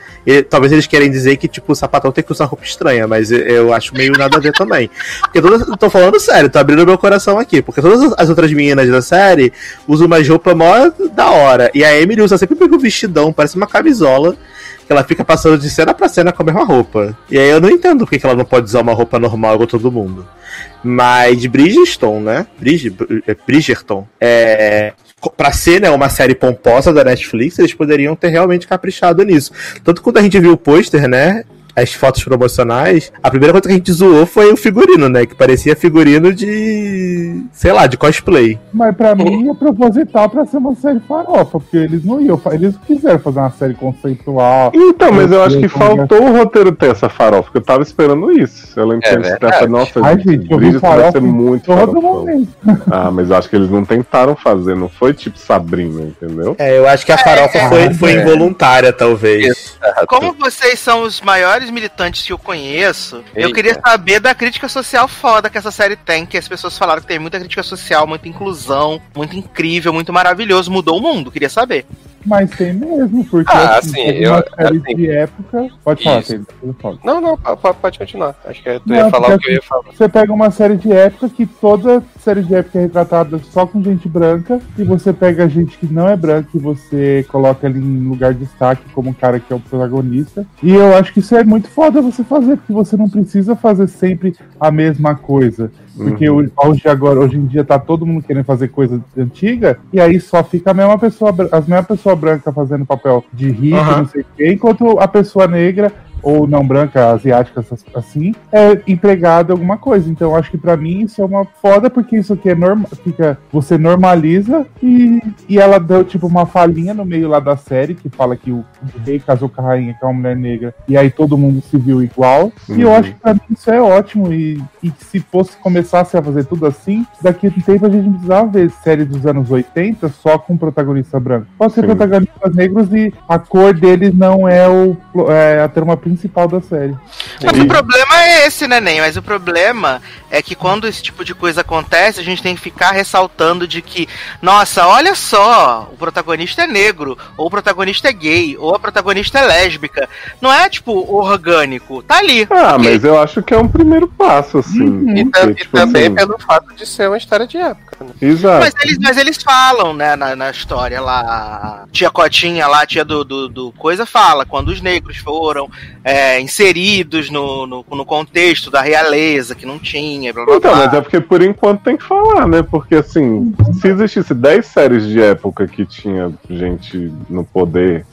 talvez eles querem dizer que, tipo, o sapatão tem que usar roupa estranha, mas eu- acho meio nada a ver também. Porque todas, tô falando sério, tô abrindo meu coração aqui, porque todas as outras meninas da série usam uma roupa mó da hora. E a Emily usa sempre um vestidão, parece uma camisola. Que ela fica passando de cena pra cena com a mesma roupa. E aí eu não entendo porque que ela não pode usar uma roupa normal igual todo mundo. Mas Bridgestone, né? Bridge, é, Bridgerton. É, pra ser né, uma série pomposa da Netflix, eles poderiam ter realmente caprichado nisso. Tanto quando a gente viu o pôster, né? As fotos promocionais, a primeira coisa que a gente zoou foi o figurino, né? Que parecia figurino de. sei lá, de cosplay. Mas pra mim é proposital pra ser uma série farofa, porque eles não iam, eles quiseram fazer uma série conceitual. Então, mas eu acho que faltou o roteiro ter essa farofa, porque eu tava esperando isso. Eu lembro É que eles verdade. pensaram, nossa, Ai, gente, eu vi Bridgerton vai ser muito Todo farofão. Ah, mas eu acho que eles não tentaram fazer, não foi tipo Sabrina, entendeu? É, eu acho que a farofa é, foi, foi é. involuntária, talvez. Como vocês são os maiores militantes que eu conheço, eu Eita. queria saber da crítica social foda que essa série tem, que as pessoas falaram que tem muita crítica social, muita inclusão, muito incrível, muito maravilhoso, mudou o mundo, queria saber. Mas tem mesmo, porque Ah, assim, assim, eu- uma série assim, de época. Pode falar, falo. Não, não, po- po- pode continuar. Acho que tu Não, ia falar o que eu ia falar. Você pega uma série de época que toda série de época é retratada só com gente branca, e você pega gente que não é branca e você coloca ali em lugar de destaque como um cara que é o protagonista. E eu acho que isso é muito foda você fazer, porque você não precisa fazer sempre a mesma coisa. Porque Uhum. hoje, agora, hoje em dia tá todo mundo querendo fazer coisa antiga, e aí só fica a mesma pessoa, as mesmas pessoas brancas fazendo papel de rico, Aham. não sei o quê, enquanto a pessoa negra ou não branca, asiática, assim, é empregada em alguma coisa. Então, acho que pra mim isso é uma foda, porque isso aqui é normal, fica, você normaliza e, e ela deu tipo uma falinha no meio lá da série que fala que o, o rei casou com a rainha, que é uma mulher negra, e aí todo mundo se viu igual. E eu Uhum. acho que pra mim isso é ótimo. E, e se fosse começasse a fazer tudo assim, daqui a um tempo a gente não precisava ver série dos anos 80 só com protagonista branco. Pode ser Sim. protagonistas negros e a cor deles não é, o, é a trama principal da série. Mas o problema é esse, né, Nen? Mas o problema é que quando esse tipo de coisa acontece, a gente tem que ficar ressaltando de que, nossa, olha só, o protagonista é negro, ou o protagonista é gay, ou a protagonista é lésbica. Não é, tipo, orgânico. Tá ali. Ah, mas eu acho que é um primeiro passo, assim. Uhum. E, porque, e tipo também assim, pelo fato de ser uma história de época. Né? Exato. Mas eles, mas eles falam, né, na, na história lá, tia Cotinha lá, tia do, do, do Coisa, fala, quando os negros foram é, inseridos no, no, no contexto da realeza, que não tinha, blá blá Então, blá. mas é porque por enquanto tem que falar, né? Porque assim, se existisse 10 séries de época que tinha gente no poder,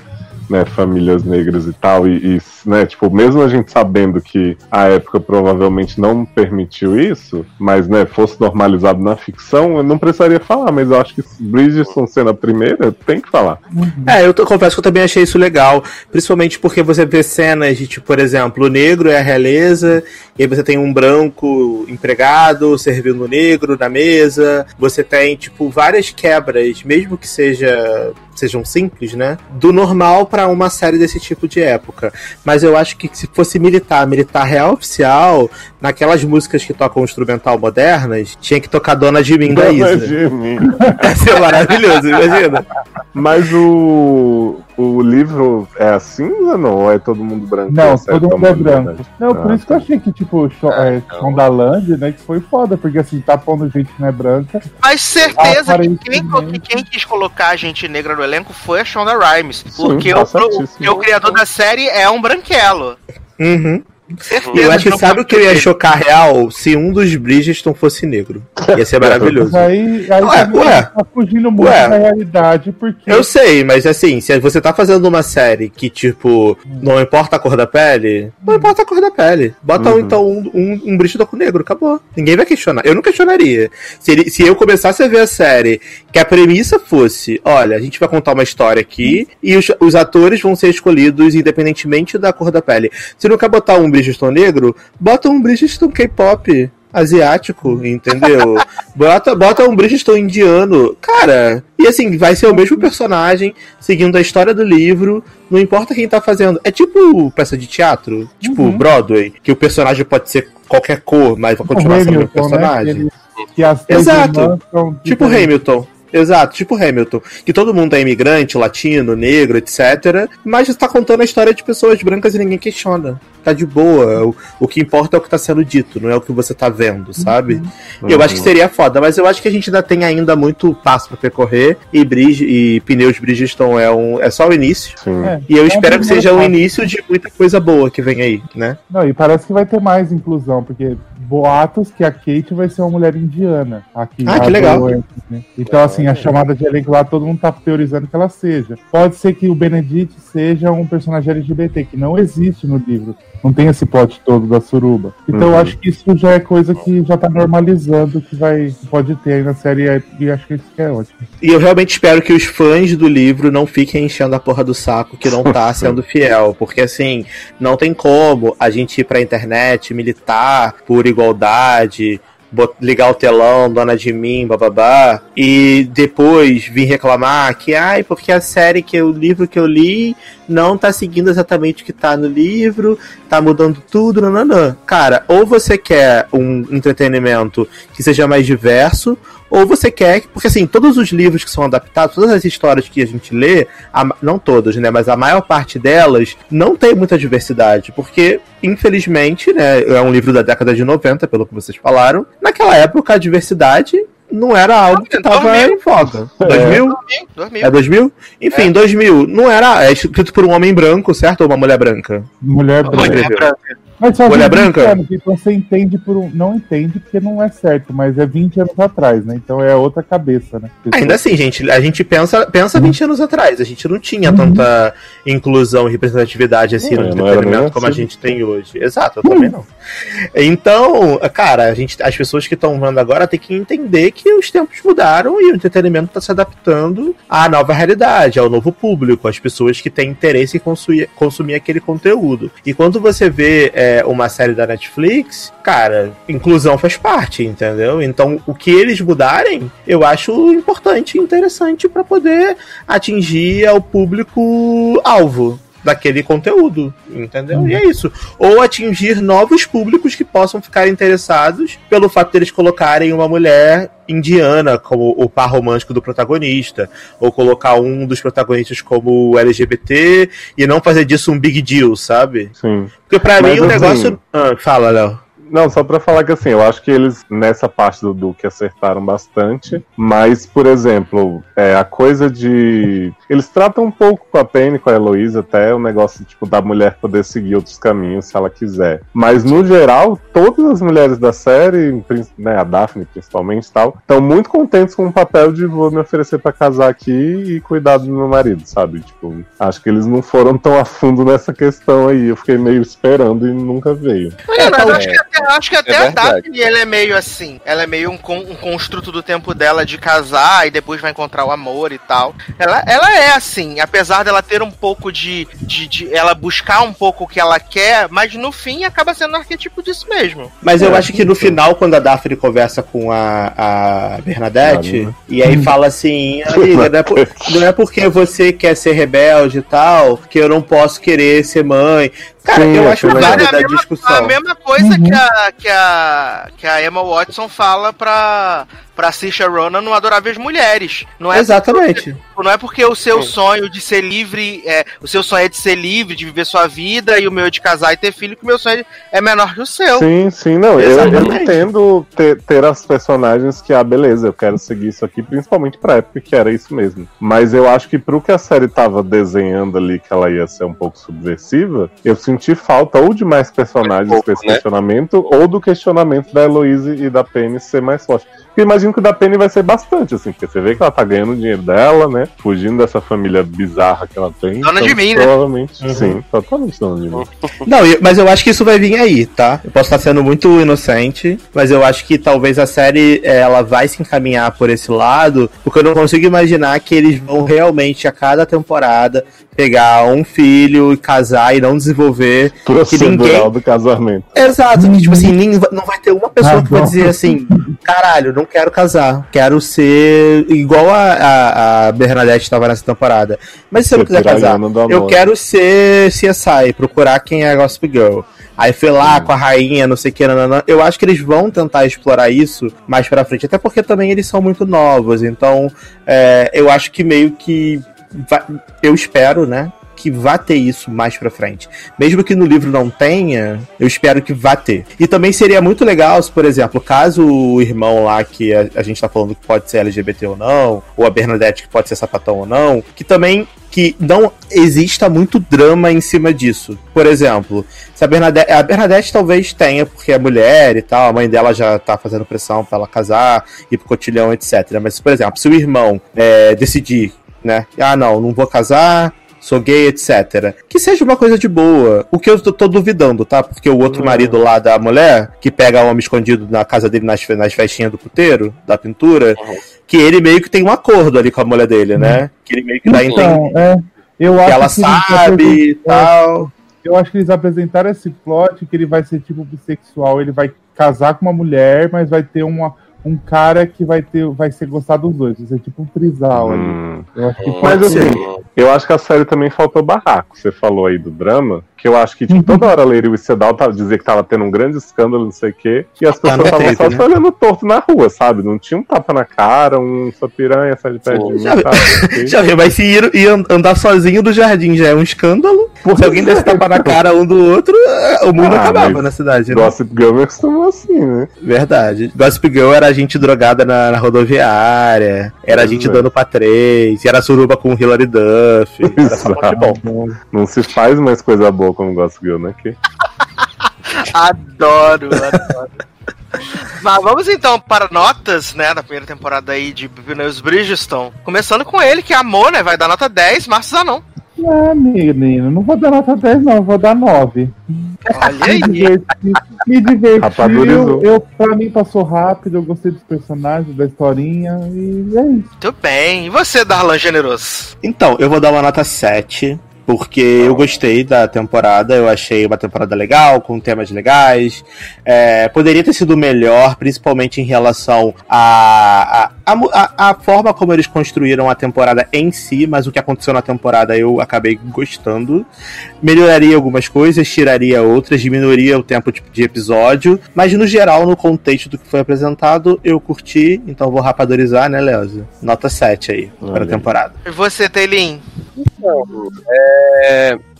né, famílias negras e tal, e, e, né, tipo, mesmo a gente sabendo que a época provavelmente não permitiu isso, mas, né, fosse normalizado na ficção, eu não precisaria falar, mas eu acho que Bridgerton sendo a primeira, tem que falar. É, eu confesso que eu também achei isso legal. Principalmente porque você vê cenas de, tipo, por exemplo, o negro é a realeza, e aí você tem um branco empregado servindo o negro na mesa. Você tem, tipo, várias quebras, mesmo que seja sejam simples, né? Do normal pra uma série desse tipo de época. Mas eu acho que se fosse militar, militar real oficial, naquelas músicas que tocam instrumental modernas, tinha que tocar Dona de Mim da Dona Isa. de mim. Ia ser maravilhoso, imagina. Mas o, o livro é assim ou não? Ou é todo mundo branco? Não, todo mundo é branco. né? Não, por Ah, isso que eu achei que, tipo, Ah, é, então. Shondaland, né, que foi foda, porque assim, tá pondo gente não é branca. Mas certeza que quem, que quem quis colocar a gente negra no elenco foi a Shonda Rhimes. Sim, Porque tá o, porque o criador da série é um branquelo. Uhum. Certeza E eu acho que sabe o que eu ia chocar real? Se um dos Bridgestone fosse negro. Ia ser maravilhoso. Aí, aí Ué, também ué. tá fugindo muito Ué. da realidade, porque Eu sei, mas assim, se você tá fazendo uma série que, tipo, não importa a cor da pele, não importa a cor da pele. Bota um, Uhum. então um, um, um Bridgestone com negro, acabou. Ninguém vai questionar. Eu não questionaria. Se, ele- se eu começasse a ver a série, que a premissa fosse, olha, a gente vai contar uma história aqui e os, os atores vão ser escolhidos independentemente da cor da pele. Se não quer botar um Bridgestone negro, bota um Bridgestone K-pop. Asiático, entendeu? bota, bota um Bridgestone indiano. Cara, e assim, vai ser o mesmo personagem, seguindo a história do livro, não importa quem tá fazendo. É tipo peça de teatro, tipo Uhum. Broadway, que o personagem pode ser qualquer cor, mas vai continuar sendo o mesmo né, personagem. ele- três Exato. Tipo. Hamilton. Exato, tipo Hamilton. Que todo mundo é imigrante, latino, negro, etc. Mas está contando a história de pessoas brancas e ninguém questiona. Tá de boa. O, o que importa é o que tá sendo dito, não é o que você tá vendo, sabe? Eu acho que seria foda, mas eu acho que a gente ainda tem ainda muito passo pra percorrer. E, Bridge, e pneus Bridgestone é, um, é só o início. Sim. É. E eu É um espero que seja o passo. início de muita coisa boa que vem aí, né? Não, e parece que vai ter mais inclusão, porque boatos que a Kate vai ser uma mulher indiana. Aqui Ah, que legal. né? Então, assim, a chamada de elenco lá, todo mundo tá teorizando que ela seja. Pode ser que o Benedict seja um personagem LGBT, que não existe no livro. Não tem esse plot todo da suruba. Então, eu Uhum. acho que isso já é coisa que já tá normalizando, que vai pode ter aí na série, e acho que isso é ótimo. E eu realmente espero que os fãs do livro não fiquem enchendo a porra do saco que não tá sendo fiel. Porque assim, não tem como a gente ir pra internet, militar por igualdade, ligar o telão, dona de mim, bababá, e depois vir reclamar que, ai, porque a série que o livro que eu li não tá seguindo exatamente o que tá no livro, tá mudando tudo, nananã. Cara, ou você quer um entretenimento que seja mais diverso, ou você quer, porque assim, todos os livros que são adaptados, todas as histórias que a gente lê, a não todas, né, mas a maior parte delas não tem muita diversidade, porque infelizmente, né, é um livro da década de 90, pelo que vocês falaram. Naquela época a diversidade não era algo que tava 2000. em voga. 2000? Dormir, dormir. É 2000? Enfim, 2000 não era é escrito por um homem branco, certo? Ou uma mulher branca? Mulher branca. Mulher branca. Mas só Mulher 20 branca? anos, então você entende por um. Não entende porque não é certo, mas é 20 anos atrás, né? Então é outra cabeça, né? Ainda assim, gente, a gente pensa, pensa 20 anos atrás. A gente não tinha Uhum. tanta inclusão e representatividade assim no não era entretenimento como a assim. gente tem hoje. Exato, eu também não. Então, cara, a gente, as pessoas que estão vendo agora têm que entender que os tempos mudaram e o entretenimento está se adaptando à nova realidade, ao novo público, às pessoas que têm interesse em consumir, consumir aquele conteúdo. E quando você vê é, uma série da Netflix, cara, inclusão faz parte, entendeu? Então, o que eles mudarem, eu acho importante e interessante para poder atingir o público alvo daquele conteúdo, entendeu? E é isso. Ou atingir novos públicos que possam ficar interessados pelo fato deles colocarem uma mulher indiana como o par romântico do protagonista, ou colocar um dos protagonistas como LGBT e não fazer disso um big deal, sabe? Sim. Porque pra Mas, mim o assim, negócio. Ah, fala, Léo. Não, só pra falar que assim, eu acho que eles, nessa parte do Duque, acertaram bastante. Mas, por exemplo, é, a coisa de. Eles tratam um pouco com a Penny, com a Heloísa, até o negócio, tipo, da mulher poder seguir outros caminhos se ela quiser. Mas, no geral, todas as mulheres da série, né, a Daphne principalmente e tal, estão muito contentes com o papel de vou me oferecer pra casar aqui e cuidar do meu marido, sabe? Tipo, acho que eles não foram tão a fundo nessa questão aí. Eu fiquei meio esperando e nunca veio. É, mas então, acho que até, acho que até é a. Daphne ela é meio assim. Ela é meio um, con- um construto do tempo dela de casar e depois vai encontrar o amor e tal. Ela, ela é assim, apesar dela ter um pouco de, de, de- Ela buscar um pouco o que ela quer, mas no fim acaba sendo um arquétipo disso mesmo. Mas eu É, acho que no final, quando a Daphne conversa com a, a Bernadette, né? e aí fala assim, amiga, não é, por- não é porque você quer ser rebelde e tal, que eu não posso querer ser mãe. Cara, Sim, eu é acho que válida é a a mesma, discussão. a mesma coisa Uhum. que, a, que, a, que a Emma Watson fala pra, pra Saoirse Ronan não Adoráveis Mulheres. Não é Exatamente. Porque, não é porque o seu sonho de ser livre, é, o seu sonho é de ser livre, de viver sua vida, e o meu é de casar e ter filho, que o meu sonho é menor que o seu. Sim, sim, não. Eu, eu entendo ter, ter as personagens que, ah, beleza, eu quero seguir isso aqui, principalmente pra época que era isso mesmo. Mas eu acho que pro que a série tava desenhando ali, que ela ia ser um pouco subversiva, eu senti falta ou de mais personagens pouco, com esse né? questionamento, ou do questionamento da Heloise e da Penny ser mais forte. Porque eu imagino que o da Penny vai ser bastante, assim, porque você vê que ela tá ganhando o dinheiro dela, né? Fugindo dessa família bizarra que ela tem. Dona Então, de mim, né? Provavelmente, sim, totalmente dona de mim. Não, eu- mas eu acho que isso vai vir aí, tá? Eu posso estar sendo muito inocente, mas eu acho que talvez a série eh, ela vai se encaminhar por esse lado, porque eu não consigo imaginar que eles vão realmente a cada temporada pegar um filho e casar e não desenvolver que Procedural ninguém do casamento. Exato, que tipo assim, nem- não vai ter uma pessoa Ah, que vai bom. dizer assim, caralho, não quero casar, quero ser igual a, a, a Bernadette estava nessa temporada. Mas se eu não Ser quiser casar, eu quero ser CSI, procurar quem é a Gossip Girl. Aí foi lá com a rainha, não sei o que, nananã. Eu acho que eles vão tentar explorar isso mais pra frente, até porque também eles são muito novos, então é, eu acho que meio que. Eu espero, né? Que vá ter isso mais pra frente. Mesmo que no livro não tenha, eu espero que vá ter. E também seria muito legal se, por exemplo, caso o irmão lá que a, a gente tá falando que pode ser LGBT ou não, ou a Bernadette que pode ser sapatão ou não, que também que não exista muito drama em cima disso. Por exemplo, se a Bernadette, a Bernadette talvez tenha, porque é mulher e tal, a mãe dela já tá fazendo pressão pra ela casar, ir pro cotilhão, etc. Mas, por exemplo, se o irmão é, decidir, né, ah, não, não vou casar, sou gay, etc. Que seja uma coisa de boa. O que eu tô, tô duvidando, tá? Porque o outro marido lá da mulher, que pega o homem escondido na casa dele nas, nas festinhas do puteiro, da pintura, que ele meio que tem um acordo ali com a mulher dele, né? Que ele meio que dá a entender Então, é, eu que acho ela que sabe e apresentam- tal. Eu acho que eles apresentaram esse plot que ele vai ser tipo bissexual, ele vai casar com uma mulher, mas vai ter uma, um cara que vai ter vai ser gostar dos dois, vai ser tipo um trisal ali. Hum. Eu acho que Mas pode assim, ser. eu acho que a série também faltou barraco. Você falou aí do drama, que eu acho que tipo, toda hora a Leire Wicedal tava dizia que tava tendo um grande escândalo, não sei o quê, e as Tá pessoas estavam só né? se olhando torto na rua, sabe? Não tinha um tapa na cara, um sua piranha, sai de perto de mim, Já- sabe? Já viu, mas se ir, an- andar sozinho do jardim já é um escândalo. Se alguém desse tapa na cara um do outro, o mundo Ah, acabava na cidade, né? Gossip Girl me acostumou assim, né? Verdade. Gossip Girl era gente drogada na, na rodoviária, era gente é. dando pra três, era suruba com Hilary Duff. Era só bom. Não se faz mais coisa boa como Gossip Girl, né? Que... Adoro, adoro. Mas vamos então para notas, né, da primeira temporada aí de Pneus Bridgestone. Começando com ele, que amou, né, vai dar nota 10, Marcos Zanon. Ah, menino, não vou dar nota 10, não, vou dar 9. Olha aí. Me diverti, me divertiu. Eu, pra mim passou rápido, eu gostei dos personagens, da historinha, e é isso. Muito bem. E você, Darlan Generoso? Então, eu vou dar uma nota 7. Porque eu gostei da temporada, eu achei uma temporada legal, com temas legais. É, poderia ter sido melhor, principalmente em relação à a, a, a, a forma como eles construíram a temporada em si, mas o que aconteceu na temporada eu acabei gostando. Melhoraria algumas coisas, tiraria outras, diminuiria o tempo de, de episódio, mas no geral, no contexto do que foi apresentado, eu curti, então vou rapadorizar, né, Leozo? Nota 7 aí, para a temporada. E você, Teilin? É,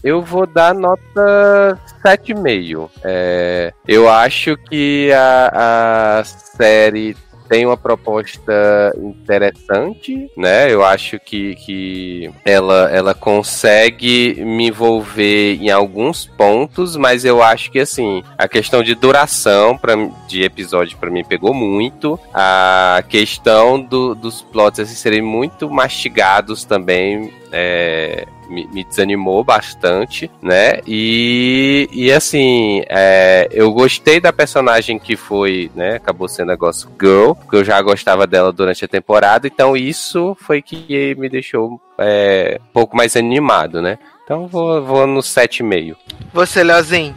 eu vou dar nota 7,5. É, eu acho que a, a série tem uma proposta interessante, né? Eu acho que, que ela, ela consegue me envolver em alguns pontos, mas eu acho que assim, a questão de duração pra, de episódio para mim pegou muito. A questão do- dos plots assim, serem muito mastigados também é, me, me desanimou bastante, né? E, e assim, é, eu gostei da personagem que foi, né? Acabou sendo a Gossip Girl, porque eu já gostava dela durante a temporada, então isso foi que me deixou é, um pouco mais animado, né? Então vou, vou no 7,5. Você, Leozinho?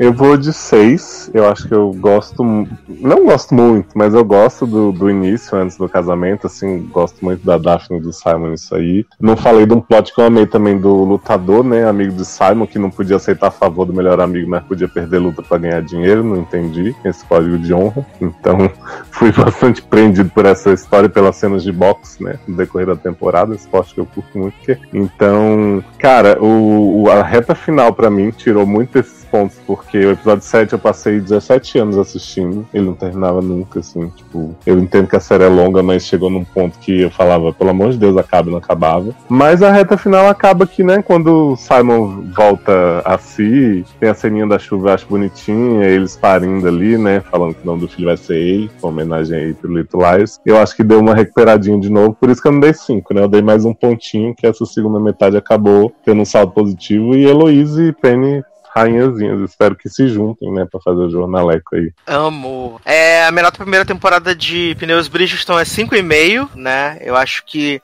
Eu vou de seis. Eu acho que eu gosto. Não gosto muito, mas eu gosto do, do início, antes do casamento. Assim, gosto muito da Daphne e do Simon, isso aí. Não falei de um plot que eu amei também do lutador, né? Amigo de Simon, que não podia aceitar a favor do melhor amigo, mas podia perder luta pra ganhar dinheiro. Não entendi esse código de honra. Então, fui bastante prendido por essa história e pelas cenas de boxe, né? No decorrer da temporada, esporte que eu curto muito. que- Então, cara, o, o- a reta final pra mim tirou muito esses pontos, porque o episódio 7 eu passei 17 anos assistindo, ele não terminava nunca, assim, tipo, eu entendo que a série é longa, mas chegou num ponto que eu falava, pelo amor de Deus, acaba e não acabava. Mas a reta final acaba que, né, quando o Simon volta a si, tem a ceninha da chuva, eu acho bonitinha, eles parindo ali, né, falando que o nome do filho vai ser Ei, com homenagem aí pro Little Lies. Eu acho que deu uma recuperadinha de novo, por isso que eu não dei 5, né, eu dei mais um pontinho, que essa segunda metade acabou tendo um saldo positivo, e Heloise e Penny rainhazinhas. Espero que se juntem, né, pra fazer o jornaleco aí. Amo. É, a melhor primeira temporada de Pneus Bridgestone é 5,5, né? Eu acho que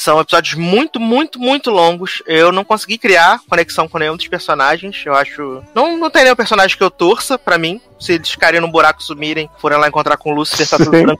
são episódios muito, muito, muito longos. Eu não consegui criar conexão com nenhum dos personagens. Eu acho. Não, não tem nenhum personagem que eu torça pra mim. Se eles ficarem no buraco sumirem, forem lá encontrar com o Lúcifer, tá tudo tranquilo.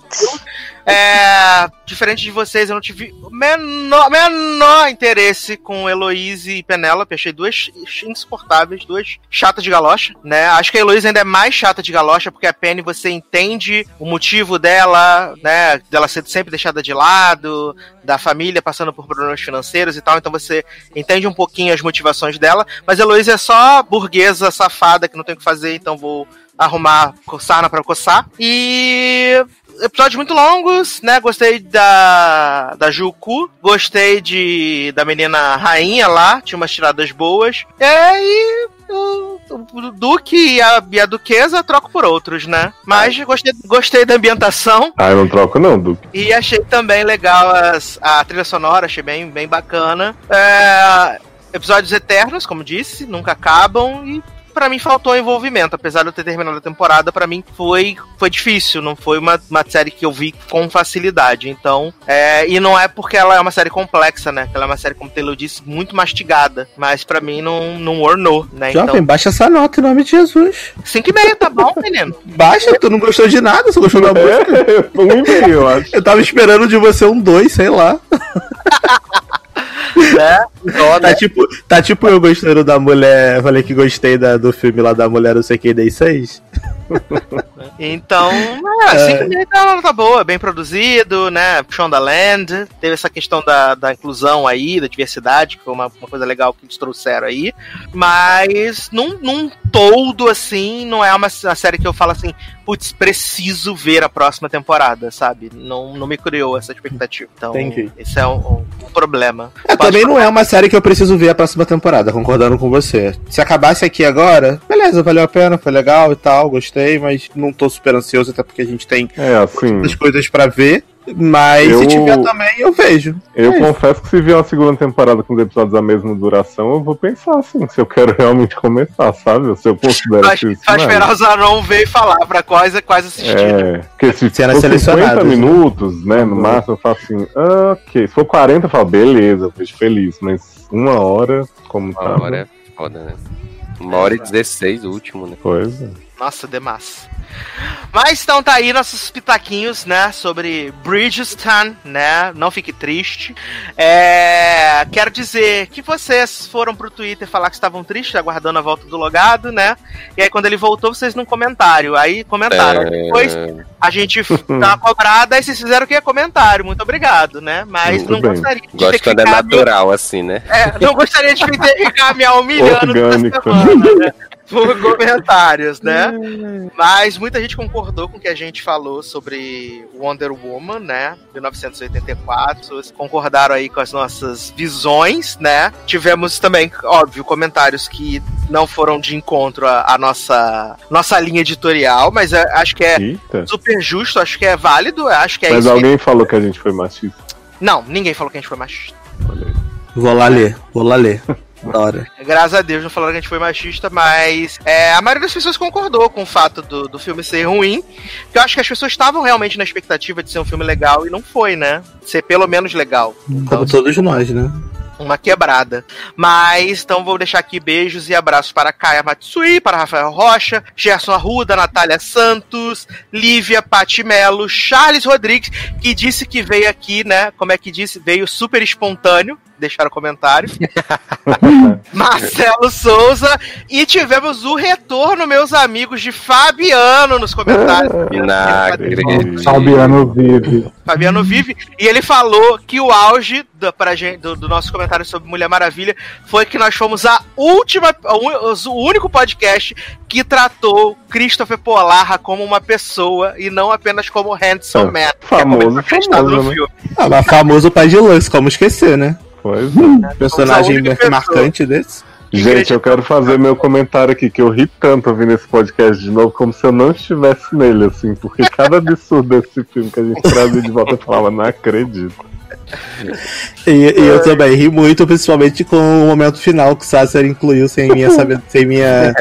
É, diferente de vocês, eu não tive o menor, menor interesse com Heloise e Penélope. Achei duas insuportáveis, duas chatas de galocha, né? Acho que a Heloise ainda é mais chata de galocha, porque a Penny você entende o motivo dela, né? Dela ser sempre deixada de lado, da família passando por problemas financeiros e tal, então você entende um pouquinho as motivações dela. Mas a Heloise é só burguesa, safada, que não tem o que fazer, então vou arrumar coçar pra coçar. E episódios muito longos, né? Gostei da, da Juku, gostei de da menina rainha lá, tinha umas tiradas boas. É, e o, o Duque e a, e a Duquesa troco por outros, né? Mas gostei, gostei da ambientação Ah, eu não troco não, Duque. e achei também legal as, a trilha sonora, achei bem, bem bacana. É, episódios eternos, como disse, nunca acabam e pra mim faltou envolvimento, apesar de eu ter terminado a temporada, pra mim foi, foi difícil, não foi uma, uma série que eu vi com facilidade. Então, é, e não é porque ela é uma série complexa, né? Ela é uma série, como o Taylor disse, muito mastigada, mas pra mim não, não ornou, né? Jovem, Então, baixa essa nota em nome de Jesus. 5,5 tá bom, menino? Baixa, tu não gostou de nada, só gostou da música. É, um e meio, eu acho. Eu tava esperando de você um 2, sei lá. né? Tá né? tipo, tá tipo eu gostando da mulher. Falei que gostei da, do filme lá da mulher, não sei quem, dei 6. Então, é, cinco meses tá, tá boa, bem produzido, né? Shondaland, teve essa questão da, da inclusão aí, da diversidade, que foi uma, uma coisa legal que eles trouxeram aí. Mas, num, num todo, assim, não é uma, uma série que eu falo assim, putz, preciso ver a próxima temporada, sabe? Não, não me criou essa expectativa. Então, Entendi. esse é um, um- um problema. É, também não é uma série que eu preciso ver a próxima temporada, concordando com você. Se acabasse aqui agora, beleza, valeu a pena, foi legal e tal, gostei, mas não tô super ansioso, até porque a gente tem É, assim, muitas coisas pra ver. Mas Eu- se tiver também, eu vejo. eu É isso. confesso que se vier uma segunda temporada com os episódios da mesma duração, eu vou pensar assim, se eu quero realmente começar, sabe? Se eu considero Vai, que isso vai é. esperar o Zanon ver e falar pra quais é quais assistir. É, porque se for 50 selecionadas, né? minutos, né, no Uhum. máximo, eu falo assim, ah, ok. Se for 40, eu falo, beleza, eu fico feliz, mas uma hora, como tá, Uma hora é foda, né? Uma hora e 16 o último, né? coisa. Nossa, demais. Mas então tá aí nossos pitaquinhos, né, sobre Bridgestone, né? Não fique triste. É, quero dizer que vocês foram pro Twitter falar que estavam tristes, aguardando a volta do logado, né? E aí quando ele voltou, vocês num comentário. Aí comentaram. É, Depois a gente dá uma cobrada e vocês fizeram o que? Comentário. Muito obrigado, né? Mas Muito não bem. gostaria de ter Gosto que quando é ficar me- natural, assim, né? é, não gostaria de ter ficar me humilhando toda semana, né? Por comentários, né? Mas muita gente concordou com o que a gente falou sobre Wonder Woman, né? 1984. Pessoas concordaram aí com as nossas visões, né? Tivemos também, óbvio, comentários que não foram de encontro à, à nossa, nossa linha editorial, mas é, acho que é Eita. super justo, acho que é válido, acho que é Mas isso. que- alguém falou que a gente foi machista. Não, ninguém falou que a gente foi machista. Vou lá ler, vou lá ler. Da hora. Graças a Deus não falaram que a gente foi machista, mas é, a maioria das pessoas concordou com o fato do, do filme ser ruim. Que eu acho que as pessoas estavam realmente na expectativa de ser um filme legal e não foi, né? Ser pelo menos legal. Então, Como todos nós, né? uma quebrada. Mas, então vou deixar aqui beijos e abraços para Kaia Matsui, para Rafael Rocha, Gerson Arruda, Natália Santos, Lívia Pati Melo, Charles Rodrigues, que disse que veio aqui, né? Como é que disse? Veio super espontâneo deixaram comentário. Marcelo Souza. E tivemos o retorno, meus amigos, de Fabiano nos comentários. Não, Fabiano vive. Fabiano vive. E ele falou que o auge do, pra gente, do, do nosso comentário sobre Mulher Maravilha foi que nós fomos a última, o único podcast que tratou Christopher Polarra como uma pessoa e não apenas como handsome É, man. famoso, é famoso, né? filme. Ah, mas famoso pai de lance, como esquecer, né? Pois é. Personagem marcante desse. Gente, eu quero fazer meu comentário aqui, que eu ri tanto ouvindo esse podcast de novo, como se eu não estivesse nele, assim, porque cada absurdo desse filme que a gente trazia de volta, eu falava, não acredito. E, e eu também ri muito, principalmente com o momento final que o Sasser incluiu sem minha sabedoria. Sem minha.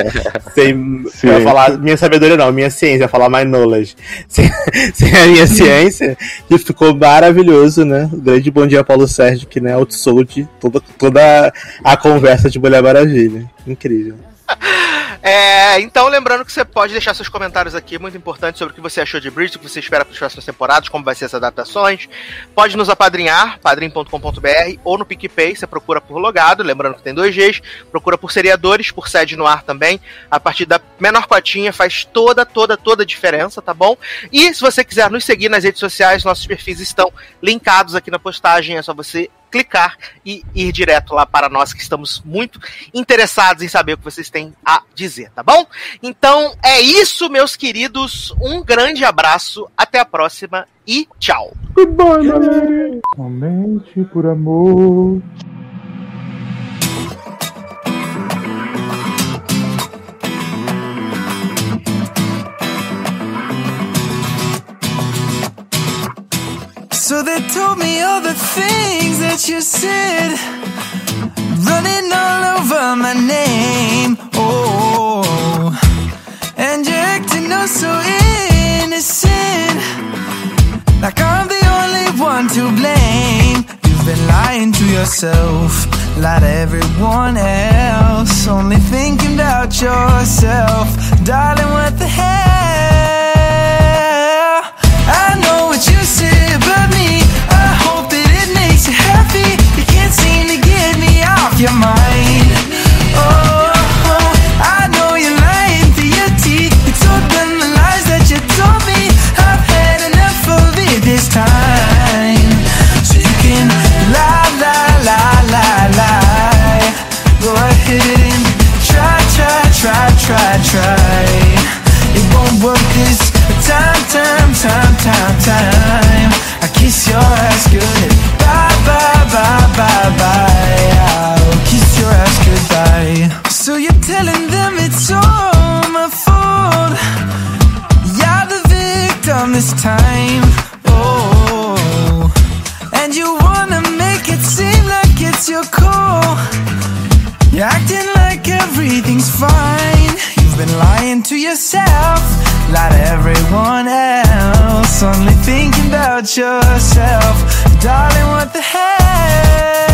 Sem, eu falar minha sabedoria, não, minha ciência, falar my knowledge. Sem, sem a minha ciência, que ficou maravilhoso, né? O grande bom dia, Paulo Sérgio, que né, outsold toda, toda a conversa de Mulher Maravilha. Incrível. É, então, lembrando que você pode deixar seus comentários aqui, muito importante, sobre o que você achou de Bridge, o que você espera para as próximas temporadas, como vai ser essas adaptações. Pode nos apadrinhar, padrim.com.br, ou no PicPay, você procura por logado, lembrando que tem dois Gs, procura por seriadores, por sede no ar também. A partir da menor cotinha faz toda, toda, toda a diferença, tá bom? E se você quiser nos seguir nas redes sociais, nossos perfis estão linkados aqui na postagem, é só você clicar e ir direto lá para nós que estamos muito interessados em saber o que vocês têm a dizer, tá bom? Então é isso, meus queridos. Um grande abraço, até a próxima e tchau. Goodbye. Somente por amor. So they told me all the things that you said, running all over my name. Oh, and you're acting oh so innocent, like I'm the only one to blame. You've been lying to yourself, lied to everyone else, only thinking about yourself, darling. What the hell? You. You can't seem to get me off your mind. To yourself, to everyone else. Only thinking about yourself, darling. What the hell?